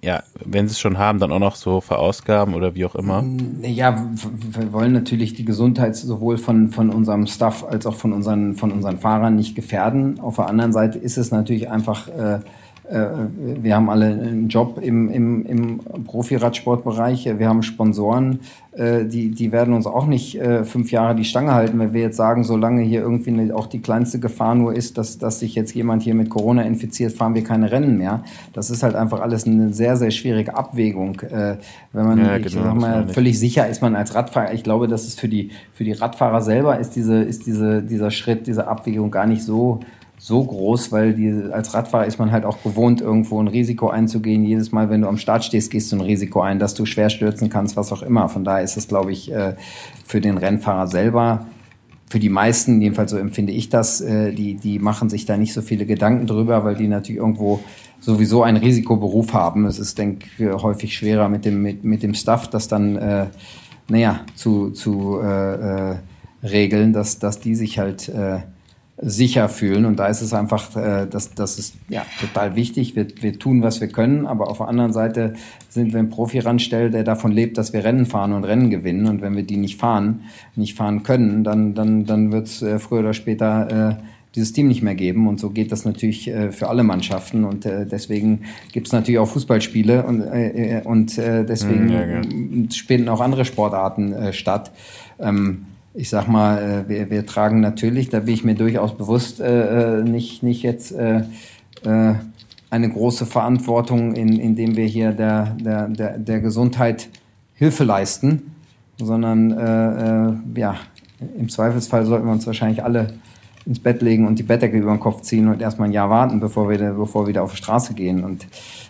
ja, wenn sie es schon haben, dann auch noch so verausgaben oder wie auch immer? Ja, wir wollen natürlich die Gesundheit sowohl von, von unserem Staff als auch von unseren, von unseren Fahrern nicht gefährden. Auf der anderen Seite ist es natürlich einfach äh, wir haben alle einen Job im, im, im Profi-Radsportbereich, wir haben Sponsoren, äh, die, die werden uns auch nicht äh, fünf Jahre die Stange halten, wenn wir jetzt sagen, solange hier irgendwie auch die kleinste Gefahr nur ist, dass, dass sich jetzt jemand hier mit Corona infiziert, fahren wir keine Rennen mehr. Das ist halt einfach alles eine sehr, sehr schwierige Abwägung. Äh, wenn man, ja, genau, ich sag mal, völlig sicher ist man als Radfahrer. Ich glaube, dass es für die, für die Radfahrer selber ist diese, ist diese, dieser Schritt, diese Abwägung gar nicht so, so groß, weil die, als Radfahrer ist man halt auch gewohnt, irgendwo ein Risiko einzugehen. Jedes Mal, wenn du am Start stehst, gehst du ein Risiko ein, dass du schwer stürzen kannst, was auch immer. Von daher ist es, glaube ich, äh, für den Rennfahrer selber, für die meisten, jedenfalls so empfinde ich das, äh, die, die machen sich da nicht so viele Gedanken drüber, weil die natürlich irgendwo sowieso einen Risikoberuf haben. Es ist, denke ich, häufig schwerer mit dem, mit, mit dem Stuff, das dann, äh, naja, zu, zu äh, äh, regeln, dass, dass die sich halt äh, sicher fühlen. Und da ist es einfach, äh, das, das ist ja total wichtig. Wir, wir tun, was wir können, aber auf der anderen Seite sind wir ein Profi ranstellt, der davon lebt, dass wir Rennen fahren und Rennen gewinnen. Und wenn wir die nicht fahren, nicht fahren können, dann, dann, dann wird es äh, früher oder später äh, dieses Team nicht mehr geben. Und so geht das natürlich äh, für alle Mannschaften. Und äh, deswegen gibt es natürlich auch Fußballspiele und, äh, äh und äh, deswegen ja, ja. spielen auch andere Sportarten äh, statt. Ähm, ich sag mal, äh, wir, wir tragen natürlich, da bin ich mir durchaus bewusst, äh, äh, nicht, nicht jetzt äh, äh, eine große Verantwortung, in, indem wir hier der, der, der, der Gesundheit Hilfe leisten, sondern äh, äh, ja, im Zweifelsfall sollten wir uns wahrscheinlich alle ins Bett legen und die Bettdecke über den Kopf ziehen und erstmal ein Jahr warten, bevor wir, bevor wir wieder auf die Straße gehen. Und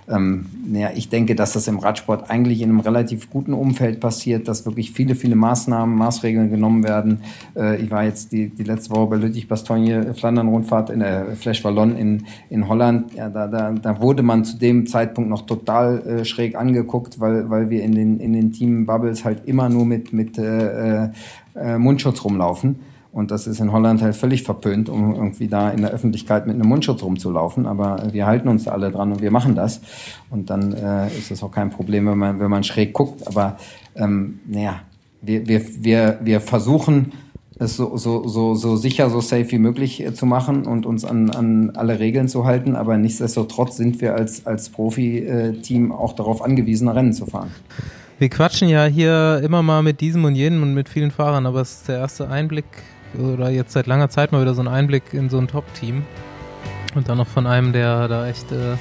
ähm, ja, ich denke, dass das im Radsport eigentlich in einem relativ guten Umfeld passiert, dass wirklich viele, viele Maßnahmen, Maßregeln genommen werden. Äh, ich war jetzt die, die letzte Woche bei Lüttich-Bastogne, Flandern-Rundfahrt in der Flash Wallon in, in Holland. Ja, da, da, da wurde man zu dem Zeitpunkt noch total äh, schräg angeguckt, weil, weil wir in den, in den Team-Bubbles halt immer nur mit, mit äh, äh, Mundschutz rumlaufen. Und das ist in Holland halt völlig verpönt, um irgendwie da in der Öffentlichkeit mit einem Mundschutz rumzulaufen. Aber wir halten uns da alle dran und wir machen das. Und dann äh, ist es auch kein Problem, wenn man, wenn man schräg guckt. Aber ähm, naja, wir, wir, wir, wir versuchen es so, so, so, so sicher, so safe wie möglich äh, zu machen und uns an, an alle Regeln zu halten. Aber nichtsdestotrotz sind wir als, als Profi-Team auch darauf angewiesen, Rennen zu fahren. Wir quatschen ja hier immer mal mit diesem und jenem und mit vielen Fahrern, aber es ist der erste Einblick oder jetzt seit langer Zeit mal wieder so einen Einblick in so ein Top-Team. Und dann noch von einem, der da echt äh,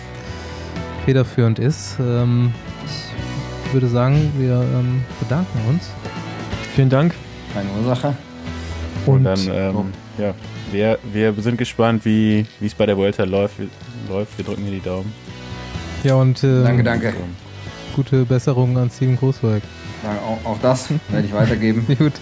federführend ist. Ähm, ich würde sagen, wir ähm, bedanken uns. Vielen Dank. Keine Ursache. Und, Und dann, ähm, ja, wir, wir sind gespannt, wie es bei der Vuelta läuft. Wir, läuft. wir drücken dir die Daumen. Ja, und ähm, danke, danke. Gute Besserung an Steven Großweig. Ja, auch, auch das werde ich weitergeben. Gut.